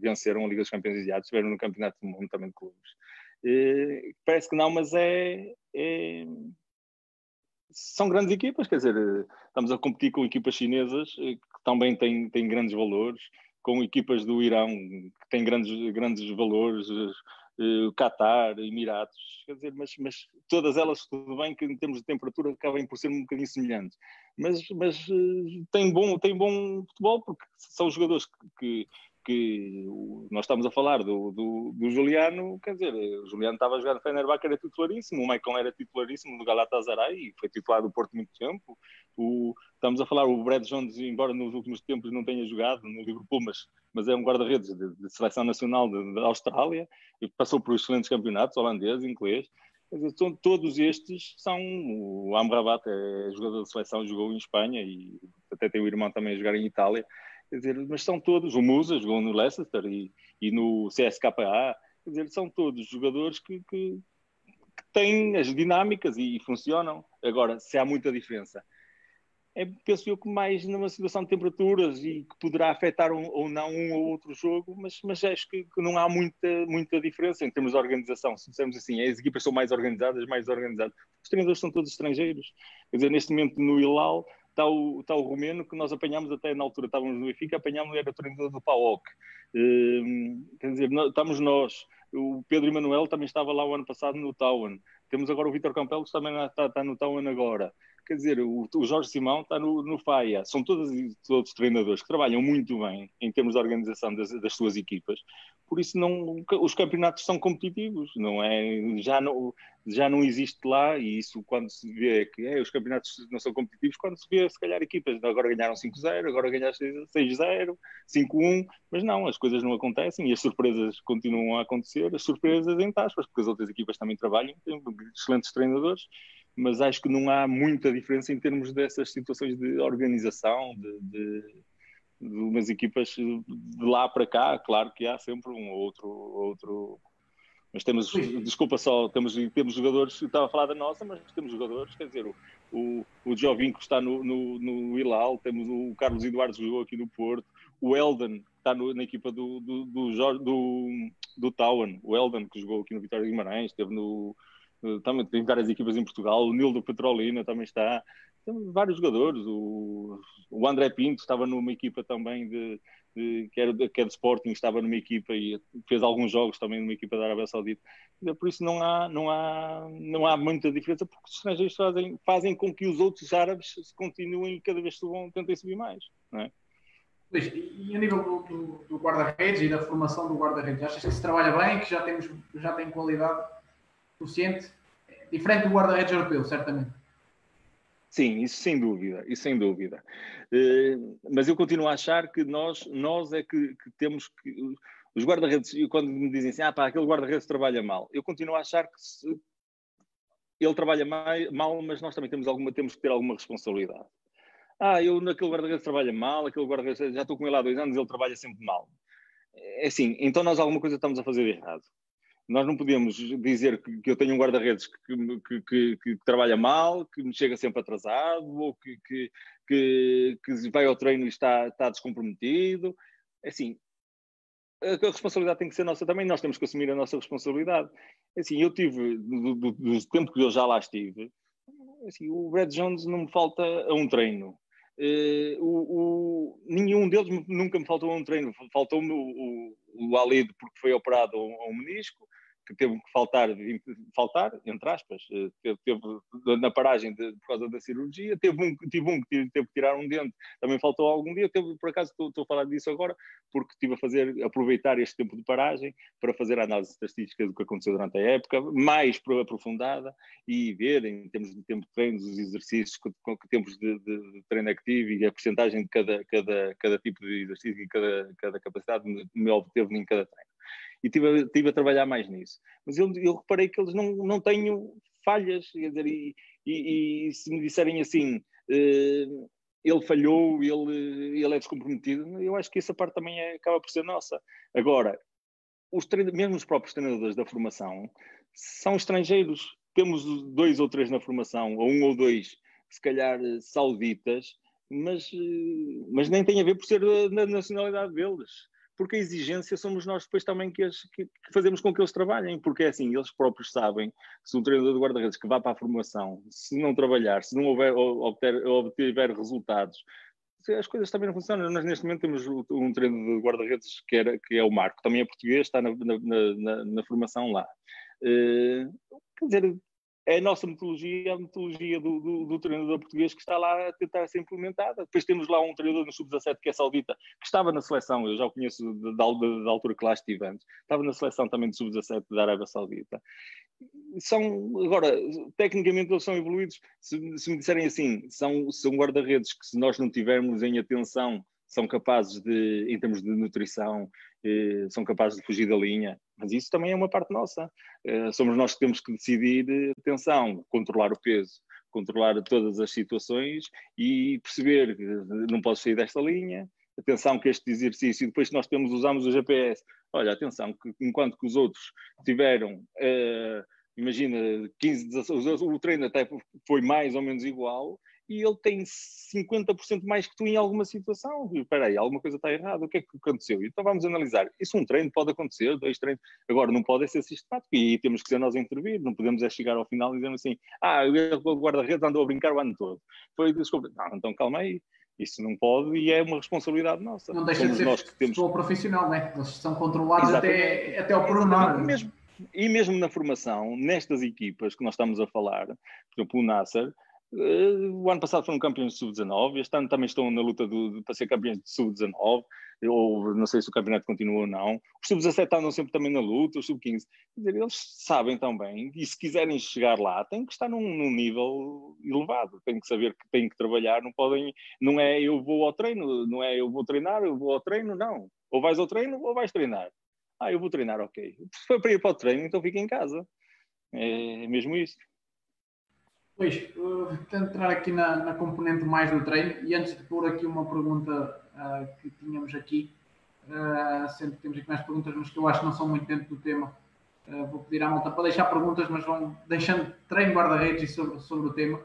venceram a Liga dos Campeões Asiáticos, estiveram no Campeonato do Mundo também de clubes. Parece que não, mas é, é são grandes equipas, quer dizer, estamos a competir com equipas chinesas que também têm, têm grandes valores, com equipas do Irão que têm grandes, grandes valores, uh, Qatar, Emirados, quer dizer, mas, mas todas elas, tudo bem que em termos de temperatura acabem por ser um bocadinho semelhantes, mas, mas uh, tem, bom, tem bom futebol porque são jogadores que, que que nós estamos a falar do, do, do, Juliano, quer dizer, o Juliano estava a jogar no Fenerbahçe, era titularíssimo, o Michael era titularíssimo do Galatasaray foi titular do Porto muito tempo. O, estamos a falar, o Brad Jones, embora nos últimos tempos não tenha jogado no Liverpool, mas, mas é um guarda-redes de, de, seleção nacional da Austrália, e passou por excelentes campeonatos, holandês, inglês. Quer dizer, todos estes são. O Amrabat é jogador de seleção, jogou em Espanha e até tem o irmão também a jogar em Itália. Quer dizer, mas são todos, o Musa jogou no Leicester e, e no CSKA, quer dizer, são todos jogadores que, que, que têm as dinâmicas e, e, funcionam. Agora, se há muita diferença, é, penso eu que mais numa situação de temperaturas e que poderá afetar um, ou não um ou outro jogo, mas, mas acho que, que, não há muita, muita diferença em termos de organização. Se dissermos assim, as equipas são mais organizadas, mais organizadas. Os treinadores são todos estrangeiros. Quer dizer, neste momento no Hilal está o, está o que nós apanhámos até na altura, estávamos no Benfica, apanhámos, era treinador do PAOK. Uh, quer dizer, nós, estamos nós, o Pedro Emanuel também estava lá o ano passado no Tawan. Temos agora o Vitor Campelos, também está, está no Tawan agora. Quer dizer, o, o Jorge Simão está no, no FAIA. São todos, todos treinadores que trabalham muito bem em termos de organização das, das suas equipas. Por isso, não, os campeonatos são competitivos. Não é, já, não, já não existe lá, e isso quando se vê que é, os campeonatos não são competitivos, quando se vê, se calhar, equipas agora ganharam 5-0, agora ganharam 6-0, 5-1, mas não, as coisas não acontecem e as surpresas continuam a acontecer. As surpresas em tascas, porque as outras equipas também trabalham, têm excelentes treinadores mas acho que não há muita diferença em termos dessas situações de organização, de, de, de umas equipas de lá para cá. Claro que há sempre um outro, outro mas temos, desculpa só, temos, temos jogadores, estava a falar da nossa, mas temos jogadores, quer dizer, o, o, o Jovinco está no, no, no Hilal, temos o Carlos Eduardo jogou aqui no Porto, o Elden está no, na equipa do, do, do, do, do Tawan, o Elden que jogou aqui no Vitória de Guimarães, esteve no, também tem várias equipas em Portugal, o Nildo Petrolina também está, tem vários jogadores, o, o André Pinto estava numa equipa também de, de, que, era, que é de Sporting, estava numa equipa e fez alguns jogos também numa equipa da Arábia Saudita, por isso não há, não há, não há muita diferença, porque os estrangeiros fazem, fazem com que os outros árabes continuem e cada vez subam, tentem subir mais, não é? Luís, e a nível do, do, do guarda-redes e da formação do guarda-redes, achas que se trabalha bem, que já, temos, já tem qualidade suficiente, diferente do guarda-redes europeu, certamente. Sim, isso sem dúvida, isso sem dúvida. Uh, mas eu continuo a achar que nós, nós é que, que temos que. Os guarda-redes, quando me dizem assim, ah pá, aquele guarda-redes trabalha mal, eu continuo a achar que se, ele trabalha mal, mas nós também temos, alguma, temos que ter alguma responsabilidade. Ah, eu naquele guarda-redes trabalha mal, aquele guarda-redes, já estou com ele há dois anos, ele trabalha sempre mal. É assim, então nós alguma coisa estamos a fazer errado nós não podemos dizer que, que eu tenho um guarda-redes que, que, que, trabalha mal, que me chega sempre atrasado, ou que, que, vai ao treino e está, está descomprometido. Assim, a, responsabilidade tem que ser nossa também, nós temos que assumir a nossa responsabilidade. Assim, eu tive, do, do, do tempo que eu já lá estive, assim, o Brad Jones não me falta a um treino. Uh, o, o, nenhum deles nunca me faltou a um treino. Faltou-me o, o, o porque foi operado a um, a um menisco, que teve que faltar, faltar entre aspas, eh, teve, teve na paragem de, por causa da cirurgia, teve um, tive um que teve que tirar um dente, também faltou algum dia, teve, por acaso estou, estou a falar disso agora, porque estive a fazer, aproveitar este tempo de paragem para fazer a análise estatística do que aconteceu durante a época, mais aprofundada, e ver em termos de tempo de treinos, os exercícios, que, que tempos de, de, de, treino ativo e a porcentagem de cada, cada, cada tipo de exercício e cada, cada capacidade me obteve em cada treino e estive, estive a trabalhar mais nisso. Mas eu, eu reparei que eles não, não têm falhas, quer dizer, e, e, e se me disserem assim, uh, ele falhou, ele, ele é descomprometido, eu acho que essa parte também é, acaba por ser nossa. Agora, os mesmo os próprios treinadores da formação são estrangeiros. Temos dois ou três na formação, ou um ou dois, se calhar sauditas, mas, mas nem tem a ver por ser na nacionalidade deles porque a exigência somos nós depois também que, que, que, fazemos com que eles trabalhem, porque é assim, eles próprios sabem se um treinador de guarda-redes que vá para a formação, se não trabalhar, se não houver, obter, obtiver resultados, as coisas também não funcionam. Nós neste momento temos um treinador de guarda-redes que, era, que é o Marco, também é português, está na, na, na, na formação lá. Uh, quer dizer, a nossa metodologia, a metodologia do, do, do, treinador português que está lá a tentar ser implementada. Depois temos lá um treinador no Sub-17 que é saudita, que estava na seleção, eu já o conheço da, da altura que lá estive antes, estava na seleção também do Sub-17 da Arábia Saudita. São, agora, tecnicamente eles são evoluídos. Se, se me disserem assim, são, são guarda-redes que se nós não tivermos em atenção são capazes de, em termos de nutrição, eh, são capazes de fugir da linha, mas isso também é uma parte nossa. Eh, somos nós que temos que decidir, eh, atenção, controlar o peso, controlar todas as situações e perceber que não posso sair desta linha, atenção que este exercício, depois que nós temos, usamos o GPS, olha, atenção, que enquanto que os outros tiveram, uh, imagina, 15, 16, o treino até foi mais ou menos igual, e ele tem 50% mais que tu em alguma situação. Espera aí, alguma coisa está errada, o que é que aconteceu? Então vamos analisar. Isso um treino pode acontecer, dois treinos. Agora, não pode ser sistemático e temos que ser nós a intervir, não podemos é chegar ao final e dizer assim, ah, o guarda-redes andou a brincar o ano todo. Foi desculpa. Não, então calma aí. Isso não pode e é uma responsabilidade nossa. Não deixa Somos de ser nós que temos... profissional, não é? Eles são controlados até, até ao pormenor. Mesmo, e mesmo na formação, nestas equipas que nós estamos a falar, por exemplo, o Nasser, o ano passado foram campeões de sub-19, este ano também estão na luta do, para ser campeões de sub-19, ou não sei se o campeonato continua ou não. Os sub-17 andam sempre também na luta, os sub-15. Eles sabem também, e se quiserem chegar lá, têm que estar num, num, nível elevado, têm que saber que têm que trabalhar, não podem, não é eu vou ao treino, não é eu vou treinar, eu vou ao treino, não. Ou vais ao treino ou vais treinar. Ah, eu vou treinar, ok. Se <laughs> foi para ir para o treino, então fica em casa. É mesmo isso. Pois, uh, tento entrar aqui na, na, componente mais do treino e antes de pôr aqui uma pergunta uh, que tínhamos aqui, uh, sempre temos aqui mais perguntas, mas que eu acho que não são muito dentro do tema, uh, vou pedir à malta para deixar perguntas, mas vão deixando treino guarda-redes e sobre, sobre o tema.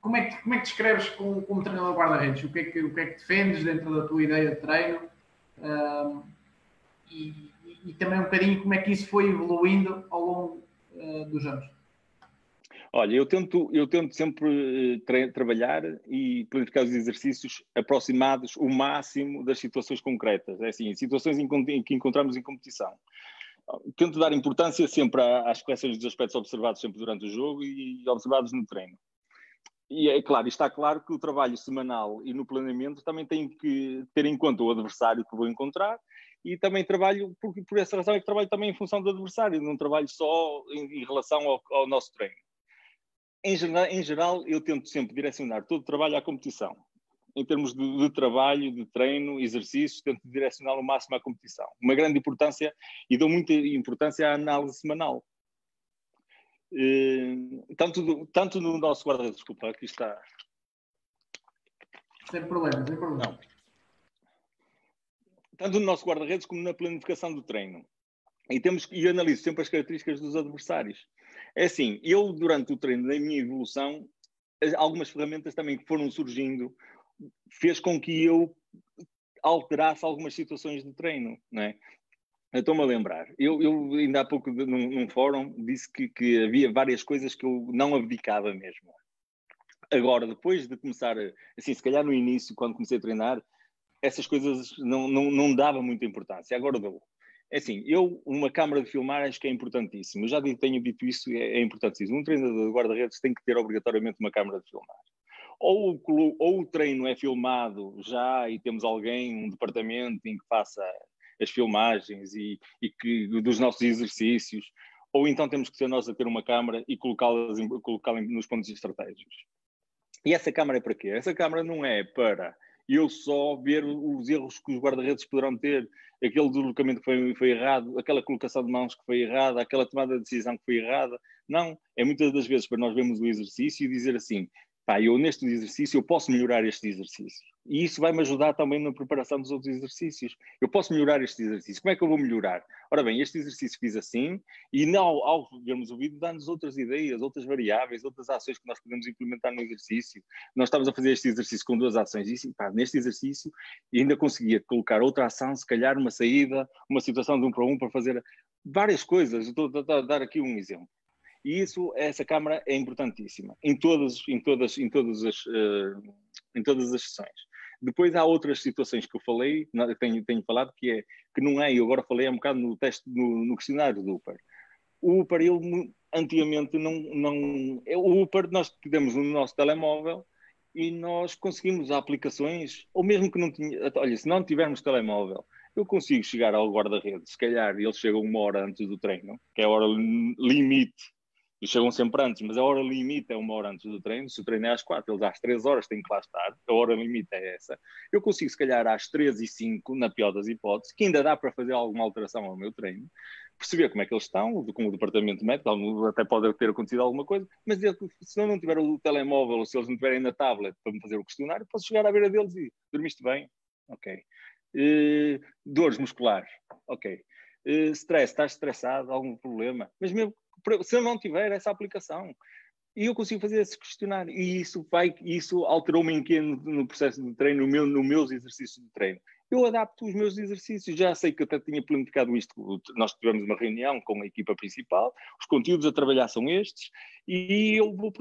como, é que, como é que descreves como, como treinador guarda-redes? O, que é que, o que é que defendes dentro da tua ideia de treino? E, e, também um bocadinho como é que isso foi evoluindo ao longo dos anos? Olha, eu tento, eu tento sempre eh, tra trabalhar e planificar os exercícios aproximados o máximo das situações concretas. É assim, situações em que encontramos em competição. Tento dar importância sempre às correções dos aspectos observados sempre durante o jogo e observados no treino. E é claro, está claro que o trabalho semanal e no planeamento também tem que ter em conta o adversário que vou encontrar e também trabalho, por, por essa razão é que trabalho também em função do adversário, não trabalho só em, em relação ao, ao nosso treino em geral, em geral, eu tento sempre direcionar todo o trabalho à competição. Em termos de, de trabalho, de treino, exercícios, tento direcionar o máximo à competição. Uma grande importância, e dou muita importância à análise semanal. Uh, tanto, tanto no nosso guarda-redes, desculpa, aqui está. Sem problema, sem problema. Não. Tanto no nosso guarda-redes como na planificação do treino. E, temos, e analiso sempre as características dos adversários. É assim, eu durante o treino, na minha evolução, algumas ferramentas também que foram surgindo fez com que eu alterasse algumas situações de treino, não é? Estou-me a lembrar, eu, eu, ainda há pouco num, num fórum disse que, que, havia várias coisas que eu não abdicava mesmo. Agora, depois de começar, assim, se calhar no início, quando comecei a treinar, essas coisas não, não, não dava muita importância, agora dou. É assim, eu, uma câmara de filmar, acho que é importantíssimo. Eu já tenho dito isso, é, é importantíssimo. Um treinador de guarda-redes tem que ter obrigatoriamente uma câmara de filmar. Ou o, ou o treino é filmado já e temos alguém, um departamento em que faça as filmagens e, e que, dos nossos exercícios, ou então temos que ser nós a ter uma câmara e colocá-las colocá nos pontos estratégicos. E essa câmara é para quê? Essa câmara não é para eu só ver os erros que os guarda-redes poderão ter, aquele deslocamento que foi, foi, errado, aquela colocação de mãos que foi errada, aquela tomada de decisão que foi errada. Não, é muitas das vezes para nós vermos o exercício e dizer assim, pá, eu neste exercício eu posso melhorar este exercício. E isso vai-me ajudar também na preparação dos outros exercícios. Eu posso melhorar este exercício. Como é que eu vou melhorar? Ora bem, este exercício fiz assim, e não, ao vermos o vídeo, dá-nos outras ideias, outras variáveis, outras ações que nós podemos implementar no exercício. Nós estamos a fazer este exercício com duas ações, e pá, neste exercício ainda conseguia colocar outra ação, se calhar uma saída, uma situação de um para um, para fazer várias coisas. Estou a dar aqui um exemplo. E isso, essa câmara é importantíssima em todas, em todas, em todas as, uh, em todas as sessões. Depois há outras situações que eu falei, tenho, tenho falado, que é que não é, eu agora falei um bocado no teste, no, no questionário do Uber. O Uber, ele antigamente não, não. É, o Uber nós temos no nosso telemóvel e nós conseguimos aplicações, ou mesmo que não tinha. Olha, se não tivermos telemóvel, eu consigo chegar ao guarda-redes, se calhar ele chega uma hora antes do treino, que é a hora limite e chegam sempre antes, mas a hora limite é uma hora antes do treino. Se o treino é às quatro, eles às três horas têm que lá estar. A hora limite é essa. Eu consigo, se calhar, às três e cinco, na pior das hipóteses, que ainda dá para fazer alguma alteração ao meu treino, perceber como é que eles estão, com o departamento médico, até pode ter acontecido alguma coisa, mas se eu não tiver o telemóvel ou se eles não tiverem na tablet para me fazer o questionário, posso chegar à beira deles e dormiste bem? Ok. Uh, dores musculares? Ok. Uh, stress, estás estressado? Algum problema? Mas mesmo se eu não tiver essa aplicação. E eu consigo fazer esse questionário. E isso vai, isso alterou-me em que no, no, processo de treino, no meu, no meus exercícios de treino eu adapto os meus exercícios. Já sei que até tinha planificado isto. Nós tivemos uma reunião com a equipa principal, os conteúdos a trabalhar são estes, e eu vou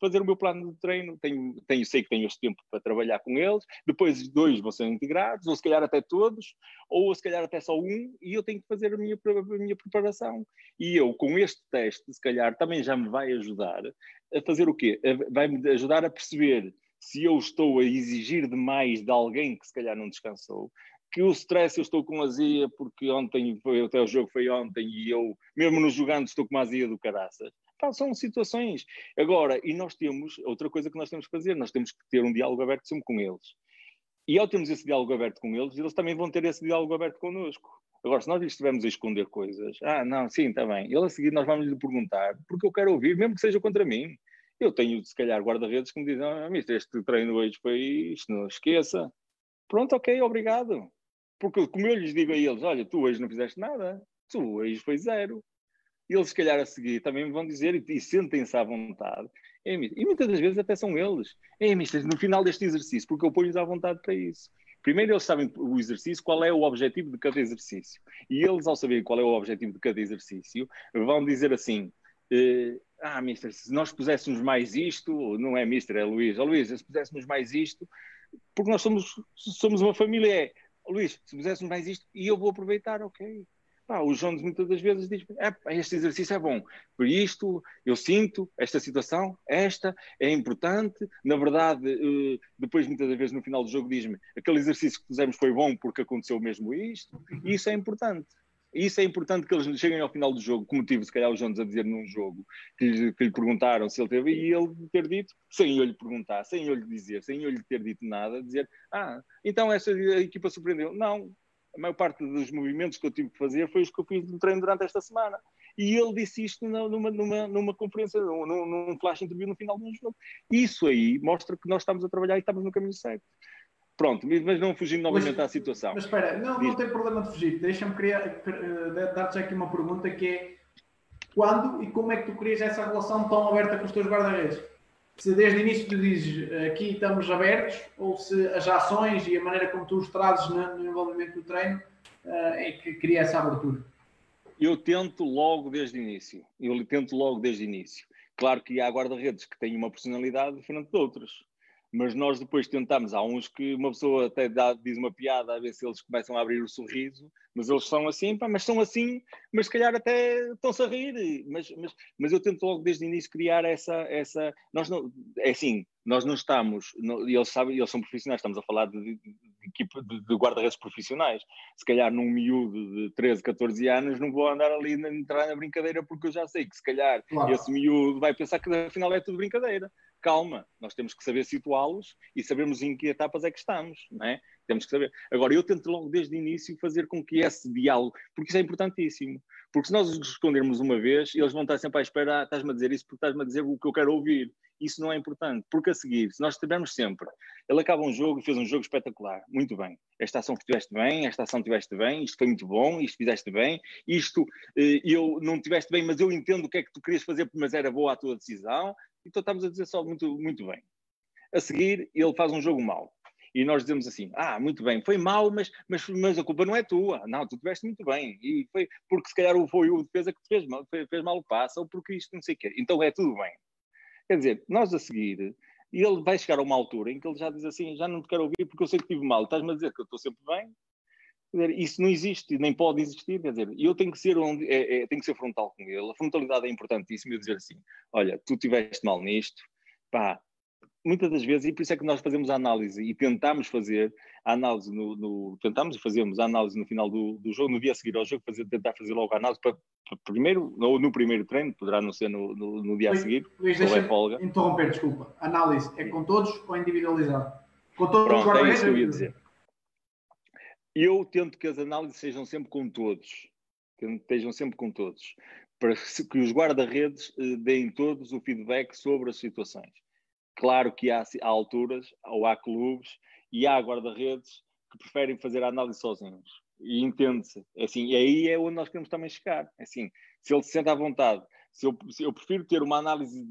fazer o meu plano de treino. Tenho, tenho, sei que tenho este tempo para trabalhar com eles. Depois, dois vão ser integrados, ou se calhar até todos, ou se calhar até só um, e eu tenho que fazer a minha, a minha preparação. E eu, com este teste, se calhar também já me vai ajudar a fazer o quê? Vai-me ajudar a perceber se eu estou a exigir demais de alguém que se calhar não descansou, que o stress eu estou com azia porque ontem, foi, até o jogo foi ontem e eu, mesmo nos jogando, estou com uma azia do caraças. São situações. Agora, e nós temos, outra coisa que nós temos que fazer, nós temos que ter um diálogo aberto sempre com eles. E ao termos esse diálogo aberto com eles, eles também vão ter esse diálogo aberto connosco. Agora, se nós lhes estivermos a esconder coisas, ah, não, sim, está bem. Ele a seguir nós vamos lhe perguntar, porque eu quero ouvir, mesmo que seja contra mim. Eu tenho, se calhar, guarda-redes que me dizem: ah, mister, este treino hoje foi isto, não esqueça. Pronto, ok, obrigado. Porque, como eu lhes digo a eles: olha, tu hoje não fizeste nada, tu hoje foi zero. E eles, se calhar, a seguir também me vão dizer e, e sentem-se à vontade. É, e muitas das vezes até são eles. É, mister, no final deste exercício, porque eu ponho-lhes à vontade para isso. Primeiro, eles sabem o exercício, qual é o objetivo de cada exercício. E eles, ao saberem qual é o objetivo de cada exercício, vão dizer assim: eh, ah, mister, se nós puséssemos mais isto, não é mister, é Luís, oh, Luís, se puséssemos mais isto, porque nós somos, somos uma família, é, oh, Luís, se puséssemos mais isto, e eu vou aproveitar, ok. Pá, o João muitas das vezes diz, é, este exercício é bom, por isto eu sinto, esta situação, esta é importante, na verdade, eh, depois muitas das vezes no final do jogo diz-me, aquele exercício que fizemos foi bom porque aconteceu mesmo isto, e isso é importante. Isso é importante que eles cheguem ao final do jogo, como tive, se calhar, o Jones a dizer num jogo, que lhe, que lhe, perguntaram se ele teve, e ele ter dito, sem eu lhe perguntar, sem eu lhe dizer, sem eu lhe ter dito nada, dizer, ah, então essa equipa surpreendeu. Não, a maior parte dos movimentos que eu tive que fazer foi os que eu fiz no treino durante esta semana. E ele disse isto numa, numa, numa conferência, num, num flash interview no final de um jogo. Isso aí mostra que nós estamos a trabalhar e estamos no caminho certo. Pronto, mas não fugindo novamente mas, à situação. Mas espera, não, não tem problema de fugir. Deixa-me uh, dar-te aqui uma pergunta que é quando e como é que tu crias essa relação tão aberta com os teus guarda-redes? Se desde o início tu dizes aqui estamos abertos ou se as ações e a maneira como tu os trazes no, no envolvimento do treino uh, é que cria essa abertura? Eu tento logo desde o início. Eu tento logo desde o início. Claro que há guarda-redes que têm uma personalidade diferente de outros mas nós depois tentamos, há uns que uma pessoa até dá, diz uma piada a ver se eles começam a abrir o sorriso, mas eles são assim, pá, mas são assim, mas se calhar até estão-se a rir, mas, mas, mas eu tento logo desde o início criar essa, essa nós não, é assim, nós não estamos, não, eles sabem, eles são profissionais, estamos a falar de, de, de, de guarda-redes profissionais, se calhar num miúdo de 13, 14 anos não vou andar ali a entrar na brincadeira porque eu já sei que se calhar claro. esse miúdo vai pensar que afinal é tudo brincadeira calma, nós temos que saber situá-los e sabermos em que etapas é que estamos, não é? Temos que saber. Agora, eu tento logo desde o início fazer com que esse diálogo, porque isso é importantíssimo, porque se nós os respondermos uma vez, eles vão estar sempre à espera, ah, estás-me a dizer isso porque estás-me a dizer o que eu quero ouvir. Isso não é importante, porque a seguir, se nós estivermos sempre, ele acaba um jogo e fez um jogo espetacular, muito bem. Esta ação tiveste bem, esta ação tiveste bem, isto foi muito bom, isto fizeste bem, isto eh, eu não tiveste bem, mas eu entendo o que é que tu querias fazer, mas era boa a tua decisão. Então estamos a dizer só muito, muito bem. A seguir, ele faz um jogo mau. E nós dizemos assim: ah, muito bem, foi mau, mas, mas, mas a culpa não é tua. Não, tu tiveste muito bem. E foi porque se calhar foi o defesa que te fez mal, fez mal o passo, ou porque isto não sei o quê. Então é tudo bem. Quer dizer, nós a seguir, ele vai chegar a uma altura em que ele já diz assim: já não te quero ouvir porque eu sei que tive mal. Estás-me a dizer que eu estou sempre bem? Dizer, isso não existe, nem pode existir. Quer dizer, eu tenho que ser onde, é, é, tenho que ser frontal com ele. A frontalidade é importantíssima. Eu dizer assim: olha, tu tiveste mal nisto, pá, muitas das vezes, e por isso é que nós fazemos a análise e tentamos fazer a análise no, no tentamos e fazemos a análise no final do, do, jogo, no dia a seguir ao jogo, fazer, tentar fazer logo a análise para, para primeiro, ou no primeiro treino, poderá não ser no, no, no dia a seguir, Luís, é folga. interromper, desculpa. Análise é com todos ou individualizado? Com todos Pronto, os é isso que eu ia dizer. Eu tento que as análises sejam sempre com todos, que estejam sempre com todos, para que os guarda-redes eh, deem todos o feedback sobre as situações Claro que há, há alturas, ou há clubes, e há guarda-redes que preferem fazer a análise sozinhos. E entende-se. É assim, e aí é onde nós queremos também chegar. É assim, se ele se sente à vontade, se eu, se eu, prefiro ter uma análise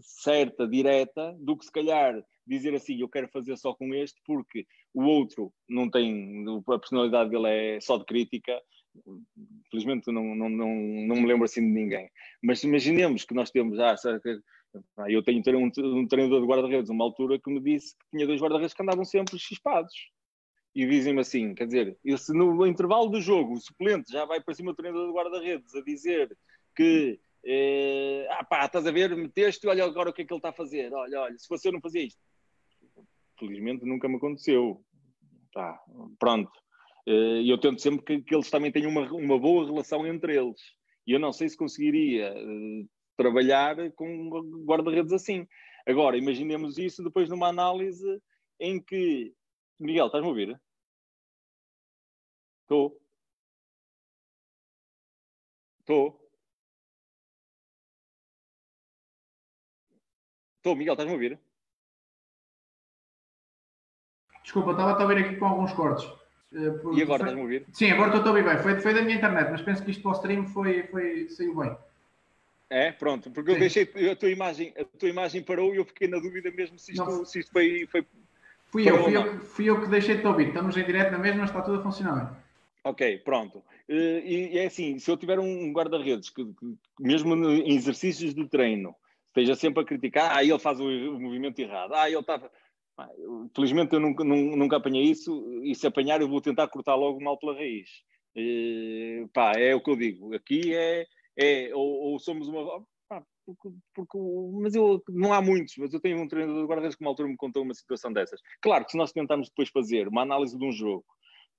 certa, direta, do que se calhar dizer assim, eu quero fazer só com este, porque o outro não tem, a personalidade dele é só de crítica. Felizmente não, não, não, não me lembro assim de ninguém. Mas imaginemos que nós temos, ah, eu tenho um, treinador de guarda-redes, uma altura, que me disse que tinha dois guarda-redes que andavam sempre chispados. E dizem-me assim, quer dizer, se no intervalo do jogo o suplente já vai para cima do treinador de guarda-redes a dizer que eh, ah pá, estás a ver, meteste, olha agora o que é que ele está a fazer, olha, olha, se fosse eu não fazia isto. Felizmente nunca me aconteceu. Tá, pronto. Eh, e eu tento sempre que, que, eles também tenham uma, uma boa relação entre eles. E eu não sei se conseguiria eh, trabalhar com guarda-redes assim. Agora, imaginemos isso depois numa análise em que. Miguel, estás-me a ouvir? Estou. Estou. Estou, Miguel, estás-me a ouvir? Desculpa, estava a ouvir aqui com alguns cortes. Eh, por... E agora estás-me a ouvir? Sim, agora estou a ouvir bem. Foi, foi da minha internet, mas penso que isto para o stream foi, foi, saiu bem. É, pronto, porque eu deixei a tua imagem, a tua imagem parou e eu fiquei na dúvida mesmo se isto, se isto foi, foi. Fui eu, fui eu, fui eu que deixei de ouvir. Estamos em direto na mesma, está tudo a funcionar. Ok, pronto. Eh, e é assim, se eu tiver um guarda-redes que, que, mesmo em exercícios de treino, esteja sempre a criticar, ah, ele faz o, o movimento errado, ah, ele estava. Tá... Felizmente eu nunca, nunca apanhei isso, e se apanhar eu vou tentar cortar logo mal pela raiz. E, eh, pá, é o que eu digo. Aqui é é, ou, ou somos uma. Pá, porque, porque, mas eu não há muitos, mas eu tenho um treinador de guarda-redes que uma altura me contou uma situação dessas. Claro que se nós tentarmos depois fazer uma análise de um jogo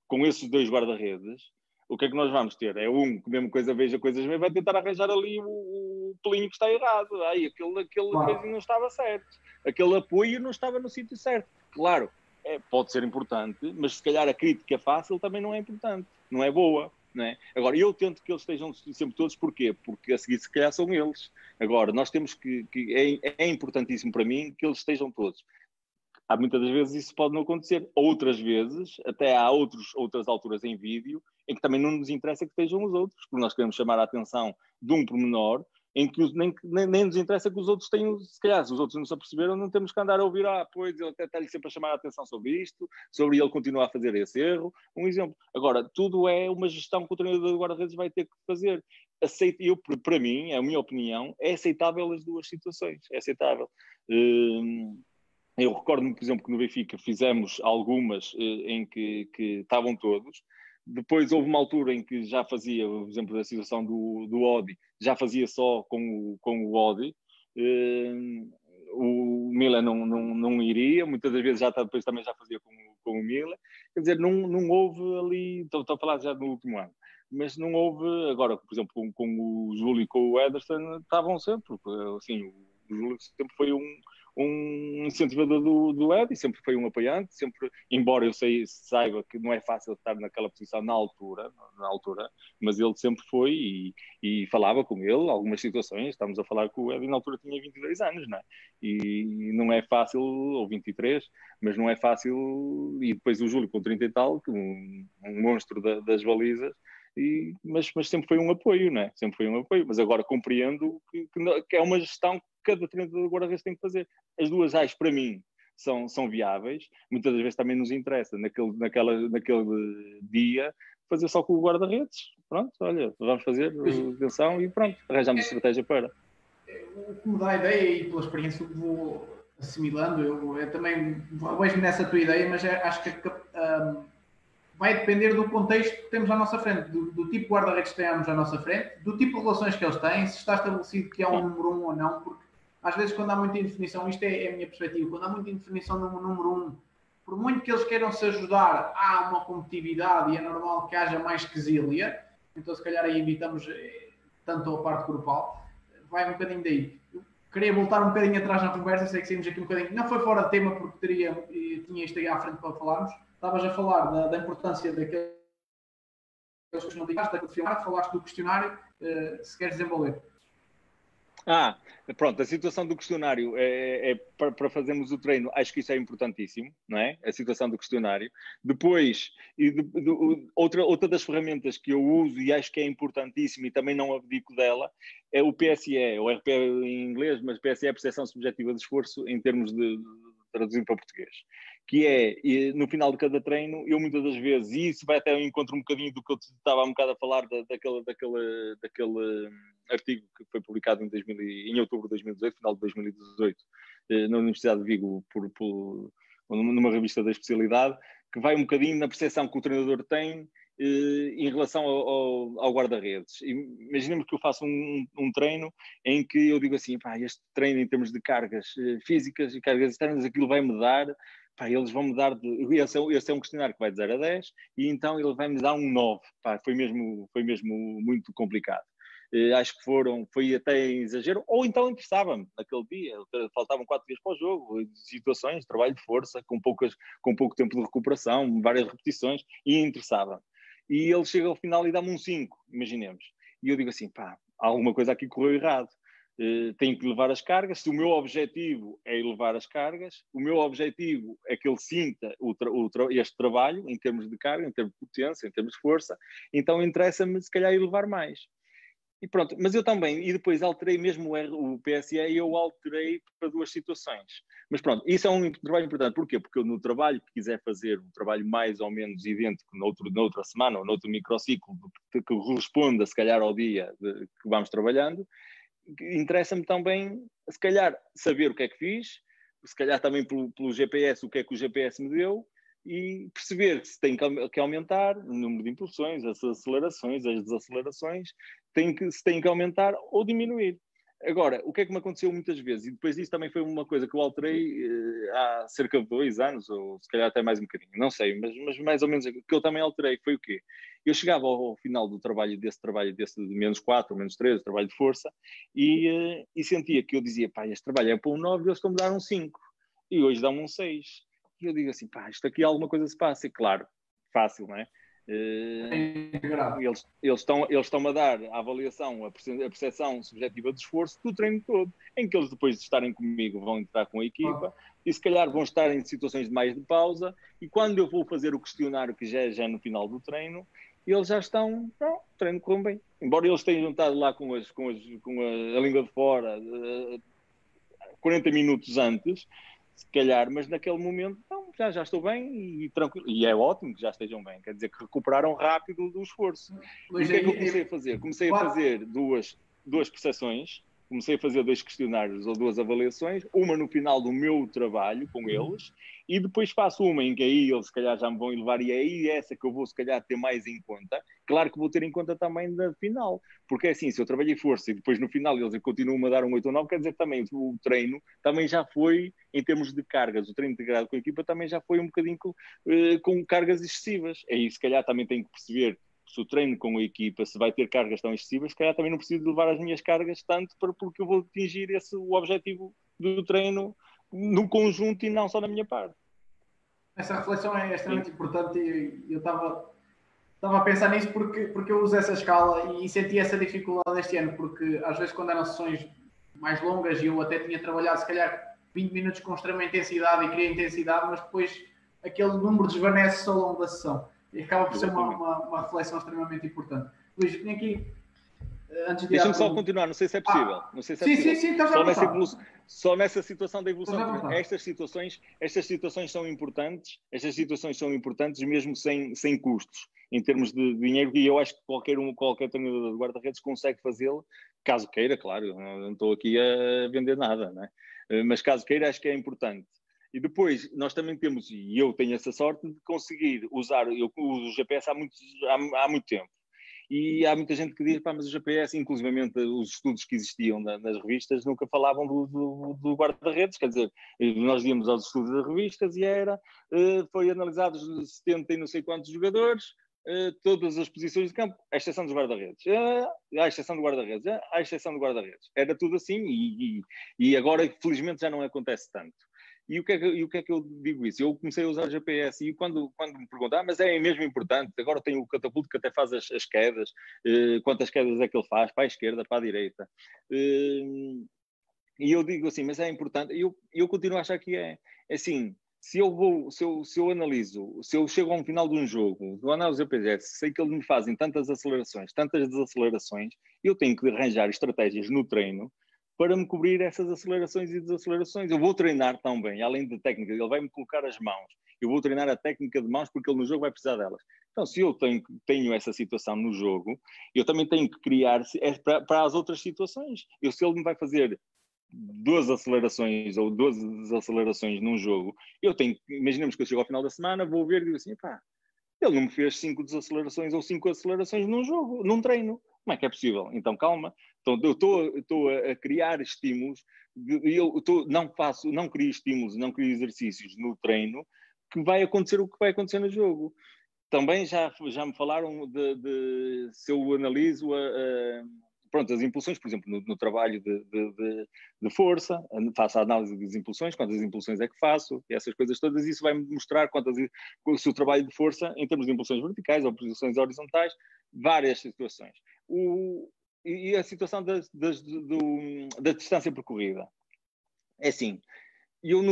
com esses dois guarda-redes, o que é que nós vamos ter? É um que mesmo coisa veja coisas mesmo, vai tentar arranjar ali o, o pelinho que está errado. Aí aquele, aquele claro. coisa não estava certo. Aquele apoio não estava no sítio certo. Claro, é, pode ser importante, mas se calhar a crítica fácil também não é importante, não é boa. É? Agora, eu tento que eles estejam sempre todos, porquê? Porque a seguir, se calhar, são eles. Agora, nós temos que. que é, é, importantíssimo para mim que eles estejam todos. Há muitas das vezes isso pode não acontecer. Outras vezes, até há outros, outras alturas em vídeo, em que também não nos interessa que estejam os outros, porque nós queremos chamar a atenção de um pormenor em que nem, nem, nem, nos interessa que os outros tenham, se calhar, se os outros não se aperceberam, não temos que andar a ouvir, ah, pois, ele até está-lhe sempre a chamar a atenção sobre isto, sobre ele continuar a fazer esse erro. Um exemplo. Agora, tudo é uma gestão que o treinador de guarda-redes vai ter que fazer. Aceito, eu, para mim, é a minha opinião, é aceitável as duas situações. É aceitável. Hum, Eu recordo-me, por exemplo, que no Benfica fizemos algumas eh, em que, que estavam todos. Depois houve uma altura em que já fazia, por exemplo, a situação do, do Odi, já fazia só com o, com o Odi. Eh, o Milan não, não, não iria, muitas das vezes já depois também já fazia com, com o Milan. Quer dizer, não, não houve ali, estou, estou a falar já no último ano, mas não houve, agora, por exemplo, com, com o Júlio e com o Ederson, estavam sempre, assim, o Júlio sempre foi um, um incentivador do, do Ed e sempre foi um apoiante, sempre, embora eu sei, saiba que não é fácil estar naquela posição na altura, na altura, mas ele sempre foi e, e falava com ele algumas situações, estamos a falar que o Ed na altura tinha 22 anos, não é? E não é fácil, ou 23, mas não é fácil, e depois o Júlio com 30 e tal, um, um monstro da, das balizas, e, mas, mas, sempre foi um apoio, não é? Sempre foi um apoio, mas agora compreendo que, que, que é uma gestão cada treinador de guarda-redes tem que fazer. As duas AIS, para mim, são, são viáveis, muitas das vezes também nos interessa, naquele, naquela, naquele dia, fazer só com o guarda-redes. Pronto, olha, vamos fazer atenção e pronto, arranjamos estratégia para. O que me dá a ideia e pela experiência que vou assimilando, eu, eu também vejo-me nessa tua ideia, mas é, acho que vai depender do contexto que temos à nossa frente, do, do tipo de guarda-redes que temos à nossa frente, do tipo de relações que eles têm, se está estabelecido que é um número um ou não, porque às vezes quando há muita indefinição, isto é, é a minha perspectiva, quando há muita indefinição no número um, por muito que eles queiram se ajudar, há uma competitividade e é normal que haja mais quesilha, então se calhar aí evitamos eh, tanto a parte grupal, vai um bocadinho daí. Eu queria voltar um bocadinho atrás na conversa, sei que saímos aqui um bocadinho, não foi fora de tema porque teria, eh, tinha isto aí à frente para falarmos, estavas a falar da, da importância daqueles que não digaste, daquele filmar, falaste do questionário, uh, se queres desenvolver. Ah, pronto, a situação do questionário é, é para, para, fazermos o treino, acho que isso é importantíssimo, não é? A situação do questionário. Depois, de, de, outra, outra das ferramentas que eu uso e acho que é importantíssimo e também não abdico dela é o PSE, o RP em inglês, mas PSE é a percepção subjetiva de esforço em termos de, de traduzir para português que é, no final de cada treino, eu muitas das vezes, e isso vai até ao encontro um bocadinho do que eu estava um bocado a falar da, daquele, daquele, daquele hum, artigo que foi publicado em, 2000, em outubro de 2018, final de 2018, eh, na Universidade de Vigo, por, por, numa revista da especialidade, que vai um bocadinho na percepção que o treinador tem eh, em relação ao, ao, ao guarda-redes. Imaginemos que eu faço um, um, treino em que eu digo assim, pá, este treino em termos de cargas eh, físicas e cargas externas, aquilo vai-me dar pá, eles vão me dar, de, <laughs> esse, é, esse é um questionário que vai de 0 a 10, e então ele vai me dar um 9, pá, foi mesmo, foi mesmo muito complicado. Uh, acho que foram, foi até exagero, ou então interessava-me naquele dia, faltavam quatro dias para o jogo, situações, trabalho de força, com, poucas, com pouco tempo de recuperação, várias repetições, e interessava-me. E ele chega ao final e dá-me um 5, imaginemos. E eu digo assim, pá, alguma coisa aqui correu errado. Uh, tenho que levar as cargas. Se o meu objetivo é elevar as cargas, o meu objetivo é que ele sinta o tra o tra este trabalho em termos de carga, em termos de potência, em termos de força, então interessa-me se calhar elevar mais. E pronto, mas eu também, e depois alterei mesmo o, PSE e eu alterei para duas situações. Mas pronto, isso é um trabalho importante. Porquê? Porque eu no trabalho que quiser fazer, um trabalho mais ou menos idêntico noutro, noutra semana ou noutro microciclo, que corresponda se calhar ao dia de, que vamos trabalhando, interessa-me também, se calhar, saber o que é que fiz, se calhar também pelo, pelo, GPS, o que é que o GPS me deu, e perceber se tem que aumentar o número de impulsões, as acelerações, as desacelerações, tem que, se tem que aumentar ou diminuir. Agora, o que é que me aconteceu muitas vezes, e depois isso também foi uma coisa que eu alterei eh, há cerca de dois anos, ou se calhar até mais um bocadinho, não sei, mas, mas mais ou menos o que eu também alterei foi o quê? Eu chegava ao, ao final do trabalho, desse trabalho, desse de menos 4, menos 3, trabalho de força, e, eh, e sentia que eu dizia, pá, este trabalho é para um 9 e eles estão-me dar um 5, e hoje dão-me um 6. E eu digo assim, pá, isto aqui alguma coisa se passa, e claro, fácil, não é? Uh, eles, eles, estão, eles estão a dar a avaliação, a percepção subjetiva de esforço do treino todo, em que eles depois de estarem comigo vão entrar com a equipa ah. e se calhar vão estar em situações de mais de pausa e quando eu vou fazer o questionário que já é já no final do treino, eles já estão, não, o treino correu bem. Embora eles tenham estado lá com, as, com, as, com a, a língua de fora uh, 40 minutos antes, se calhar, mas naquele momento não, já, já estou bem e tranquilo. E é ótimo que já estejam bem, quer dizer que recuperaram rápido do esforço. Mas e o que é que eu comecei a fazer? Comecei a fazer duas, duas percepções comecei a fazer dois questionários ou duas avaliações, uma no final do meu trabalho com uhum. eles, e depois faço uma em que aí eles se calhar já me vão levar, e é aí essa que eu vou se calhar ter mais em conta. Claro que vou ter em conta também na final, porque é assim, se eu trabalhei força e depois no final eles continuam a dar um 8 ou 9, quer dizer que também o treino também já foi, em termos de cargas, o treino integrado com a equipa também já foi um bocadinho com, uh, com cargas excessivas. Aí se calhar também tenho que perceber se o treino com a equipa, se vai ter cargas tão excessivas, se calhar também não preciso levar as minhas cargas tanto para, porque eu vou atingir esse, o objetivo do treino no conjunto e não só na minha parte. Essa reflexão é extremamente Sim. importante e eu estava estava a pensar nisso porque, porque eu uso essa escala e senti essa dificuldade este ano, porque às vezes quando eram sessões mais longas e eu até tinha trabalhado se calhar 20 minutos com extrema intensidade e queria intensidade, mas depois aquele número desvanece ao longo da sessão. E acaba por ser uma, uma, uma, reflexão extremamente importante. Luís, vim aqui. Eh, antes de Deixa-me só continuar, não sei se é possível. Ah, não sei se é sim, possível. sim, sim, então só, nessa só nessa situação da evolução. Estas situações, estas situações são importantes, estas situações são importantes mesmo sem, sem custos, em termos de dinheiro, e eu acho que qualquer, um, qualquer treinador de guarda-redes consegue fazê-lo, caso queira, claro, não estou aqui a vender nada, né? mas caso queira, acho que é importante. E depois, nós também temos, e eu tenho essa sorte, de conseguir usar, eu uso o GPS há muito, há, há muito tempo. E há muita gente que diz, pá, mas o GPS, inclusivamente os estudos que existiam na, nas revistas, nunca falavam do, do, do guarda-redes, quer dizer, nós íamos aos estudos das revistas e era, uh, foi analisados 70 e não sei quantos jogadores, uh, todas as posições de campo, à exceção dos guarda-redes, uh, à exceção do guarda-redes, à exceção do guarda-redes. Era tudo assim e, e, e agora, felizmente, já não acontece tanto. E o, que é que, e o que é que eu digo isso? Eu comecei a usar o GPS e quando, quando me perguntam, ah, mas é mesmo importante, agora tem o catapulto que até faz as, as quedas, eh, quantas quedas é que ele faz, para a esquerda, para a direita. Eh, e eu digo assim, mas é importante, eu, eu continuo a achar que é. é assim, se eu vou, se eu, se eu analiso, se eu chego a um final de um jogo, do análise GPS, sei que eles me fazem tantas acelerações, tantas desacelerações, eu tenho que arranjar estratégias no treino para me cobrir essas acelerações e desacelerações. Eu vou treinar também, além da técnica, ele vai me colocar as mãos. Eu vou treinar a técnica de mãos porque ele no jogo vai precisar delas. Então, se eu tenho, tenho essa situação no jogo, eu também tenho que criar é para, para as outras situações. Eu, se ele me vai fazer duas acelerações ou duas desacelerações num jogo, eu tenho, imaginemos que eu chego ao final da semana, vou ver e digo assim, pá, ele não me fez cinco desacelerações ou cinco acelerações num jogo, num treino. Como é que é possível? Então calma. Então eu estou a criar estímulos, eu tô, não faço, não crio estímulos, não crio exercícios no treino que vai acontecer o que vai acontecer no jogo. Também já, já me falaram de, de se eu analiso a, a pronto, as impulsões, por exemplo, no, no trabalho de, de, de, força, faço a análise das impulsões, quantas impulsões é que faço, essas coisas todas, isso vai-me mostrar quantas, se o trabalho de força, em termos de impulsões verticais ou posições horizontais, várias situações. O, e a situação da, da, do, da distância percorrida. É assim, eu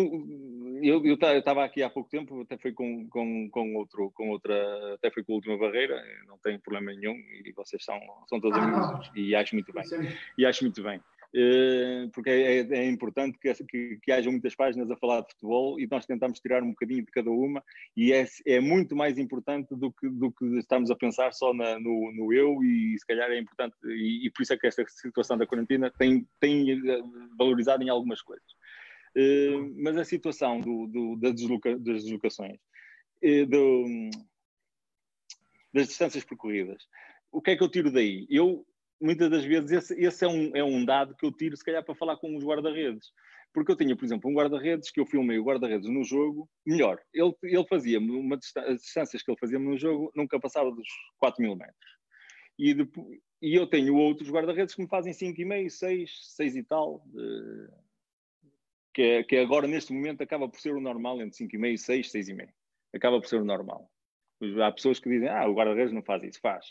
eu estava aqui há pouco tempo, até foi com, com, com, outro, com outra, até foi com a última barreira, não tem problema nenhum e vocês são, são todos ah, amigos e acho muito bem. E acho muito bem. Uh, porque é, é, é importante que, que, que hajam muitas páginas a falar de futebol e nós tentamos tirar um bocadinho de cada uma e é, é muito mais importante do que, do que estamos a pensar só na, no, no eu e se calhar é importante e, e por isso é que esta situação da quarentena tem, tem eh, valorizado em algumas coisas. Uh, mas a situação do, do, das, desloca, das deslocações, do, das distâncias percorridas, o que é que eu tiro daí? Eu, muitas das vezes, esse, esse, é, um, é um dado que eu tiro, se calhar, para falar com os guarda-redes. Porque eu tinha, por exemplo, um guarda-redes que eu filmei o guarda-redes no jogo, melhor, ele, ele fazia uma as distâncias que ele fazia no jogo nunca passava dos 4 mil metros. E, depois, e eu tenho outros guarda-redes que me fazem 5,5, 6, 6 e tal. Que, é, que agora neste momento acaba por ser o normal entre 5,5 e 6, 6,5. Acaba por ser o normal. Há pessoas que dizem, ah, o guarda-redes não faz isso, faz.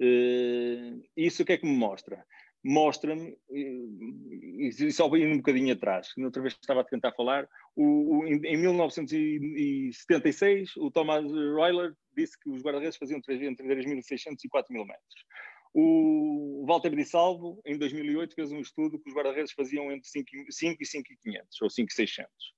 Uh, isso o que é que me mostra? Mostra-me, e, e só indo um bocadinho atrás, que outra vez estava a tentar falar, o, o, em, em 1976 o Thomas Royler disse que os guarda-redes faziam entre 3.600 e 4.000 metros. O Walter Di Salvo, em 2008, fez um estudo que os guarda-redes faziam entre 5, 5 e 5,500 ou 5,600.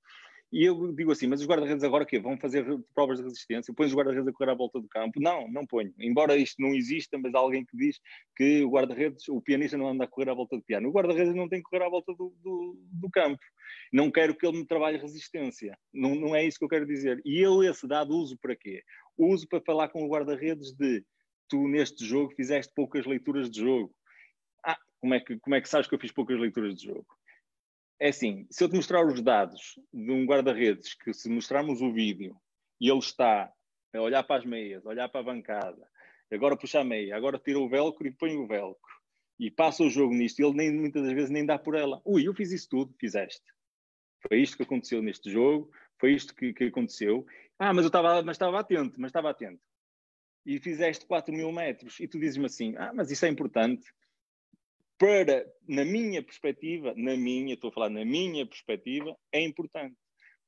E eu digo assim, mas os guarda-redes agora o quê? Vão fazer provas de resistência? Pões os guarda-redes a correr à volta do campo? Não, não ponho. Embora isto não exista, mas há alguém que diz que o guarda-redes, o pianista não anda a correr à volta do piano. O guarda-redes não tem que correr à volta do, do, do, campo. Não quero que ele me trabalhe resistência. Não, não é isso que eu quero dizer. E eu esse dado uso para quê? Uso para falar com o guarda-redes de tu neste jogo fizeste poucas leituras de jogo. Ah, como é que, como é que sabes que eu fiz poucas leituras de jogo? É assim, se eu te mostrar os dados de um guarda-redes, que se mostrarmos o vídeo e ele está a olhar para as meias, a olhar para a bancada, agora puxa a meia, agora tira o velcro e põe o velcro, e passa o jogo nisto, e ele nem, muitas das vezes nem dá por ela. Ui, eu fiz isso tudo, fizeste. Foi isto que aconteceu neste jogo, foi isto que, que aconteceu. Ah, mas eu estava, mas estava atento, mas estava atento. E fizeste 4 mil metros, e tu dizes-me assim, ah, mas isso é importante para, na minha perspectiva, na minha, estou a falar na minha perspectiva, é importante.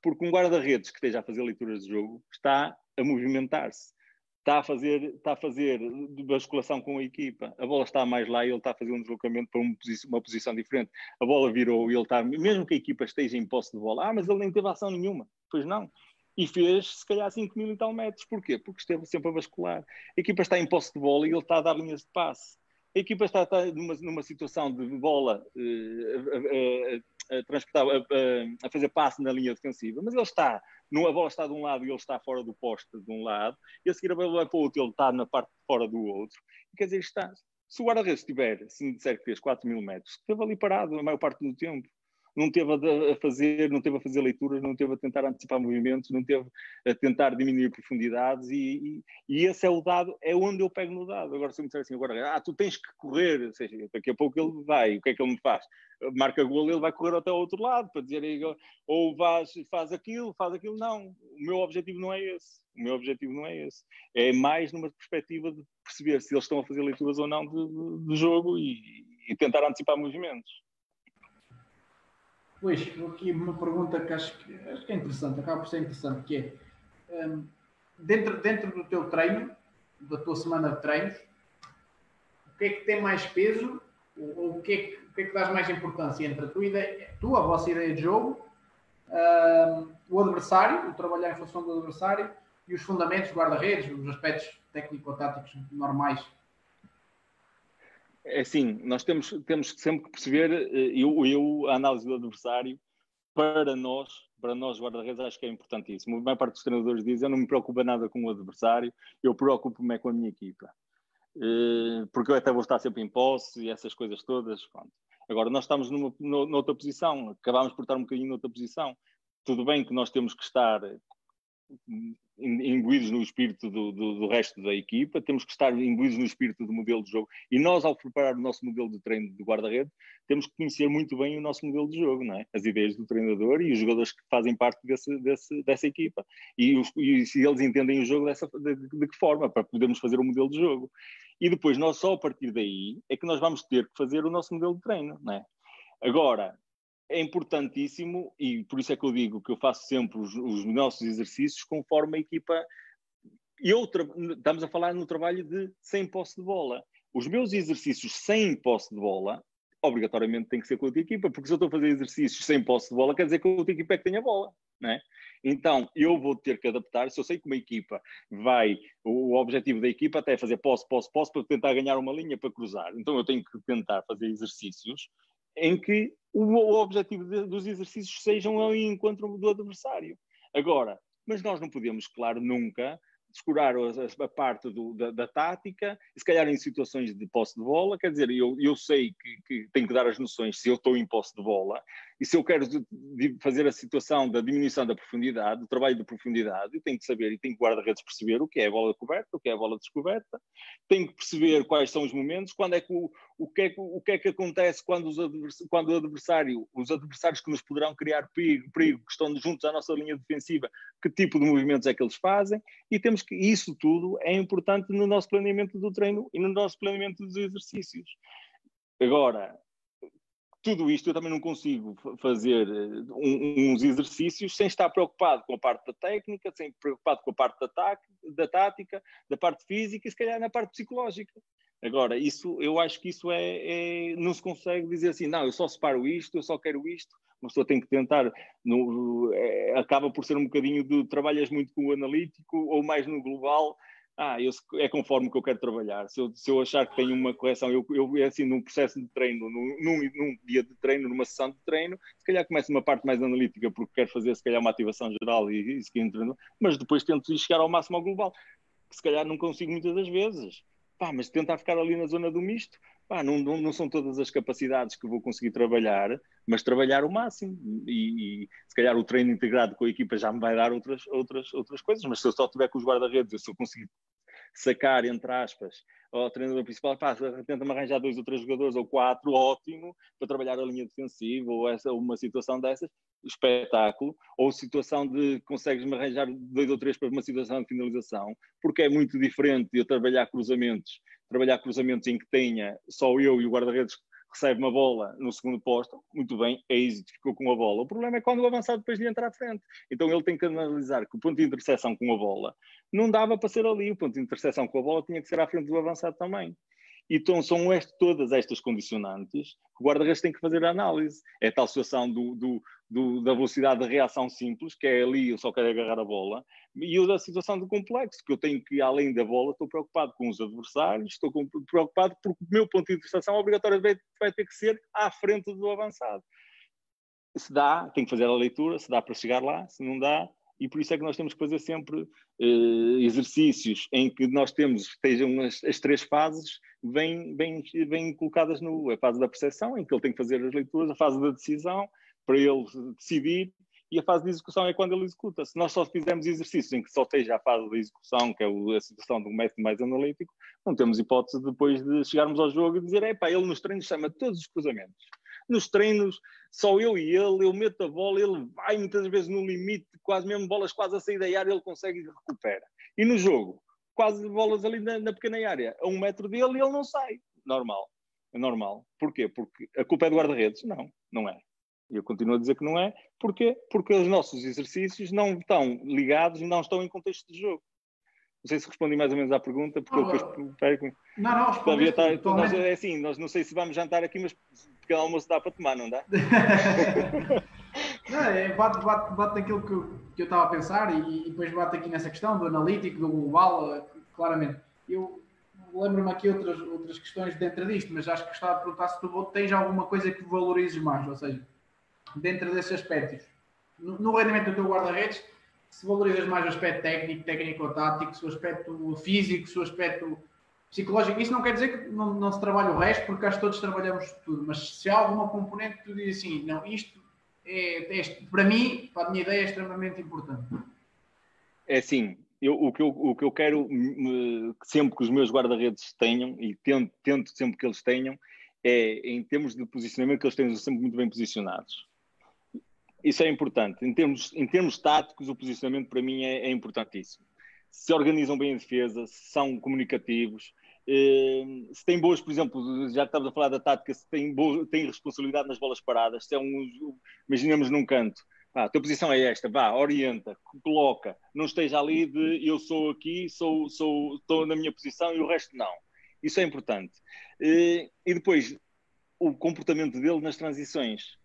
Porque um guarda-redes que esteja a fazer leituras de jogo está a movimentar-se, está a fazer, está a fazer basculação com a equipa, a bola está mais lá e ele está a fazer um deslocamento para uma posição diferente, a bola virou e ele está, mesmo que a equipa esteja em posse de bola, ah, mas ele nem teve ação nenhuma. Pois não. E fez, se calhar, 5 mil e tal metros. Porquê? Porque esteve sempre a bascular. A equipa está em posse de bola e ele está a dar linhas de passe a equipa está, está numa, numa, situação de bola uh, a, a, fazer passe na linha defensiva, mas ele está, a bola está de um lado e ele está fora do poste de um lado, e a seguir a bola vai para o outro e ele está na parte de fora do outro. Quer dizer, está, se o guarda-redes estiver, se me disser que fez 4 mil metros, esteve ali parado a maior parte do tempo não teve a, fazer, não teve a fazer leituras, não teve a tentar antecipar movimentos, não teve a tentar diminuir profundidades e, e, e esse é o dado, é onde eu pego no dado. Agora se eu me disser assim, agora, ah, tu tens que correr, ou seja, daqui a pouco ele vai, o que é que ele me faz? Marca gol, ele vai correr até ao outro lado para dizer, ou faz, faz aquilo, faz aquilo, não, o meu objetivo não é esse. O meu objetivo não é esse. É mais numa perspectiva de perceber se eles estão a fazer leituras ou não do jogo e, e tentar antecipar movimentos. Pois, aqui uma pergunta que acho que, acho que é interessante, acaba por ser interessante, que é um, dentro, dentro do teu treino, da tua semana de treinos, o que é que tem mais peso ou, o, que é que, o que é que dás mais importância entre a tua ideia, a tua, a vossa ideia de jogo, um, o adversário, o trabalhar em função do adversário e os fundamentos, guarda-redes, os aspectos técnico-táticos normais é assim, nós temos, temos sempre que perceber, eh, eu, eu, a análise do adversário, para nós, para nós guarda-redes, acho que é importantíssimo. A maior parte dos treinadores dizem, eu não me preocupo nada com o adversário, eu preocupo-me é com a minha equipa. Eh, porque eu até vou estar sempre em posse e essas coisas todas. Pronto. Agora, nós estamos numa, noutra posição, acabámos por estar um bocadinho noutra posição. Tudo bem que nós temos que estar imbuídos no espírito do, do, do, resto da equipa, temos que estar imbuídos no espírito do modelo de jogo. E nós, ao preparar o nosso modelo de treino de guarda-rede, temos que conhecer muito bem o nosso modelo de jogo, não é? As ideias do treinador e os jogadores que fazem parte desse, desse, dessa equipa. E, os, e, se eles entendem o jogo dessa, de, de, que forma, para podermos fazer o modelo de jogo. E depois, nós só a partir daí é que nós vamos ter que fazer o nosso modelo de treino, não é? Agora, é importantíssimo e por isso é que eu digo que eu faço sempre os, os nossos exercícios conforme a equipa. E outra, estamos a falar no trabalho de sem posse de bola. Os meus exercícios sem posse de bola, obrigatoriamente tem que ser com a outra equipa, porque se eu estou a fazer exercícios sem posse de bola, quer dizer que a outra equipa é que tem a bola. Né? Então, eu vou ter que adaptar. Se eu sei que uma equipa vai, o objetivo da equipa até é fazer posse, posse, posse para tentar ganhar uma linha para cruzar. Então, eu tenho que tentar fazer exercícios em que o, o objetivo de, dos exercícios sejam ao encontro do adversário. Agora, mas nós não podemos, claro, nunca descurar a, a parte do, da, da, tática, se calhar em situações de posse de bola, quer dizer, eu, eu sei que, que tenho que dar as noções se eu estou em posse de bola, e se eu quero fazer a situação da diminuição da profundidade, do trabalho de profundidade, eu tenho que saber e tenho que guarda-redes perceber o que é a bola coberta, o que é a bola descoberta, tenho que perceber quais são os momentos, quando é que o, o, que, é o que é que acontece quando, os quando o adversário, os adversários que nos poderão criar perigo, perigo, que estão juntos à nossa linha defensiva, que tipo de movimentos é que eles fazem, e temos que, isso tudo é importante no nosso planeamento do treino e no nosso planeamento dos exercícios. Agora, tudo isto eu também não consigo fazer eh, um, uns exercícios sem estar preocupado com a parte da técnica, sem preocupado com a parte da, da tática, da parte física e se calhar na parte psicológica. Agora, isso, eu acho que isso é, é, não se consegue dizer assim, não, eu só separo isto, eu só quero isto. Uma pessoa tem que tentar, no, é, acaba por ser um bocadinho de trabalhas muito com o analítico ou mais no global, ah, eu, é conforme o que eu quero trabalhar. Se eu, se eu achar que tenho uma correção, eu, eu é assim, num processo de treino, num, num, dia de treino, numa sessão de treino, se calhar começo uma parte mais analítica, porque quero fazer, se calhar, uma ativação geral e, e seguir treino, mas depois tento chegar ao máximo ao global, que se calhar não consigo muitas das vezes. Pá, mas tentar ficar ali na zona do misto, pá, não, não, não, são todas as capacidades que vou conseguir trabalhar, mas trabalhar o máximo. E, e, se calhar o treino integrado com a equipa já me vai dar outras, outras, outras coisas, mas se eu só tiver com os guarda-redes, se eu conseguir sacar, entre aspas, ao treinador principal, pá, tenta-me arranjar dois ou três jogadores ou quatro, ótimo, para trabalhar a linha defensiva ou essa, uma situação dessas, espetáculo, ou situação de consegues-me arranjar dois ou três para uma situação de finalização, porque é muito diferente eu trabalhar cruzamentos, trabalhar cruzamentos em que tenha só eu e o guarda-redes recebe uma bola no segundo posto, muito bem, é êxito, ficou com a bola. O problema é quando o avançado depois lhe entrar à frente. Então ele tem que analisar que o ponto de interseção com a bola não dava para ser ali, o ponto de interseção com a bola tinha que ser à frente do avançado também. Então são este, todas estas condicionantes que o guarda-redes tem que fazer a análise. É a tal situação do, do, do, da velocidade de reação simples, que é ali eu só quero agarrar a bola, e a situação do complexo, que eu tenho que, além da bola, estou preocupado com os adversários, estou preocupado porque o meu ponto de interseção obrigatoriamente vai ter que ser à frente do avançado. Se dá, tem que fazer a leitura, se dá para chegar lá, se não dá, e por isso é que nós temos que fazer sempre uh, exercícios em que nós temos, estejam as, as três fases bem, bem, bem colocadas no a fase da percepção, em que ele tem que fazer as leituras, a fase da decisão, para ele decidir, e a fase de execução é quando ele executa. Se nós só fizermos exercícios em que só esteja a fase da execução, que é a situação do método mais analítico, não temos hipótese depois de chegarmos ao jogo e dizer, é pá, ele nos treinos chama todos os cruzamentos. Nos treinos, só eu e ele, eu meto a bola, ele vai muitas vezes no limite, quase mesmo bolas quase a sair da área, ele consegue e recupera. E no jogo, quase bolas ali na, na pequena área, a um metro dele, ele não sai. Normal. É normal. Porquê? Porque a culpa é do guarda-redes? Não, não é. E eu continuo a dizer que não é. Porquê? Porque os nossos exercícios não estão ligados e não estão em contexto de jogo. Não sei se respondi mais ou menos à pergunta, porque não, eu depois pego. Não, não, respondi. Estar, nós, é assim, nós não sei se vamos jantar aqui, mas pequeno almoço dá para tomar, não dá? <laughs> não, é, bate, bate, bate naquilo que, eu, que eu estava a pensar e, e, depois bate aqui nessa questão do analítico, do global, claramente. Eu lembro-me aqui outras, outras questões dentro disto, mas acho que gostava de perguntar se tu tens alguma coisa que valorizes mais, ou seja, dentro desses aspectos. No, no rendimento do teu guarda-redes, se valorizas mais o aspecto técnico, técnico-tático, o aspecto físico, o aspecto psicológico, isso não quer dizer que não, não, se trabalha o resto, porque acho que todos trabalhamos tudo, mas se há alguma componente que tu dizes assim, não, isto é, é, para mim, para a minha ideia, é extremamente importante. É assim, eu, o, que eu, o que eu quero sempre que os meus guarda-redes tenham, e tento, tento sempre que eles tenham, é em termos de posicionamento que eles estejam sempre muito bem posicionados. Isso é importante. Em termos, em termos táticos, o posicionamento para mim é, é importantíssimo. Se organizam bem a defesa, se são comunicativos, eh, se têm boas, por exemplo, já que estamos a falar da tática, se têm, boa, têm responsabilidade nas bolas paradas, se é um, imaginemos num canto, ah, a tua posição é esta, vá, orienta, coloca, não esteja ali de eu sou aqui, sou, sou, estou na minha posição e o resto não. Isso é importante. Eh, e depois, o comportamento dele nas transições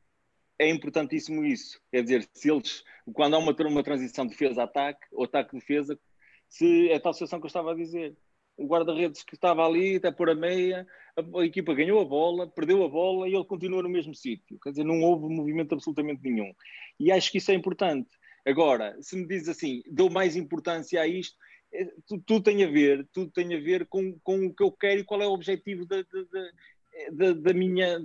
é importantíssimo isso. Quer dizer, se eles, quando há uma, uma transição defesa-ataque, ou ataque-defesa, se é tal situação que eu estava a dizer. O guarda-redes que estava ali, até por a meia, a, a, equipa ganhou a bola, perdeu a bola e ele continua no mesmo sítio. Quer dizer, não houve movimento absolutamente nenhum. E acho que isso é importante. Agora, se me diz assim, dou mais importância a isto, é, tudo, tudo tem a ver, tudo tem a ver com, com o que eu quero e qual é o objetivo da, da, da, da minha,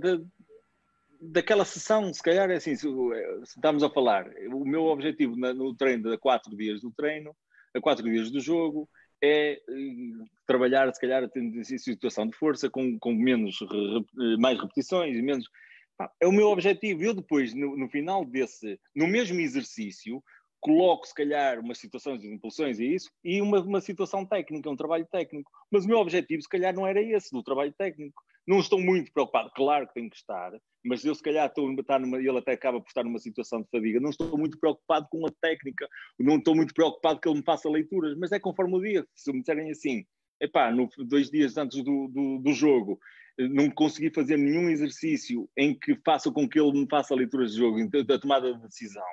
daquela sessão, se calhar é assim, se, se, estamos a falar, o meu objetivo no treino de quatro dias do treino, a quatro dias do jogo, é eh, trabalhar, se calhar, tendo situação de força, com, com menos, mais repetições menos. É o meu objetivo. Eu depois, no, no final desse, no mesmo exercício, coloco, se calhar, umas situações de impulsões e isso, e uma, uma situação técnica, um trabalho técnico. Mas o meu objetivo, se calhar, não era esse, do trabalho técnico Não estou muito preocupado, claro que tenho que estar, mas eu se calhar estou estar numa, ele até acaba por estar numa situação de fadiga, não estou muito preocupado com a técnica, não estou muito preocupado que ele me faça leituras, mas é conforme o dia, se me disserem assim, epá, no, dois dias antes do, do, do jogo, não consegui fazer nenhum exercício em que faça com que ele me faça leituras de jogo, da tomada de decisão,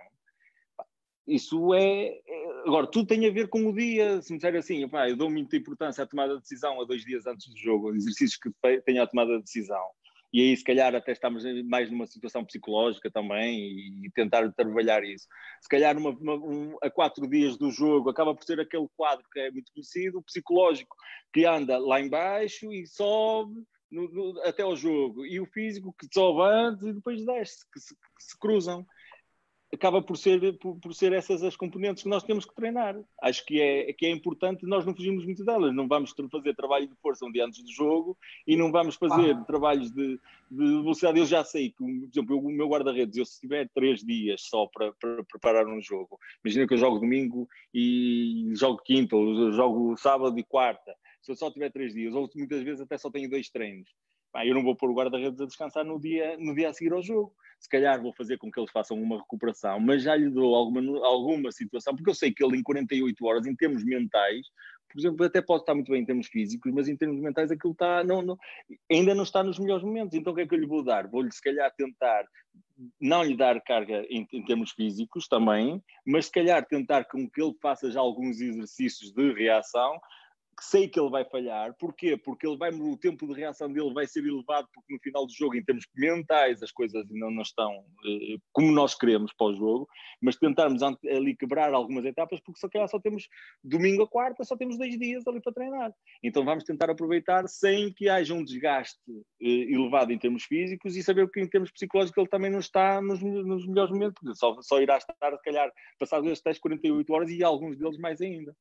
isso é, é, Agora, tudo tem a ver com o dia. Se me disser assim, eu dou muita importância à tomada de decisão a dois dias antes do jogo, exercícios que tenham a tomada de decisão. E aí, se calhar, até estamos mais numa situação psicológica também e tentar trabalhar isso. Se calhar, uma, uma, um, a quatro dias do jogo, acaba por ser aquele quadro que é muito conhecido, o psicológico, que anda lá embaixo e sobe no, no, até ao jogo, e o físico que sobe antes e depois desce, que se, que se cruzam acaba por ser, por, por, ser essas as componentes que nós temos que treinar. Acho que é, que é importante nós não fugirmos muito delas. Não vamos fazer trabalho de força um dia antes do jogo e não vamos fazer ah. trabalhos de, de, velocidade. Eu já sei que, por exemplo, o meu guarda-redes, eu se tiver três dias só para, para, preparar um jogo, imagina que eu jogo domingo e jogo quinta, ou jogo sábado e quarta. Se eu só tiver três dias, ou muitas vezes até só tenho dois treinos, eu não vou pôr o guarda-redes a descansar no dia, no dia a seguir ao jogo se calhar vou fazer com que eles façam uma recuperação, mas já lhe dou alguma, alguma situação, porque eu sei que ele em 48 horas, em termos mentais, por exemplo, até pode estar muito bem em termos físicos, mas em termos mentais aquilo está, não, não, ainda não está nos melhores momentos. Então o que é que eu lhe vou dar? Vou-lhe se calhar tentar não lhe dar carga em, em, termos físicos também, mas se calhar tentar com que ele faça já alguns exercícios de reação que sei que ele vai falhar. Porquê? Porque ele vai, o tempo de reação dele vai ser elevado, porque no final do jogo, em termos mentais, as coisas não, não estão eh, como nós queremos para o jogo, mas tentarmos ali quebrar algumas etapas, porque se calhar só temos domingo a quarta, só temos dois dias ali para treinar. Então vamos tentar aproveitar sem que haja um desgaste eh, elevado em termos físicos e saber que em termos psicológicos ele também não está nos, nos melhores momentos, só, só irá estar, se calhar, passados estes 48 horas e alguns deles mais ainda.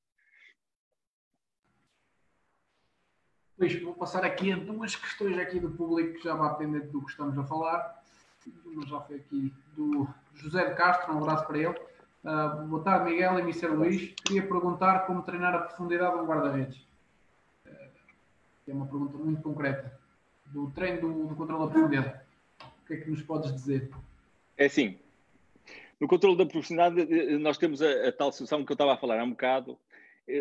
Luís, vou passar aqui a duas questões aqui do público que já vai atender do que estamos a falar. Uma já foi aqui do José de Castro, um abraço para ele. Uh, boa tarde, Miguel e Mr. Luís. Queria perguntar como treinar a profundidade de um guarda-redes. Uh, é uma pergunta muito concreta. Do treino do, do controle da profundidade. O que é que nos podes dizer? É assim, no controle da profundidade, eh, nós temos a, a, tal solução que eu estava a falar há um bocado,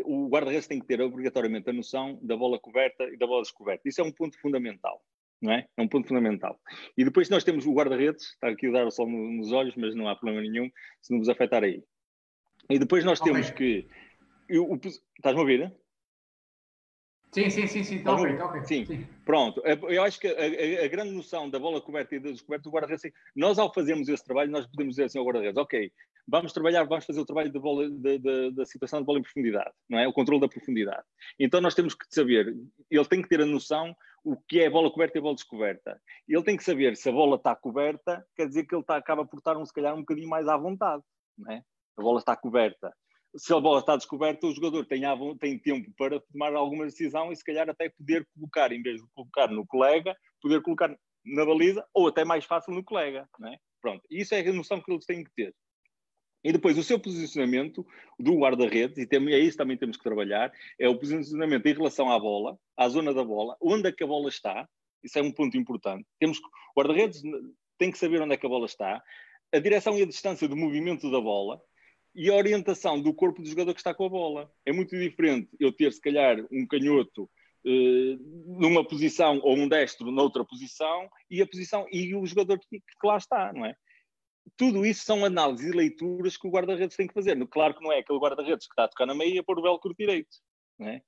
o guarda-redes tem que ter obrigatoriamente a noção da bola coberta e da bola descoberta. Isso é um ponto fundamental, não é? É um ponto fundamental. E depois nós temos o guarda-redes, está aqui a dar o sol nos olhos, mas não há problema nenhum se não vos afetar aí. E depois nós temos que... Eu, estás-me a ouvir? Sim, sim, sim, sim, está ok, está ok. Sim. sim. pronto. Eu acho que a, a, a, grande noção da bola coberta e da descoberta do guarda-redes, nós ao fazermos esse trabalho, nós podemos dizer assim ao guarda-redes, ok, vamos trabalhar, vamos fazer o trabalho da, bola, da, situação de bola em profundidade, não é? O controle da profundidade. Então nós temos que saber, ele tem que ter a noção o que é bola coberta e bola descoberta. Ele tem que saber se a bola está coberta, quer dizer que ele está, acaba por estar um, se calhar um bocadinho mais à vontade, não é? A bola está coberta. Se a bola está descoberta, o jogador tem, tem tempo para tomar alguma decisão e se calhar até poder colocar, em vez de colocar no colega, poder colocar na baliza ou até mais fácil no colega, não é? Pronto, isso é a noção que eles têm que ter. E depois o seu posicionamento do guarda-redes, e é isso também temos que trabalhar, é o posicionamento em relação à bola, à zona da bola, onde é que a bola está, isso é um ponto importante. Temos o guarda-redes tem que saber onde é que a bola está, a direção e a distância do movimento da bola e a orientação do corpo do jogador que está com a bola. É muito diferente eu ter, se calhar, um canhoto eh, numa posição ou um destro noutra posição e a posição e o jogador que, que lá está, não é? Tudo isso são análises e leituras que o guarda-redes tem que fazer. Claro que não é aquele guarda-redes que está a tocar na meia por o velcro direito. Não é?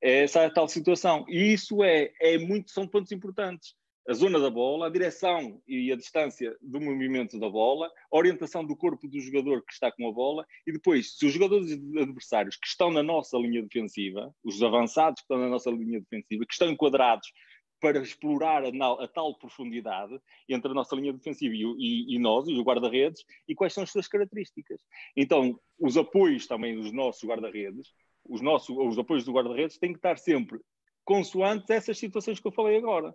é essa a tal situação. E isso é, é muito, são pontos importantes. A zona da bola, a direção e a distância do movimento da bola, a orientação do corpo do jogador que está com a bola e depois, se os jogadores adversários que estão na nossa linha defensiva, os avançados que estão na nossa linha defensiva, que estão enquadrados para explorar a, tal profundidade entre a nossa linha defensiva e, e, e nós, e os guarda-redes, e quais são as suas características. Então, os apoios também dos nossos guarda-redes, os, nossos, os apoios do guarda-redes têm que estar sempre consoantes essas situações que eu falei agora.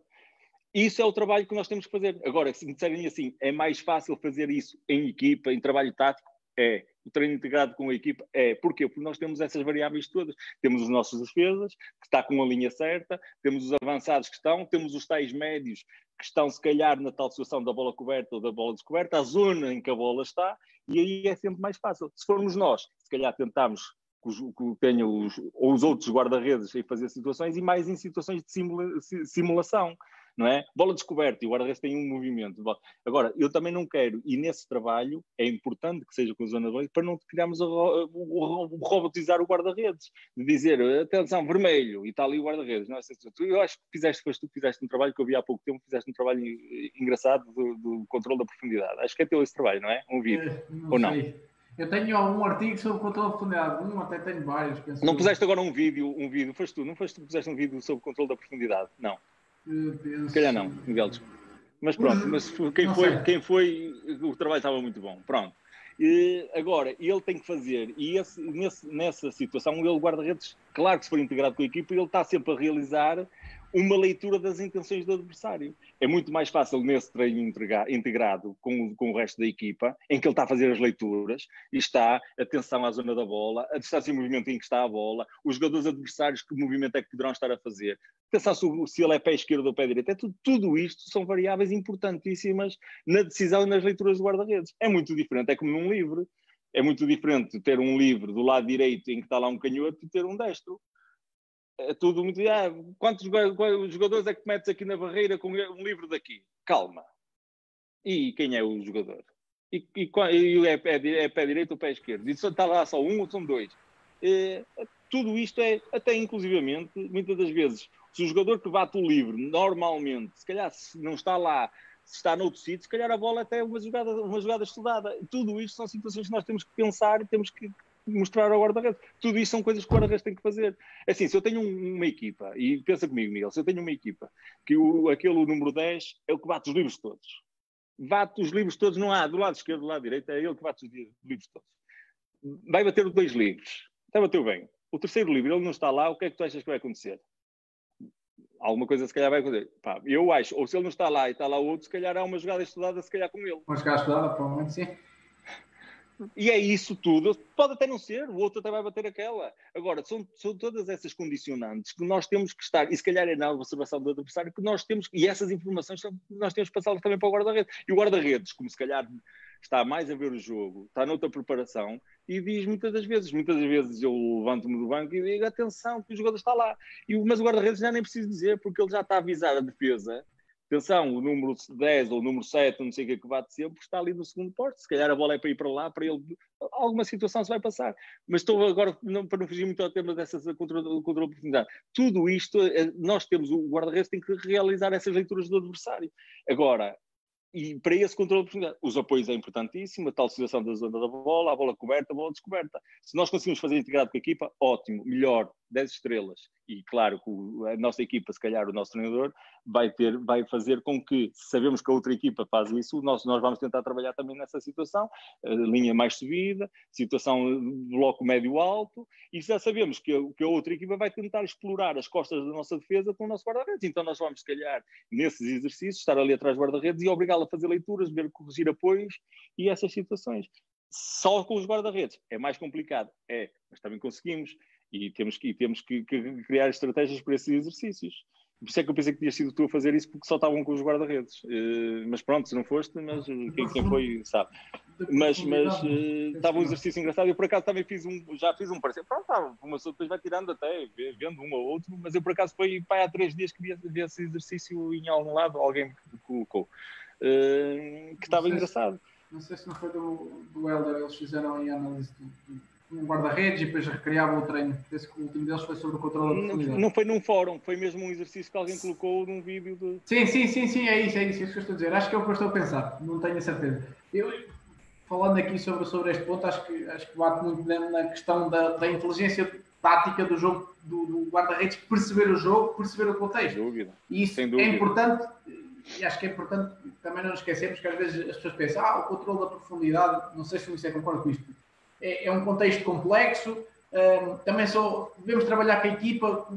Isso é o trabalho que nós temos que fazer. Agora, se me disserem assim, é mais fácil fazer isso em equipa, em trabalho tático? É. o treino integrado com a equipa? É. Porquê? Porque nós temos essas variáveis todas. Temos os nossos defesas, que está com a linha certa, temos os avançados que estão, temos os tais médios que estão, se calhar, na tal situação da bola coberta ou da bola descoberta, a zona em que a bola está, e aí é sempre mais fácil. Se formos nós, se calhar tentamos que tenham os, ou os outros guarda-redes em fazer situações e mais em situações de simula, simulação não é? Bola descoberta e o guarda-redes tem um movimento. Agora, eu também não quero, e nesse trabalho é importante que seja com a zona de para não criarmos robotizar o guarda-redes, de dizer, atenção, vermelho, e está ali o guarda-redes. Não, é? eu acho que fizeste, foste tu que fizeste um trabalho que eu vi há pouco tempo, fizeste um trabalho engraçado do, do controle da profundidade. Acho que é teu esse trabalho, não é? Um vídeo, é, não ou sei. não? Eu tenho um artigo sobre controle da profundidade, um até tenho vários. não puseste agora um vídeo, um vídeo, foste tu, não foste tu que puseste um vídeo sobre controle da profundidade? Não. Se calhar não, Miguel, Mas pronto, mas quem foi, quem foi, o trabalho estava muito bom. Pronto. E agora, ele tem que fazer, e esse, nesse, nessa situação, ele guarda-redes, claro que se for integrado com a equipa, ele está sempre a realizar uma leitura das intenções do adversário. É muito mais fácil nesse treino integrado com, com o resto da equipa, em que ele está a fazer as leituras e está atenção à zona da bola, a distância e movimento em que está a bola, os jogadores adversários que movimento é que poderão estar a fazer, pensar sobre se ele é pé esquerdo ou pé direito. É tudo, tudo isto são variáveis importantíssimas na decisão e nas leituras do guarda-redes. É muito diferente, é como num livro. É muito diferente ter um livro do lado direito em que está lá um canhoto e ter um destro é tudo muito. Ah, quantos jogadores é que metes aqui na barreira com um livro daqui? Calma. E quem é o jogador? E, e, e é, pé, é pé direito ou pé esquerdo? E está lá só um ou são dois? É, tudo isto é, até inclusivamente, muitas das vezes, se o jogador que bate o livro, normalmente, se calhar se não está lá, se está noutro sítio, se calhar a bola até é uma jogada, uma jogada estudada. Tudo isto são situações que nós temos que pensar e temos que mostrar ao guarda-redes. Tudo isso são coisas que o guarda-redes tem que fazer. É assim, se eu tenho uma equipa, e pensa comigo, Miguel, se eu tenho uma equipa que o, aquele número 10 é o que bate os livros todos. Bate os livros todos, não há do lado esquerdo, do lado direito, é ele que bate os livros todos. Vai bater dois livros. Até bateu bem. O terceiro livro, ele não está lá, o que é que tu achas que vai acontecer? Alguma coisa se calhar vai acontecer. Pá, eu acho, ou se ele não está lá e está lá outro, se calhar há uma jogada estudada se calhar com ele. Uma jogada estudada, provavelmente sim. E é isso tudo. Pode até não ser, o outro até vai bater aquela. Agora, são, são todas essas condicionantes que nós temos que estar, e se calhar é na observação do adversário, que nós temos, e essas informações nós temos que passá-las também para o guarda-redes. E o guarda-redes, como se calhar está mais a ver o jogo, está noutra preparação, e diz muitas das vezes, muitas das vezes eu levanto-me do banco e digo, atenção, que o jogador está lá. E, mas o guarda-redes já nem precisa dizer, porque ele já está a avisar a defesa atenção, o número 10 ou o número 7, não sei o que é que bate sempre, está ali no segundo porto. Se calhar a bola é para ir para lá, para ele. Alguma situação se vai passar. Mas estou agora, não, para não fugir muito ao tema dessa controle, controle de profundidade. Tudo isto, eh, nós temos, o guarda-redes tem que realizar essas leituras do adversário. Agora, e para esse controle de profundidade, os apoios é importantíssimo, a tal situação da zona da bola, a bola coberta, a bola descoberta. Se nós conseguimos fazer integrado com a equipa, ótimo, melhor, 10 estrelas. E claro que a nossa equipa, se calhar o nosso treinador, vai, ter, vai fazer com que, se sabemos que a outra equipa faz isso, nós, nós vamos tentar trabalhar também nessa situação, linha mais subida, situação bloco médio-alto, e já sabemos que que a outra equipa vai tentar explorar as costas da nossa defesa com o nosso guarda-redes. Então nós vamos, se calhar, nesses exercícios, estar ali atrás do guarda-redes e obrigá-lo a fazer leituras, ver corrigir apoios e essas situações. Só com os guarda-redes é mais complicado, é, mas também conseguimos e temos que, e temos que, que criar estratégias para esses exercícios. Por isso é que eu pensei que tinha sido tu a fazer isso, porque só estavam com os guarda-redes. Uh, mas pronto, se não foste, mas quem, quem foi sabe. Mas, mas uh, estava um exercício engraçado. Eu por acaso também fiz um, já fiz um parecer. Pronto, tá, uma pessoa depois vai tirando até, vendo um ou outro, mas eu por acaso foi pai, há três dias que vi, vi esse exercício em algum lado, alguém me colocou. Uh, que estava engraçado. Não sei se não foi do, do Helder, eles fizeram em análise do, um guarda-redes e depois recriavam o treino. Penso que o último deles foi sobre o controle da profundidade. Não foi num fórum, foi mesmo um exercício que alguém colocou num vídeo de... Sim, sim, sim, sim, é isso, é isso, é isso que eu estou a dizer. Acho que é o que eu estou a pensar, não tenho a certeza. Eu, falando aqui sobre, sobre este ponto, acho que, acho que bate muito na questão da, da inteligência tática do jogo do, do guarda-redes, perceber o jogo, perceber o contexto. Sem dúvida. E isso Sem dúvida. é importante, e acho que é importante também não esquecermos que às vezes as pessoas pensam, ah, o controle da profundidade, não sei se você concorda com isto, é, é um contexto complexo. Um, também só devemos trabalhar com a equipa,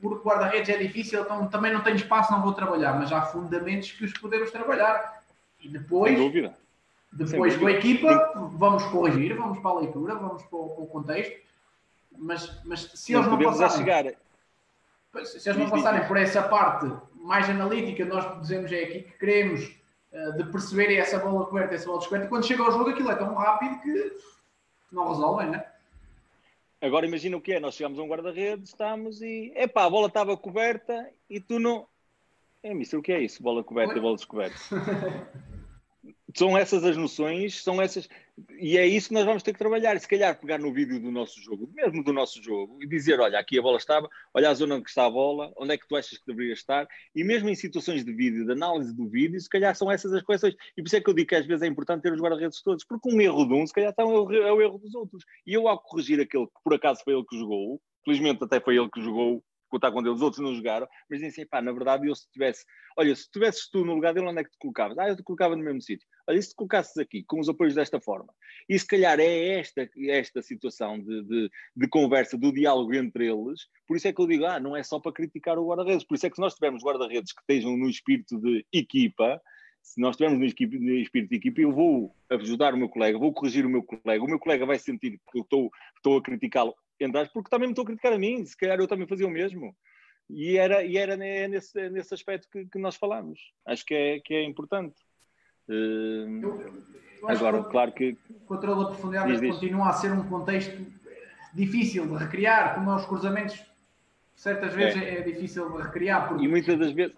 porque guarda-redes é difícil, então também não tenho espaço, não vou trabalhar, mas há fundamentos que os podemos trabalhar. E depois, Depois com a equipa, vamos corrigir, vamos para a leitura, vamos para o, para o contexto. Mas, mas se eles não passarem, chegar... se eles não passarem por essa parte mais analítica, nós dizemos é aqui que queremos uh, de perceber essa bola coberta, essa bola descoberta. Quando chega ao jogo, aquilo é tão rápido que não resolvem, né? Agora imagina o que é, nós chegamos a um guarda-redes, estamos e. Epá, a bola estava coberta e tu não. É, mister, o que é isso? Bola coberta Oi? e bola descoberta. <laughs> são essas as noções, são essas. E é isso que nós vamos ter que trabalhar. E se calhar pegar no vídeo do nosso jogo, mesmo do nosso jogo, e dizer: olha, aqui a bola estava, olha a zona onde está a bola, onde é que tu achas que deveria estar, e mesmo em situações de vídeo, de análise do vídeo, se calhar são essas as questões. E por isso é que eu digo que às vezes é importante ter os guarda-redes todos, porque um erro de um, se calhar está é o erro dos outros. E eu, ao corrigir aquele que por acaso foi ele que jogou, felizmente até foi ele que jogou, contar com ele, os outros não jogaram, mas dizem assim, pá, na verdade eu se tivesse, olha, se tivesses tu no lugar dele, onde é que te colocavas? Ah, eu te colocava no mesmo sítio. Olha, e se colocasses aqui, com os apoios desta forma? E se calhar é esta, esta situação de, de, de conversa, do diálogo entre eles, por isso é que eu digo, ah, não é só para criticar o guarda-redes, por isso é que se nós tivermos guarda-redes que estejam no espírito de equipa, se nós estivermos no espírito de equipa, eu vou ajudar o meu colega, vou corrigir o meu colega, o meu colega vai sentir que eu estou, estou a criticá-lo porque também me estou a criticar a mim, se calhar eu também fazia o mesmo. E era, e era nesse, nesse aspecto que, que nós falamos. Acho que é, que é importante. Uh, eu, eu agora, que, claro que. O controle da profundidade diz, continua a ser um contexto difícil de recriar, como é os cruzamentos, certas vezes é, é difícil de recriar. Porque... E muitas das vezes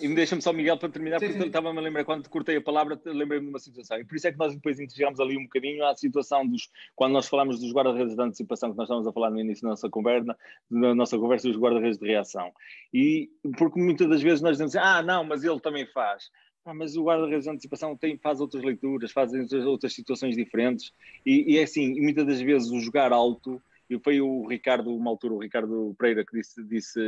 e deixa-me só, Miguel, para terminar, sim, porque estava-me a lembrar, quando te cortei a palavra, lembrei-me de uma situação. E por isso é que nós depois integramos ali um bocadinho à situação dos. Quando nós falamos dos guarda-redes de antecipação, que nós estávamos a falar no início da nossa conversa, da nossa conversa dos guarda-redes de reação. E porque muitas das vezes nós dizemos, ah, não, mas ele também faz. Ah, mas o guarda-redes de antecipação tem, faz outras leituras, faz outras situações diferentes. E, e é assim, muitas das vezes o jogar alto e foi o Ricardo, uma altura, o Ricardo Pereira, que disse, disse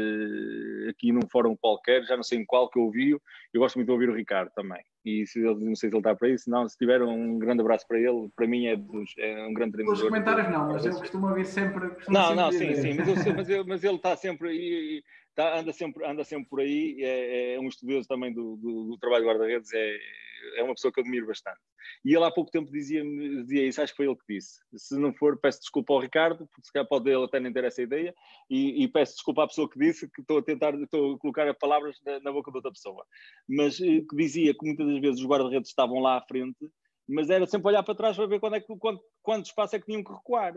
aqui num fórum qualquer, já não sei em qual que eu ouvi, eu gosto muito de ouvir o Ricardo também. E se não sei se ele está para isso, não, se tiver um grande abraço para ele, para mim é, dos, é um grande treinador. Os comentários não, mas eu costumo ouvir sempre. Não, sempre não, sim, sim, mas, eu, mas, eu, mas ele está sempre aí, tá, anda, sempre, anda sempre por aí, é, é um estudioso também do, do, do trabalho de guarda-redes, é, é uma pessoa que admiro bastante. E ele há pouco tempo dizia, dizia isso, acho que foi ele que disse. Se não for, peço desculpa ao Ricardo, porque se calhar pode ele até nem ter essa ideia, e, e, peço desculpa à pessoa que disse, que estou a tentar, estou a colocar as palavras na, na boca de outra pessoa. Mas eh, que dizia que muitas das vezes os guarda-redes estavam lá à frente, mas era sempre olhar para trás para ver quando é que, quando, quanto espaço é que tinham que recuar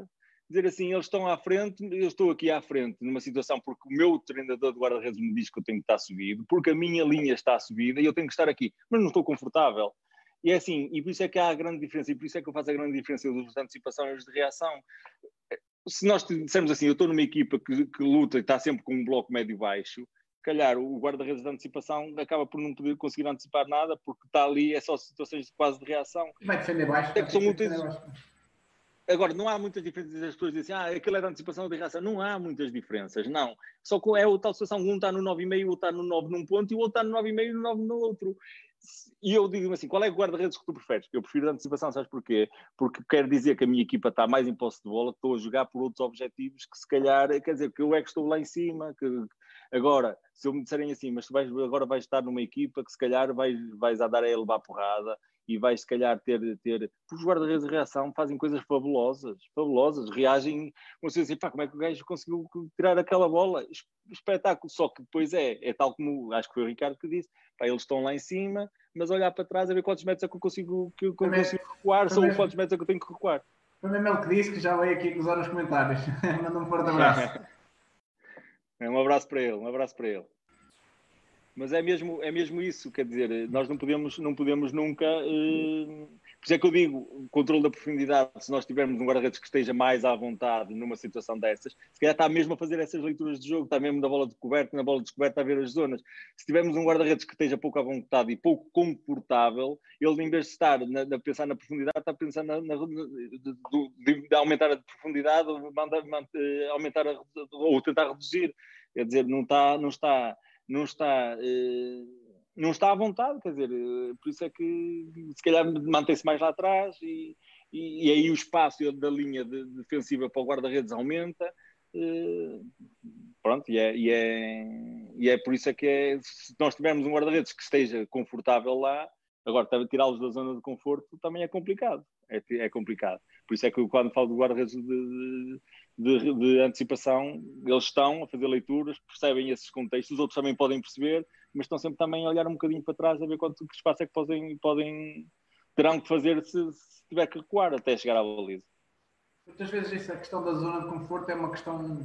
dizer assim, eles estão à frente, eu estou aqui à frente numa situação porque o meu treinador de guarda-redes me diz que eu tenho que estar subido, porque a minha linha está subida e eu tenho que estar aqui, mas não estou confortável. E é assim, e por isso é que há a grande diferença, e por isso é que eu faço a grande diferença dos antecipação e os de reação. Se nós dissermos assim, eu estou numa equipa que, que luta e está sempre com um bloco médio-baixo, calhar o guarda-redes de antecipação acaba por não poder conseguir antecipar nada, porque está ali, é só situações quase de reação. Vai defender baixo. É que são muitas... Agora, não há muitas diferenças, as pessoas dizem, ah, aquilo é de antecipação de reação. Não há muitas diferenças, não. Só que é o tal situação, um está no 9,5, o outro está no 9 num ponto e o outro está no 9,5 e no 9 no outro e eu digo assim: qual é o guarda-redes que tu preferes? Eu prefiro a antecipação, sabes porquê? Porque quer dizer que a minha equipa está mais em posse de bola, estou a jogar por outros objetivos que se calhar, quer dizer, que eu é que estou lá em cima. Que... Agora, se eu me disserem assim, mas tu vais, agora vais estar numa equipa que se calhar vais, vais a dar a levar porrada e vais se calhar ter. ter... Os guarda-redes de reação fazem coisas fabulosas, fabulosas, reagem, como se assim, pá, como é que o gajo conseguiu tirar aquela bola? Espetáculo, só que depois é, é tal como acho que foi o Ricardo que disse, pá, eles estão lá em cima, mas olhar para trás a ver quantos metros é que eu consigo, que eu também, consigo recuar, são quantos metros é que eu tenho que recuar. Foi mesmo ele que disse que já veio aqui acusar nos comentários. <laughs> Manda um forte abraço. <laughs> É, um abraço para ele, um abraço para ele. Mas é mesmo, é mesmo isso, quer dizer, nós não podemos, não podemos nunca. Uh, por isso é que eu digo, controle da profundidade, se nós tivermos um guarda-redes que esteja mais à vontade numa situação dessas, se calhar está mesmo a fazer essas leituras de jogo, está mesmo na bola de coberta, na bola de coberta a ver as zonas. Se tivermos um guarda-redes que esteja pouco à vontade e pouco confortável, ele em vez de estar a pensar na profundidade, está a pensar na, na de, de, aumentar a profundidade, manda, manda, eh, aumentar a, ou tentar reduzir. Quer dizer, não está, não está não está, eh, não está à vontade, quer dizer, eh, por isso é que se calhar mantém-se mais lá atrás e, e, e, aí o espaço da linha de, defensiva para o guarda-redes aumenta. Eh, pronto, e é, e, é, e é por isso é que é, se nós tivermos um guarda-redes que esteja confortável lá, Agora, tirá-los da zona de conforto também é complicado. É, é complicado. Por isso é que quando falo do guarda-redes de, de, de, antecipação, eles estão a fazer leituras, percebem esses contextos, os outros também podem perceber, mas estão sempre também a olhar um bocadinho para trás a ver quanto espaço é que podem, podem terão que fazer se, se tiver que recuar até chegar à baliza. Muitas vezes essa questão da zona de conforto é uma questão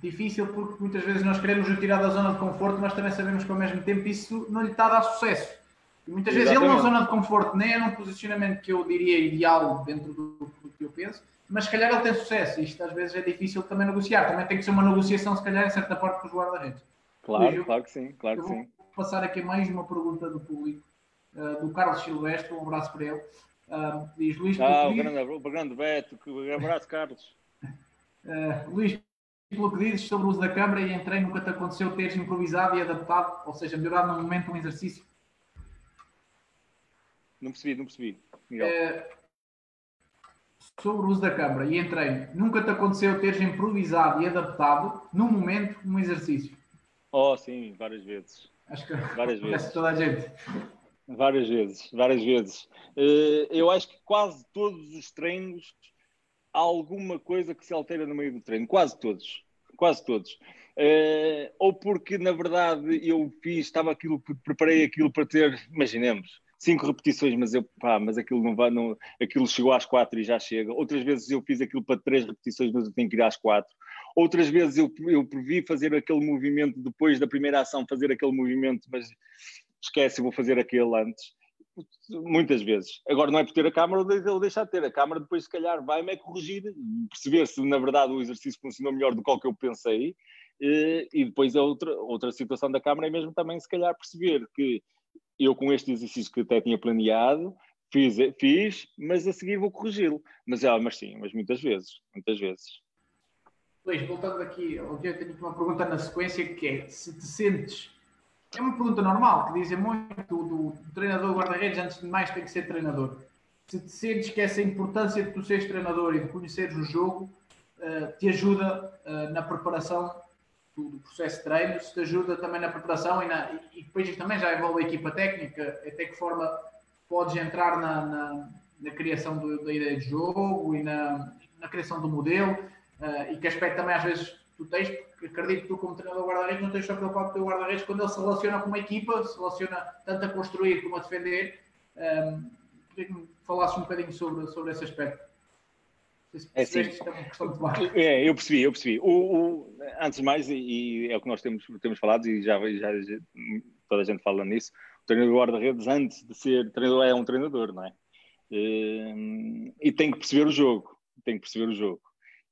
difícil porque muitas vezes nós queremos o tirar da zona de conforto, mas também sabemos que ao mesmo tempo isso não lhe está a dar sucesso. E muitas vezes Exatamente. ele na zona de conforto nem é num posicionamento que eu diria ideal dentro do, que eu penso, mas se calhar ele tem sucesso. Isto às vezes é difícil também negociar. Também tem que ser uma negociação, se calhar, em certa parte, com os guarda-redes. Claro, claro que sim, claro que sim. Vou passar aqui mais uma pergunta do público, uh, do Carlos Silvestre, um abraço para ele. Uh, diz Luís. Ah, o grande, o grande Beto, que abraço, Carlos. Uh, <laughs> Luís, pelo que dizes sobre o uso da câmara e entrei, nunca te aconteceu teres improvisado e adaptado, ou seja, melhorado no momento um exercício? Não percebi, não percebi. Uh, sobre o uso da câmara e entrei, nunca te aconteceu teres improvisado e adaptado no momento um exercício? Oh, sim, várias vezes. Acho que várias vezes. toda a gente. Várias vezes, várias vezes. Eh, eu acho que quase todos os treinos há alguma coisa que se altera no meio do treino, quase todos, quase todos. Uh, ou porque na verdade eu fiz, estava aquilo, preparei aquilo para ter, imaginemos, cinco repetições, mas eu pá, mas aquilo não vai, não, aquilo chegou às quatro e já chega. Outras vezes eu fiz aquilo para três repetições, mas eu tenho que ir às quatro. Outras vezes eu, eu previ fazer aquele movimento depois da primeira ação, fazer aquele movimento, mas esquece, vou fazer aquele antes muitas vezes. Agora não é por ter a câmara ou deixar de ter. A câmara depois se calhar vai-me é corrigir, perceber se na verdade o exercício funcionou melhor do que o que eu pensei e, e depois a outra, outra situação da câmara é mesmo também se calhar perceber que eu com este exercício que até tinha planeado fiz, fiz mas a seguir vou corrigi-lo. Mas, ah, mas sim, mas muitas vezes, muitas vezes. Luís, voltando aqui, eu tenho aqui uma pergunta na sequência que é se te sentes é uma pergunta normal, que dizem muito do, do treinador guarda-redes, antes de mais tem que ser treinador. Se te sentes que essa importância de tu seres treinador e de conheceres o jogo uh, te ajuda uh, na preparação do, do, processo de treino, se te ajuda também na preparação e, na, e, depois também já envolve a equipa técnica, até que forma podes entrar na, na, na criação do, da ideia de jogo e na, na criação do modelo, uh, e que aspecto também às vezes tu tens, porque acredito que tu, como treinador guarda-redes, não tens só preocupado com o guarda-redes quando ele se relaciona com uma equipa, se relaciona tanto a construir como a defender. Um, queria que me falasses um bocadinho sobre, sobre esse aspecto. É, sim. é, eu percebi, eu percebi. O, o, antes de mais, e, é o que nós temos, temos falado, e já, já, toda a gente fala nisso, o treinador guarda-redes, antes de ser treinador, é um treinador, não é? E, e tem que perceber o jogo, tem que perceber o jogo.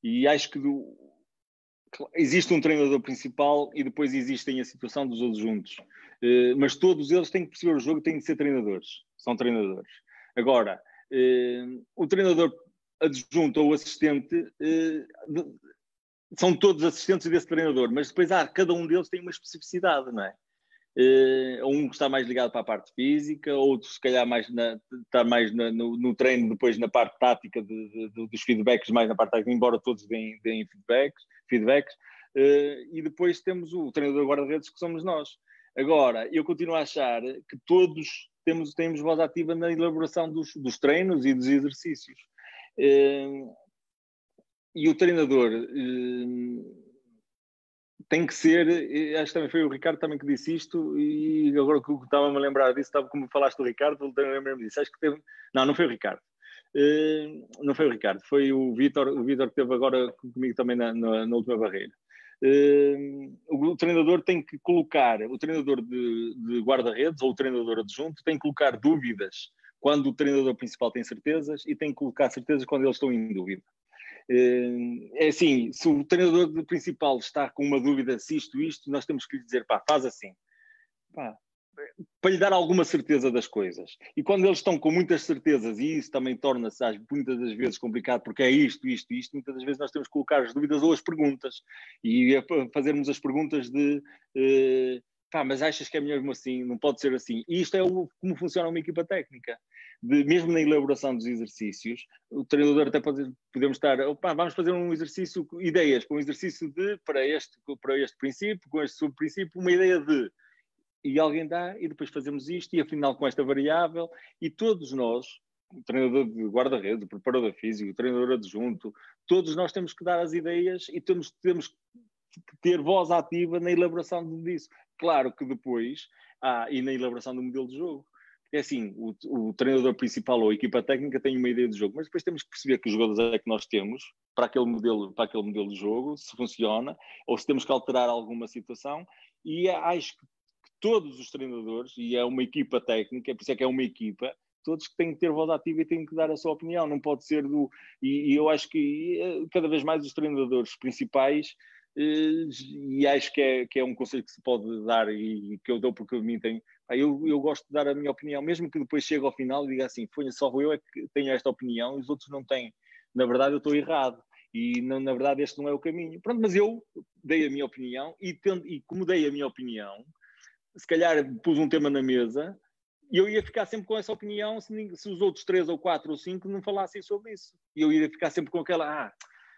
E acho que do, existe um treinador principal e depois existem a situação dos outros juntos. Uh, mas todos eles têm que perceber o jogo, têm que ser treinadores. São treinadores. Agora, uh, o treinador adjunto ou assistente uh, são todos assistentes desse treinador, mas depois há, cada um deles tem uma especificidade, não é? Uh, um que está mais ligado para a parte física, outro se calhar mais na, está mais na, no, no, treino, depois na parte tática de, de, dos feedbacks, mais na parte tática, embora todos deem, deem feedbacks, feedbacks uh, e depois temos o treinador guarda-redes que somos nós. Agora, eu continuo a achar que todos temos, temos voz ativa na elaboração dos, dos treinos e dos exercícios. Uh, e o treinador tem que ser, acho que também foi o Ricardo também que disse isto, e agora que estava-me a lembrar disso, estava como falaste do Ricardo, lembrei-me disso. Acho que teve. Não, não foi o Ricardo. Uh, não foi o Ricardo, foi o Vitor, o Vitor que esteve agora comigo também na, na, na última barreira. O, o, treinador tem que colocar, o treinador de, de guarda-redes ou o treinador adjunto tem que colocar dúvidas quando o treinador principal tem certezas e tem que colocar certezas quando eles estão em dúvida. Eh, é assim, se o treinador principal está com uma dúvida se isto, isto, nós temos que lhe dizer, pá, faz assim. Pá, para lhe dar alguma certeza das coisas. E quando eles estão com muitas certezas, e isso também torna-se muitas das vezes complicado, porque é isto, isto, isto, muitas das vezes nós temos que colocar as dúvidas ou as perguntas. E é fazermos as perguntas de eh, pá, mas achas que é melhor assim? Não pode ser assim. E isto é o, como funciona uma equipa técnica. De, mesmo na elaboração dos exercícios, o treinador até pode, podemos estar, opa, vamos fazer um exercício, ideias, com um exercício de, para este, para este princípio, com este subprincípio, uma ideia de. e alguém dá, e depois fazemos isto, e afinal com esta variável, e todos nós, o treinador de guarda-redes, o preparador físico, o treinador adjunto, todos nós temos que dar as ideias e temos, temos que ter voz ativa na elaboração disso. Claro que depois, ah, e na elaboração do modelo de jogo. É assim, o, o, treinador principal ou a equipa técnica tem uma ideia de jogo, mas depois temos que perceber que jogadores é que nós temos para aquele modelo, para aquele modelo de jogo, se funciona, ou se temos que alterar alguma situação, e acho que todos os treinadores, e é uma equipa técnica, por isso é que é uma equipa, todos que têm que ter voz ativa e têm que dar a sua opinião, não pode ser do. E, e eu acho que eh, cada vez mais os treinadores principais, e acho que é, que é um conselho que se pode dar e que eu dou porque a mim tem. Eu, eu gosto de dar a minha opinião, mesmo que depois chegue ao final e diga assim: foi só eu é que tenho esta opinião e os outros não têm. Na verdade, eu estou errado e não, na verdade este não é o caminho. Pronto, mas eu dei a minha opinião e, tendo, e como dei a minha opinião, se calhar pus um tema na mesa e eu ia ficar sempre com essa opinião se, se, os outros três ou quatro ou cinco não falassem sobre isso. E eu ia ficar sempre com aquela, ah,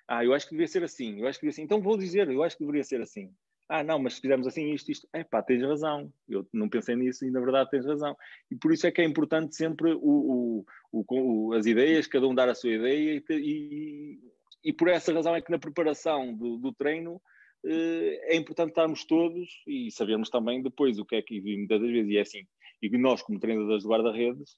ah, eu acho que devia ser assim, eu acho que devia ser. Então vou dizer, eu acho que deveria ser assim. Ah, não, mas se fizermos assim isto, isto, é pá, tens razão. Eu não pensei nisso e na verdade tens razão. E por isso é que é importante sempre o, o, o, as ideias, cada um dar a sua ideia e, e, e por essa razão é que na preparação do, do treino eh, é importante estarmos todos e sabermos também depois o que é que muitas das vezes, e é assim, e nós como treinadores de guarda-redes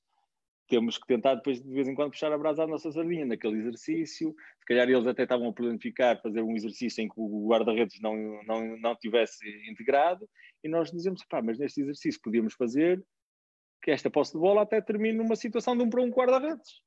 temos que tentar depois de vez em quando puxar a brasa à nossa sardinha naquele exercício, se calhar eles até estavam a planificar fazer um exercício em que o guarda-redes não, não, não tivesse integrado, e nós dizemos, pá, mas neste exercício podíamos fazer que esta posse de bola até termine numa situação de um para um guarda-redes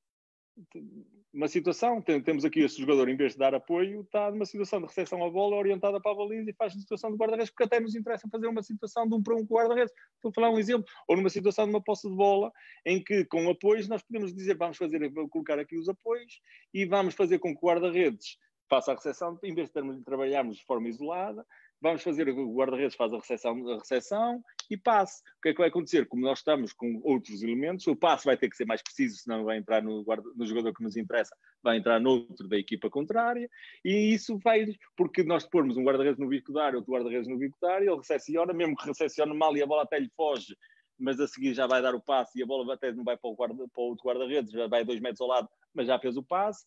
uma situação, temos aqui este jogador, em vez de dar apoio, está numa situação de recepção à bola orientada para a baliza e faz a situação de guarda-redes, porque até nos interessa fazer uma situação de um para um com guarda-redes. Estou a falar um exemplo. Ou numa situação de uma posse de bola, em que com apoios nós podemos dizer, vamos fazer, colocar aqui os apoios e vamos fazer com que o guarda-redes faça a recepção, em vez de termos de trabalharmos de forma isolada, vamos fazer, o guarda-redes faz a recepção, a recepção e passe. O que é que vai acontecer? Como nós estamos com outros elementos, o passe vai ter que ser mais preciso, senão vai entrar no, guarda, no jogador que nos interessa, vai entrar noutro da equipa contrária, e isso vai, porque nós pormos um guarda-redes no bico da área, outro guarda-redes no bico da área, ele recepciona, mesmo que recepcione mal e a bola até lhe foge, mas a seguir já vai dar o passe e a bola até não vai para o, guarda, para o outro guarda-redes, já vai dois metros ao lado, mas já fez o passe,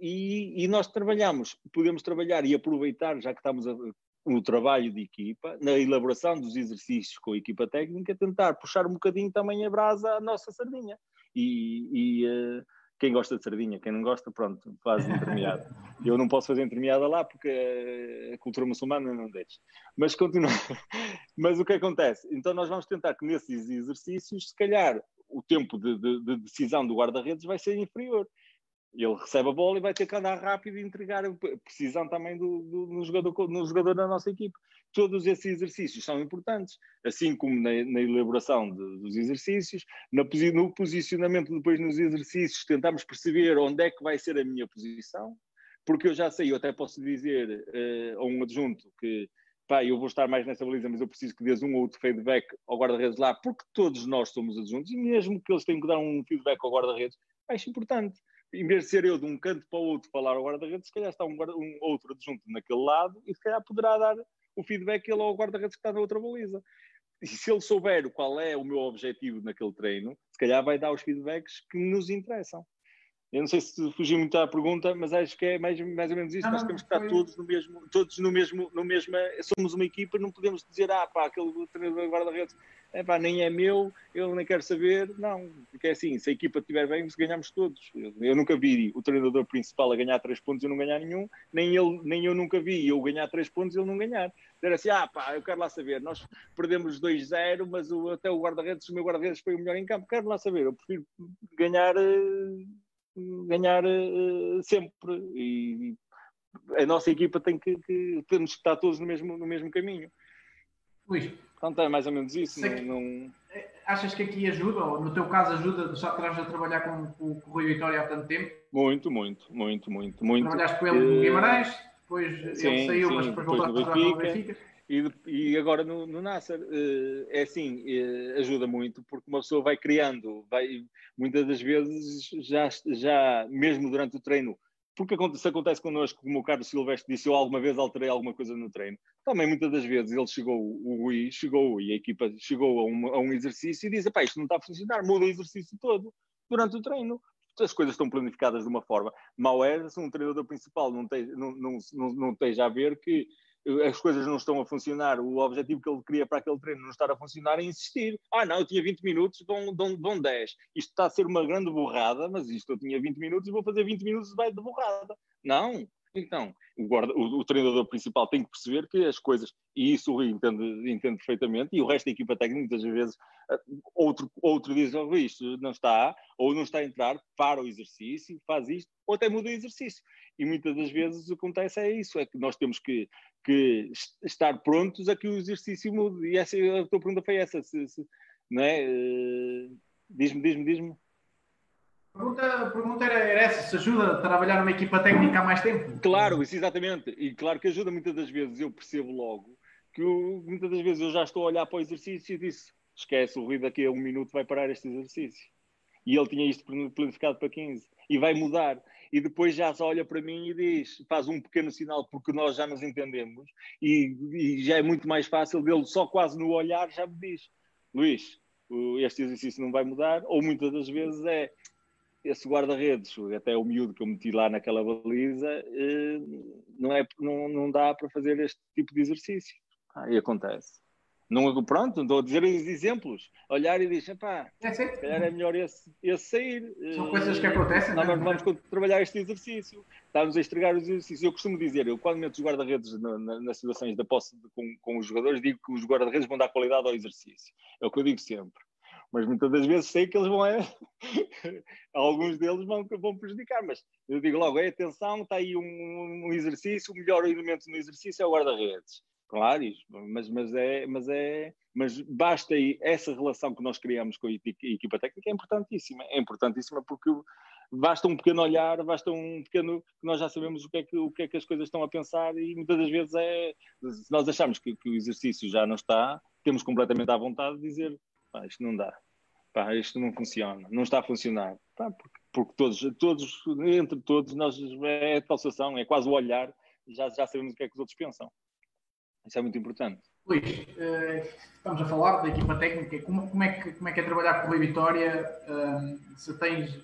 e, e, nós trabalhamos, podemos trabalhar e aproveitar, já que estamos a, no trabalho de equipa, na elaboração dos exercícios com a equipa técnica, tentar puxar um bocadinho também a brasa à nossa sardinha. E, e uh, quem gosta de sardinha, quem não gosta, pronto, faz intermeada. <laughs> Eu não posso fazer intermeada lá porque a cultura muçulmana não deixa. Mas continua. <laughs> Mas o que acontece? Então nós vamos tentar que nesses exercícios, se calhar, o tempo de, de, de decisão do guarda-redes vai ser inferior ele recebe a bola e vai ter que andar rápido e entregar a precisão também do, do jogador, no jogador da nossa equipe. Todos esses exercícios são importantes, assim como na, na elaboração de, dos exercícios, na, no posicionamento depois nos exercícios, tentamos perceber onde é que vai ser a minha posição, porque eu já sei, eu até posso dizer uh, a um adjunto que pá, eu vou estar mais nessa baliza, mas eu preciso que dês um ou outro feedback ao guarda-redes lá, porque todos nós somos adjuntos, e mesmo que eles tenham que dar um feedback ao guarda-redes, acho importante em vez de ser eu de um canto para o outro falar ao guarda-redes, se calhar está um, guarda, um outro adjunto naquele lado e se calhar poderá dar o feedback ele ao guarda-redes que está na outra baliza. E se ele souber qual é o meu objetivo naquele treino, se calhar vai dar os feedbacks que nos interessam. Eu não sei se fugi muito à pergunta, mas acho que é mais, mais ou menos isso. Não, Nós temos que estar foi... todos no mesmo, todos no mesmo, no mesmo. Somos uma equipa, não podemos dizer, ah, pá, aquele treinador guarda-redes, é pá, nem é meu, eu nem quero saber. Não, porque é assim, se a equipa estiver bem, ganhamos todos. Eu, eu, nunca vi o treinador principal a ganhar 3 pontos e eu não ganhar nenhum, nem, ele, nem eu nunca vi eu ganhar 3 pontos e ele não ganhar. Dizer assim, ah, pá, eu quero lá saber, nós perdemos 2-0, mas o, até o guarda-redes, o meu guarda-redes foi o melhor em campo, quero lá saber, eu prefiro ganhar. Uh, ganhar uh, sempre. E a nossa equipa tem que, que, temos que estar todos no mesmo, no mesmo caminho. Luís. Portanto, é mais ou menos isso. Não, que, não... Achas que aqui ajuda, ou no teu caso ajuda, já estás a trabalhar com, com, com o Rui Vitória há tanto tempo? Muito, muito, muito, muito. muito. Trabalhaste com ele no Guimarães, depois sim, ele saiu, sim, mas depois voltaste a trabalhar no Benfica. E, e, agora no, no Nasser, uh, é assim, uh, ajuda muito, porque uma pessoa vai criando, vai, muitas das vezes, já, já mesmo durante o treino, porque se acontece connosco, como o Carlos Silvestre disse, eu alguma vez alterei alguma coisa no treino. Também muitas das vezes ele chegou, o Rui chegou e a equipa chegou a um, a um exercício e diz: isto não está a funcionar, muda o exercício todo durante o treino. As coisas estão planificadas de uma forma. Mal é se um treinador principal não, tem, não, não, não, não esteja a ver que as coisas não estão a funcionar, o objetivo que ele queria para aquele treino não estar a funcionar é insistir. Ah, não, eu tinha 20 minutos, vão, vão, vão 10. Isto está a ser uma grande borrada, mas isto eu tinha 20 minutos e vou fazer 20 minutos de borrada. Não. Então, o, guarda, o, o, treinador principal tem que perceber que as coisas, e isso o Rui entende, entende perfeitamente, e o resto da equipa técnica, muitas vezes, ah, outro, outro diz, oh, isto não está, ou não está a entrar, para o exercício, faz isto, ou até muda o exercício. E muitas das vezes o que acontece é isso, é que nós temos que que estar prontos a que o exercício mude. E essa, a tua pergunta foi essa, se, se, não é? Uh, diz-me, diz-me, diz-me. Pergunta, pergunta era, era, essa, se ajuda a trabalhar numa equipa técnica há mais tempo? Claro, isso exatamente. E claro que ajuda muitas das vezes, eu percebo logo, que eu, muitas das vezes eu já estou a olhar para o exercício e disse, esquece, o Rui daqui a um minuto vai parar este exercício. E ele tinha isto planificado para 15. E vai mudar e depois já só olha para mim e diz, faz um pequeno sinal porque nós já nos entendemos e, e já é muito mais fácil dele só quase no olhar já me diz, Luís, este exercício não vai mudar, ou muitas das vezes é esse guarda-redes, até o miúdo que eu meti lá naquela baliza, eh, não, é, não, não dá para fazer este tipo de exercício. Ah, e acontece. Não, pronto, estou a dizer os exemplos. Olhar e dizer, pá, é, se calhar é melhor esse, esse sair. São coisas que acontecem. Nós vamos trabalhar este exercício. Estamos a estragar os exercícios. Eu costumo dizer, eu quando meto os guarda-redes na, na, nas situações da posse de, com, com os jogadores, digo que os guarda-redes vão dar qualidade ao exercício. É o que eu digo sempre. Mas muitas das vezes sei que eles vão, é... <laughs> alguns deles vão, vão prejudicar. Mas eu digo logo, é atenção, está aí um, um exercício, o melhor elemento no exercício é o guarda-redes Claro, mas, mas, é, mas, é, mas basta aí essa relação que nós criamos com a equipa técnica é importantíssima. É importantíssima porque basta um pequeno olhar, basta um pequeno que nós já sabemos o que é que, o que, é que as coisas estão a pensar e muitas das vezes é se nós achamos que, que o exercício já não está, temos completamente à vontade de dizer pá, isto não dá, pá, isto não funciona, não está a funcionar, pá, porque, porque, todos, todos, entre todos, nós é situação, é quase o olhar, já, já sabemos o que é que os outros pensam. Isso é muito importante. Luís, uh, estamos a falar da equipa técnica. Como, como, é, que, como é que é trabalhar com o Rui Vitória? Uh, se tens,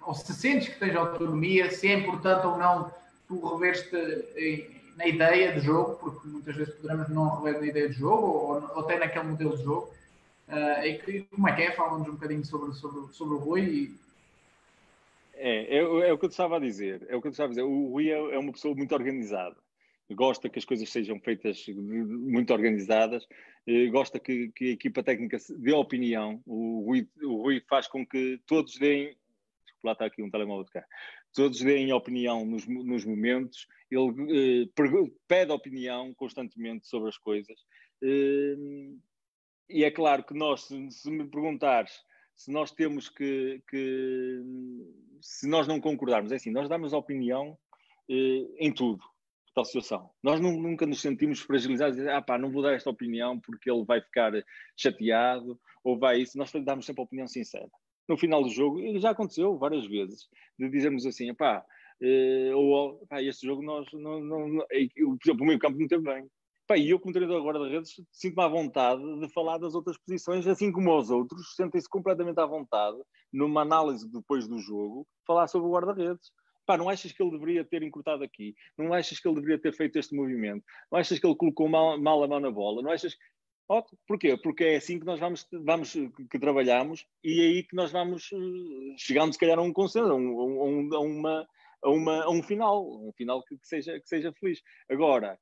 ou se sentes que tens autonomia, se é importante ou não tu reveres-te na ideia de jogo, porque muitas vezes poderemos não rever na ideia de jogo, ou, ou até naquele modelo de jogo. Uh, como é que é? Fala-nos um bocadinho sobre, sobre, sobre o Rui. E... É, é, é, o que eu estava a dizer. É o que eu estava a dizer. O Rui é, é uma pessoa muito organizada gosta que as coisas sejam feitas muito organizadas, eh, gosta que, que a equipa técnica dê opinião. O Rui, o Rui, faz com que todos deem. Lá está aqui um telemóvel de cá. Todos deem opinião nos, nos momentos. Ele eh, pede opinião constantemente sobre as coisas. Eh, e é claro que nós, se, me perguntares se nós temos que, que, se nós não concordarmos, é assim, nós damos opinião eh, em tudo tal situação. Nós nunca nos sentimos fragilizados e dizer, ah pá, não vou dar esta opinião porque ele vai ficar chateado ou vai isso. Nós damos sempre a opinião sincera. No final do jogo, e já aconteceu várias vezes, de dizermos assim, pá, eh, ou pá, este jogo nós, não, não, não, por exemplo, o meio campo não teve bem. Pá, e eu, como treinador agora de redes, sinto-me à vontade de falar das outras posições, assim como os outros, sentem-se completamente à vontade, numa análise depois do jogo, falar sobre o guarda-redes. Pá, não achas que ele deveria ter encurtado aqui? Não achas que ele deveria ter feito este movimento? Não achas que ele colocou mal, mal a mão na bola? Não achas Oh, porquê? Porque é assim que nós vamos, vamos que trabalhamos e é aí que nós vamos eh, chegando, se calhar, a um consenso, a, um, a, uma, a, uma, a um final, um final que, que, seja, que seja feliz. Agora,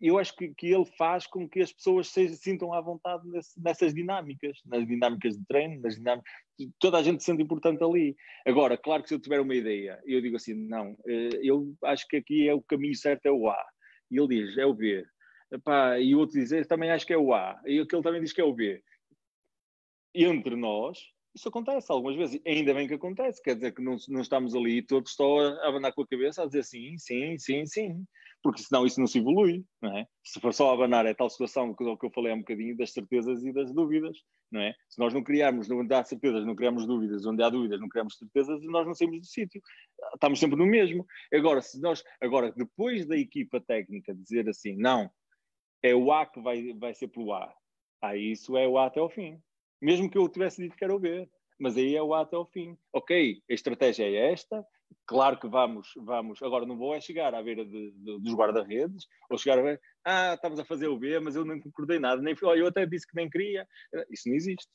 eu acho que, que, ele faz com que as pessoas se sintam à vontade nesse, nessas dinâmicas, nas dinâmicas de treino, nas dinâmicas, toda a gente se sente importante ali. Agora, claro que se eu tiver uma ideia, eu digo assim, não, eh, eu acho que aqui é o caminho certo é o A. E ele diz, é o B. Epá, e o outro diz, também acho que é o A. E aquele também diz que é o B. Entre nós, Isso acontece algumas vezes, ainda bem que acontece, quer dizer que não, não estamos ali todos só a abanar com a cabeça a dizer sim, sim, sim, sim, porque senão isso não se evolui, não é? Se for só abanar é tal situação que, que eu falei há um bocadinho das certezas e das dúvidas, não é? Se nós não criarmos, onde há certezas, não criamos dúvidas, onde há dúvidas, não criamos certezas, nós não saímos do sítio, estamos sempre no mesmo. Agora, se nós, agora, depois da equipa técnica dizer assim, não, é o A que vai, vai ser pelo A, aí isso é o A até ao fim mesmo que eu tivesse dito que era o B. Mas aí é o A até ao fim. Ok, a estratégia é esta, claro que vamos, vamos. Agora não vou é chegar à beira de, de, dos guarda-redes, ou chegar a ver, ah, estamos a fazer o B, mas eu não concordei nada, nem eu até disse que nem queria. Isso não existe.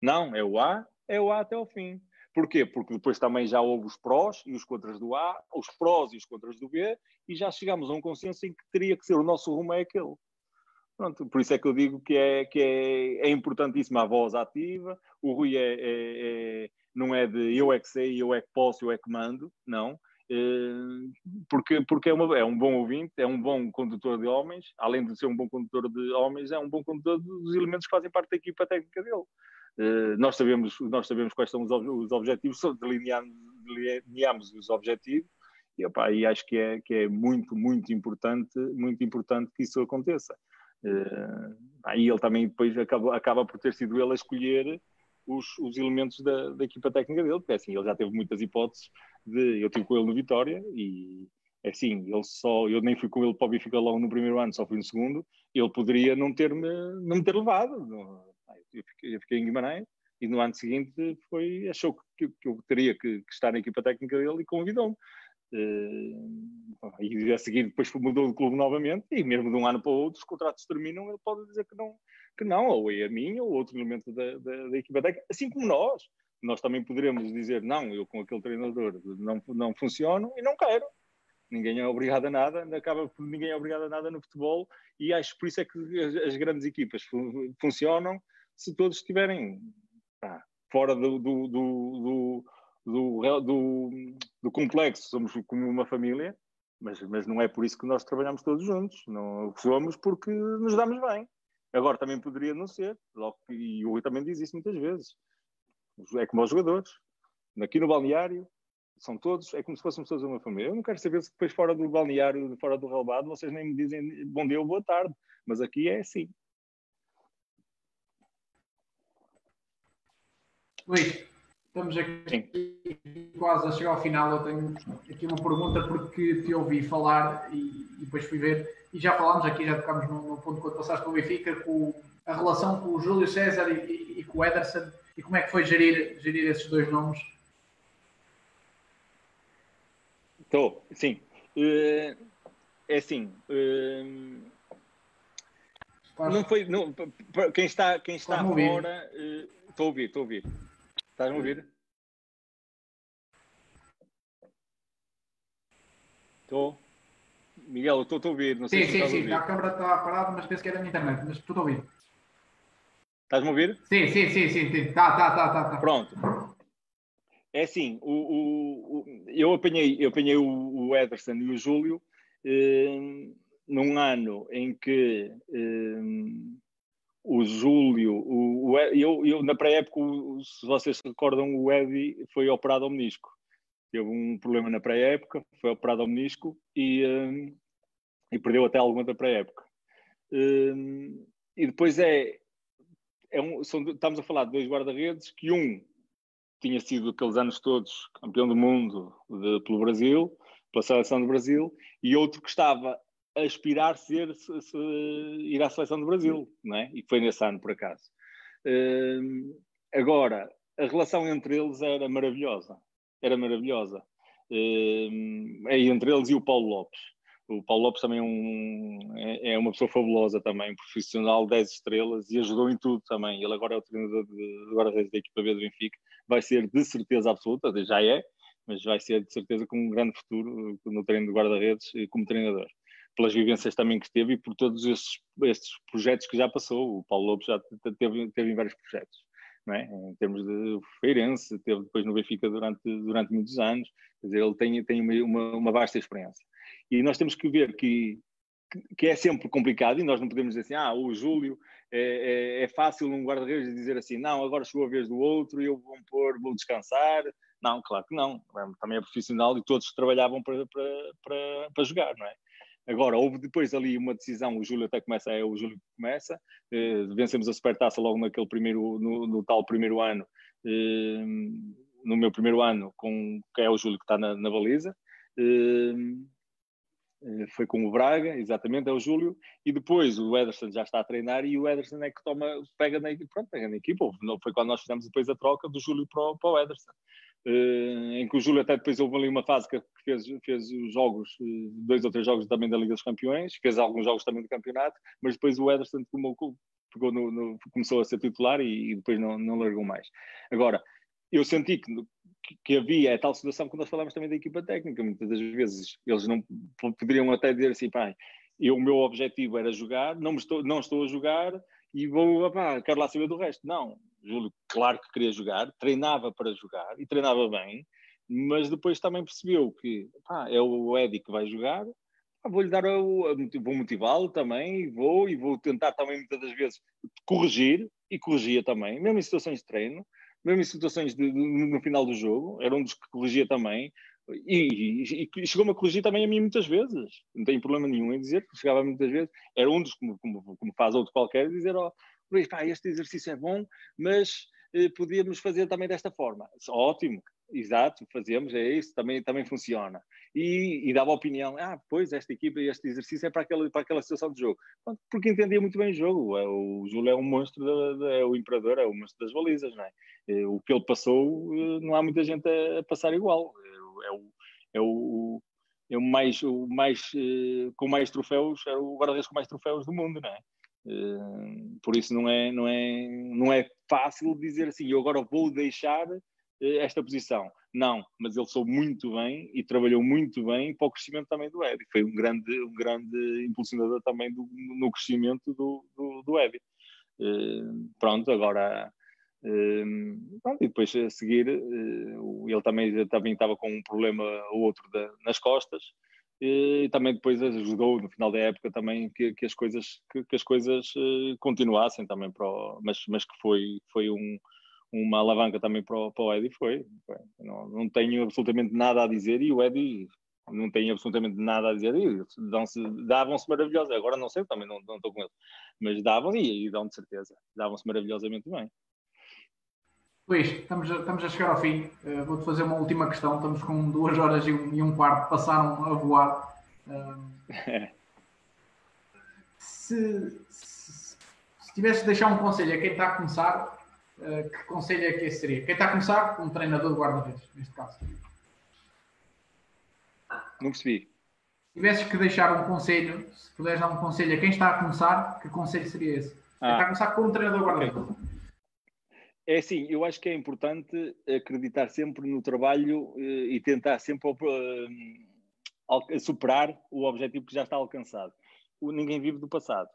Não, é o A, é o A até ao fim. Porquê? Porque depois também já houve os prós e os contras do A, os prós e os contras do B, e já chegamos a um consenso em que teria que ser o nosso rumo é aquele. Pronto, por isso é que eu digo que é, que é, é importantíssima a voz ativa. O Rui é, é, é, não é de eu é que sei, eu é que posso, eu é que mando, não. Eh, porque, porque é, uma, é um bom ouvinte, é um bom condutor de homens, além de ser um bom condutor de homens, é um bom condutor dos elementos que fazem parte da equipa técnica dele. Eh, nós, sabemos, nós sabemos quais são os, os objetivos, delineamos, delineamos os objetivos e, opa, e acho que é, que é muito, muito importante, muito importante que isso aconteça. Aí ele também depois acaba, acaba por ter sido ele a escolher os, os elementos da, da, equipa técnica dele, porque é assim, ele já teve muitas hipóteses de. Eu estive com ele no Vitória e é assim, ele só, eu nem fui com ele para o Benfica logo no primeiro ano, só fui no segundo, ele poderia não ter-me não me ter levado. Eu fiquei, eu fiquei em Guimarães e no ano seguinte foi, achou que, que eu teria que, que, estar na equipa técnica dele e convidou-me. Uh, e a seguir depois mudou de clube novamente e mesmo de um ano para o outro os contratos terminam, ele pode dizer que não, que não ou é a minha ou outro elemento da, da, da equipa técnica, assim como nós. Nós também poderemos dizer, não, eu com aquele treinador não, não funciono e não quero. Ninguém é obrigado a nada, acaba por ninguém é obrigado a nada no futebol e acho por isso é que as, as grandes equipas funcionam se todos estiverem fora do, do, do, do, do complexo, somos como uma família, mas, mas não é por isso que nós trabalhamos todos juntos. Não somos porque nos damos bem. Agora também poderia não ser, logo, e o Rui também diz isso muitas vezes. É como os jogadores. Aqui no balneário, são todos, é como se fôssemos todos uma família. Eu não quero saber se depois fora do balneário, fora do relevado, vocês nem me dizem bom dia ou boa tarde, mas aqui é assim. Luís, Estamos aqui Sim. quase a chegar ao final. Eu tenho aqui uma pergunta porque te ouvi falar e, e depois fui ver. E já falámos aqui, já tocámos no, no ponto quando passaste para o Benfica, com a relação com o Júlio César e, e, e, com o Ederson. E como é que foi gerir, gerir esses dois nomes? Estou, sim. Uh, é assim. Uh, não foi. Não, quem está, quem está fora. Uh, estou a ouvir, estou a ouvir. Estás a ouvir? Estou. Miguel, estou a ouvir. Não sei sim, se sim, sim. A, a câmera está parada, mas penso que era na internet. Mas estou a ouvir. Estás-me a ouvir? Sim, sim, sim, sim. Está, está, está, está. Tá. Pronto. É assim, o, o, o, eu apanhei, eu apanhei o, o Ederson e o Júlio eh, num ano em que eh, o Júlio, o, o eu, eu, na pré-época, se vocês se recordam, o Eddie foi operado ao menisco. Teve um problema na pré-época, foi operado ao menisco e, um, e perdeu até alguma da pré-época. Um, e depois é, é um, são, estamos a falar de dois guarda-redes que um tinha sido aqueles anos todos campeão do mundo de, pelo Brasil, pela seleção do Brasil, e outro que estava aspirar ser se, se, ir à seleção do Brasil, não é? E foi nesse ano por acaso. Uh, agora, a relação entre eles era maravilhosa, era maravilhosa. Uh, é entre eles e o Paulo Lopes. O Paulo Lopes também é, um, é, é, uma pessoa fabulosa também, profissional, 10 estrelas e ajudou em tudo também. Ele agora é o treinador de, agora da equipa B do Benfica. Vai ser de certeza absoluta, já é, mas vai ser de certeza com um grande futuro no treino de guarda-redes como treinador pelas vivências também que teve e por todos esses, esses projetos que já passou. O Paulo Lopes já teve, teve em vários projetos, é? em termos de Feirense, teve depois no Benfica durante, durante muitos anos, quer dizer, ele tem, tem uma, uma, vasta experiência. E nós temos que ver que que é sempre complicado e nós não podemos dizer assim, ah, o Júlio é, é, é fácil um guarda-redes dizer assim, não, agora chegou a vez do outro e eu vou pôr, vou descansar. Não, claro que não. Também é profissional e todos trabalhavam para, para, para, para jogar, não é? Agora, houve depois ali uma decisão, o Júlio até começa, é o Júlio que começa, eh, vencemos a Supertaça logo naquele primeiro, no, no tal primeiro ano, eh, no meu primeiro ano, com, que é o Júlio que está na, na baliza, eh, eh, foi com o Braga, exatamente, é o Júlio, e depois o Ederson já está a treinar e o Ederson é que toma, pega na, pronto, pega na equipa, foi quando nós fizemos depois a troca do Júlio para para o Ederson. Uh, em que o Júlio até depois houve ali uma fase que fez, fez os jogos, eh, dois ou três jogos também da Liga dos Campeões, fez alguns jogos também do campeonato, mas depois o Ederson tomou, pegou no, no, começou a ser titular e, e depois não, não largou mais. Agora, eu senti que que havia a tal situação que nós falamos também da equipa técnica. Muitas das vezes eles não poderiam até dizer assim, pai, eu, o meu objetivo era jogar, não, estou, não estou a jogar e vou, opá, quero lá saber do resto. Não, Júlio, claro que queria jogar, treinava para jogar e treinava bem, mas depois também percebeu que pá, é o Eddie que vai jogar, vou-lhe dar o, vou motivá-lo também, vou e vou tentar também muitas das vezes corrigir e corrigia também, mesmo em situações de treino, mesmo em situações de, no final do jogo, era um dos que corrigia também, e, e, e chegou-me a corrigir também a mim muitas vezes, não tenho problema nenhum em dizer, que chegava muitas vezes, era um dos, como, como, como faz outro qualquer, dizer, ó, Luís, pá, este exercício é bom, mas eh, podíamos fazer também desta forma. Ótimo, exato, fazemos, é isso, também, também funciona. E, e, dava opinião, ah, pois, esta equipa, este exercício é para aquela, para aquela situação de jogo. Porque entendia muito bem o jogo. É, o Júlio é um monstro, é o imperador, é o monstro das balizas, não é? O que ele passou, eh, não há muita gente a, passar igual. É, é, o, é o, é o mais, o mais eh, com mais troféus, é o guarda-redes com mais troféus do mundo, não é? Por isso não é, não, é, não é fácil dizer assim, eu agora vou deixar eh, esta posição. Não, mas ele soube muito bem e trabalhou muito bem para o crescimento também do Eddie. Foi um grande, um grande impulsionador também do, no crescimento do, do, do Eddie. Uh, pronto, agora. Uh, pronto, e depois a seguir, uh, ele também, também estava com um problema ou outro nas costas e também depois ajudou no final da época também que, que as coisas que, que as coisas continuassem também para o, mas mas que foi foi um uma alavanca também para o, para o Eddie foi. Não, não tenho absolutamente nada a dizer e o Eddie não tem absolutamente nada a dizer. Davam-se maravilhosos. Agora não sei, também não, não estou com ele. Mas davam e, e dão de certeza. Davam-se maravilhosamente bem. Luís, estamos a, estamos a chegar ao fim. Uh, Vou-te fazer uma última questão. Estamos com duas horas e um, e um quarto. Passaram a voar. Uh, <laughs> se, se, se tivesse de deixar um conselho a quem está a começar, eh, que conselho é que esse seria? Quem está a começar? Um treinador de guarda-redes, neste caso. Não percebi. Se tivesses que deixar um conselho, se puderes dar um conselho a quem está a começar, que conselho seria esse? Quem ah, está a começar com um treinador guarda-redes. É assim, eu acho que é importante acreditar sempre no trabalho eh, e tentar sempre uh, superar o objetivo que já está alcançado. Ninguém vive do passado.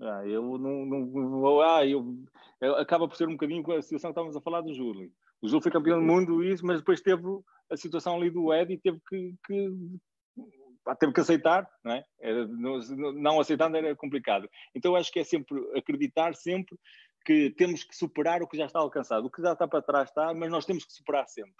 Ah, eu não, não ah, eu, eu, acaba por ser um bocadinho a situação que estávamos a falar do Júlio. O Júlio foi campeão do mundo, isso, mas depois teve a situação ali do Ed e teve que, que teve que aceitar, não é? Não, não, aceitando era complicado. Então eu acho que é sempre acreditar sempre que temos que superar o que já está alcançado. O que já está para trás está, mas nós temos que superar sempre.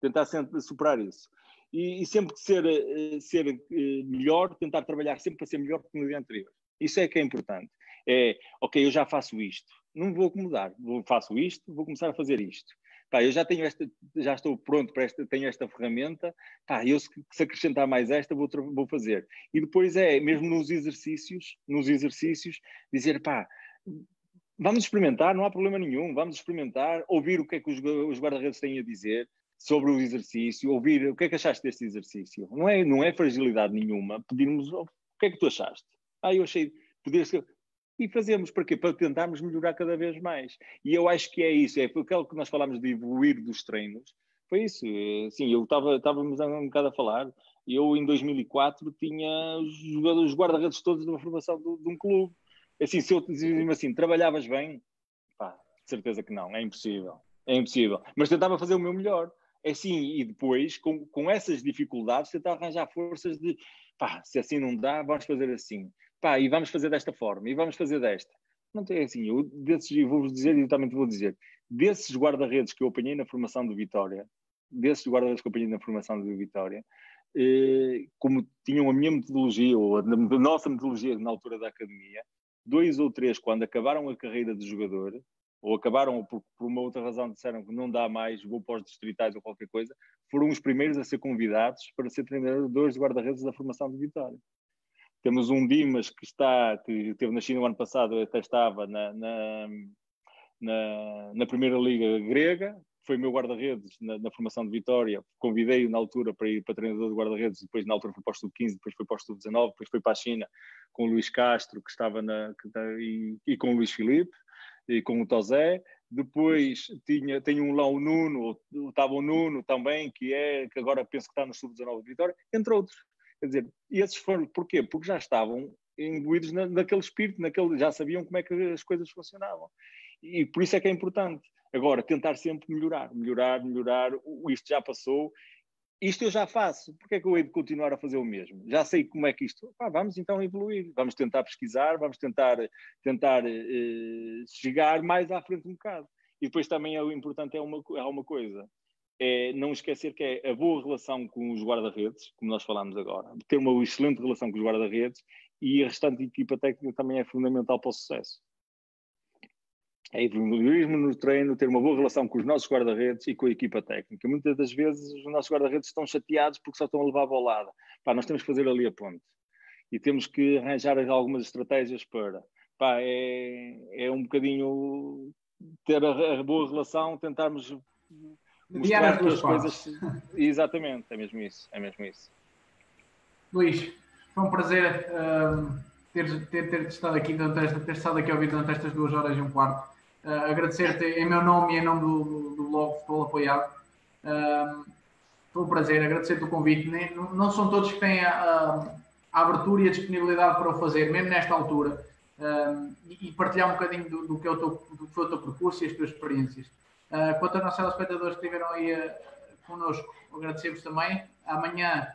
Tentar sempre superar isso. E, e sempre ser, eh, ser eh, melhor, tentar trabalhar sempre para ser melhor que no dia anterior. Isso é que é importante é, ok, eu já faço isto, não vou mudar, vou, faço isto, vou começar a fazer isto. Pá, eu já tenho esta, já estou pronto para esta, tenho esta ferramenta, pá, eu se, se acrescentar mais esta vou, vou fazer. E depois é, mesmo nos exercícios, nos exercícios, dizer, pá, vamos experimentar, não há problema nenhum, vamos experimentar, ouvir o que é que os, os guarda-redes têm a dizer sobre o exercício, ouvir o que é que achaste deste exercício. Não é, não é fragilidade nenhuma pedirmos oh, o que é que tu achaste. Ah, eu achei, podia ser, e fazemos para quê? Para tentarmos melhorar cada vez mais. E eu acho que é isso, é aquilo que nós falámos de evoluir dos treinos, foi isso. Sim, eu estava, estávamos um bocado a falar, eu em 2004 tinha os os guarda-redes todos de uma formação de, de, um clube. Assim, se eu dizia assim, trabalhavas bem? Pá, de certeza que não, é impossível. É impossível. Mas tentava fazer o meu melhor. É assim, e depois, com, com essas dificuldades, tentar arranjar forças de pá, se assim não dá, vamos fazer assim. pá, e vamos fazer desta forma, e vamos fazer desta. Não tem assim, eu desses, vou-vos dizer, e exatamente vou dizer, desses guarda-redes que eu apanhei na formação do Vitória, desses guarda-redes que eu apanhei na formação do Vitória, eh, como tinham a minha metodologia, ou a nossa metodologia na altura da academia, dois ou três, quando acabaram a carreira de jogador, ou acabaram por, por uma outra razão disseram que não dá mais, vou para os distritais ou qualquer coisa, foram os primeiros a ser convidados para ser treinadores de guarda-redes da formação de Vitória. Temos um Dimas que está, que na China no ano passado, até estava na, na, na, na primeira liga grega, foi meu guarda-redes na, na, formação de Vitória, convidei-o na altura para ir para treinador de guarda-redes, depois na altura foi para o sub-15, depois foi para o sub-19, depois foi para a China com o Luís Castro, que estava na, que, e, e com o Luís Filipe, e com o Tozé, depois tinha, tem um lá o Nuno, estava o Nuno também, que é, que agora penso que está no sub-19 de Vitória, entre outros. Quer dizer, esses foram, porquê? Porque já estavam imbuídos na, naquele espírito, naquele, já sabiam como é que as coisas funcionavam. E por isso é que é importante. Agora, tentar sempre melhorar, melhorar, melhorar. Isto já passou. Isto eu já faço. Por que é que eu hei de continuar a fazer o mesmo? Já sei como é que isto. Vamos então evoluir. Vamos tentar pesquisar, vamos tentar, tentar eh, chegar mais à frente um bocado. E depois também é o importante é uma, é uma coisa. É não esquecer que é a boa relação com os guarda-redes, como nós falámos agora. Ter uma excelente relação com os guarda-redes e a restante equipa técnica também é fundamental para o sucesso é evoluísmo no treino, ter uma boa relação com os nossos guarda-redes e com a equipa técnica. Muitas das vezes os nossos guarda-redes estão chateados porque só estão a levar a bolada. Pá, nós temos que fazer ali a ponte. E temos que arranjar algumas estratégias para. Pá, é, é um bocadinho ter a, a boa relação, tentarmos mostrar as duas coisas. <laughs> Exatamente, é mesmo isso. É mesmo isso. Luís, foi um prazer uh, ter, ter, ter estado aqui, ter estado aqui a ouvir durante estas duas horas e um quarto. Uh, Agradecer-te em meu nome e em nome do, do, do blog Futebol Apoiado. Uh, foi um prazer, agradecer-te o convite. Nem, não são todos que têm a, a, abertura e a disponibilidade para o fazer, mesmo nesta altura, uh, e, e, partilhar um bocadinho do, do, que é o teu, do que foi o teu percurso e as tuas experiências. Uh, quanto aos nossos telespectadores que estiveram aí uh, connosco, agradecemos também. Amanhã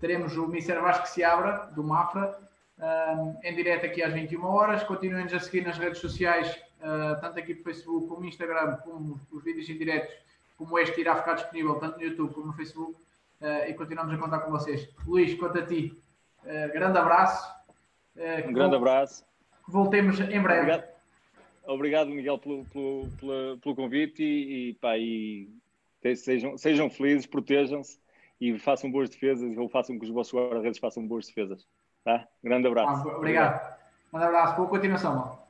teremos o Mister Vasco se abra, do Mafra, uh, em direto aqui às 21 horas. Continuem-nos a seguir nas redes sociais uh, tanto aqui no Facebook como no Instagram, como os vídeos em direto, como este irá ficar disponível tanto no YouTube como no Facebook. Uh, e continuamos a contar com vocês. Luís, quanto a ti, uh, grande abraço. um grande abraço. Voltemos em breve. Obrigado, Obrigado Miguel, pelo, pelo, pelo, pelo convite e, e, pá, e sejam, sejam felizes, protejam-se e façam boas defesas ou façam que os vossos guarda-redes façam boas defesas. Tá? Grande abraço. Ah, obrigado. Um abraço. Boa continuação.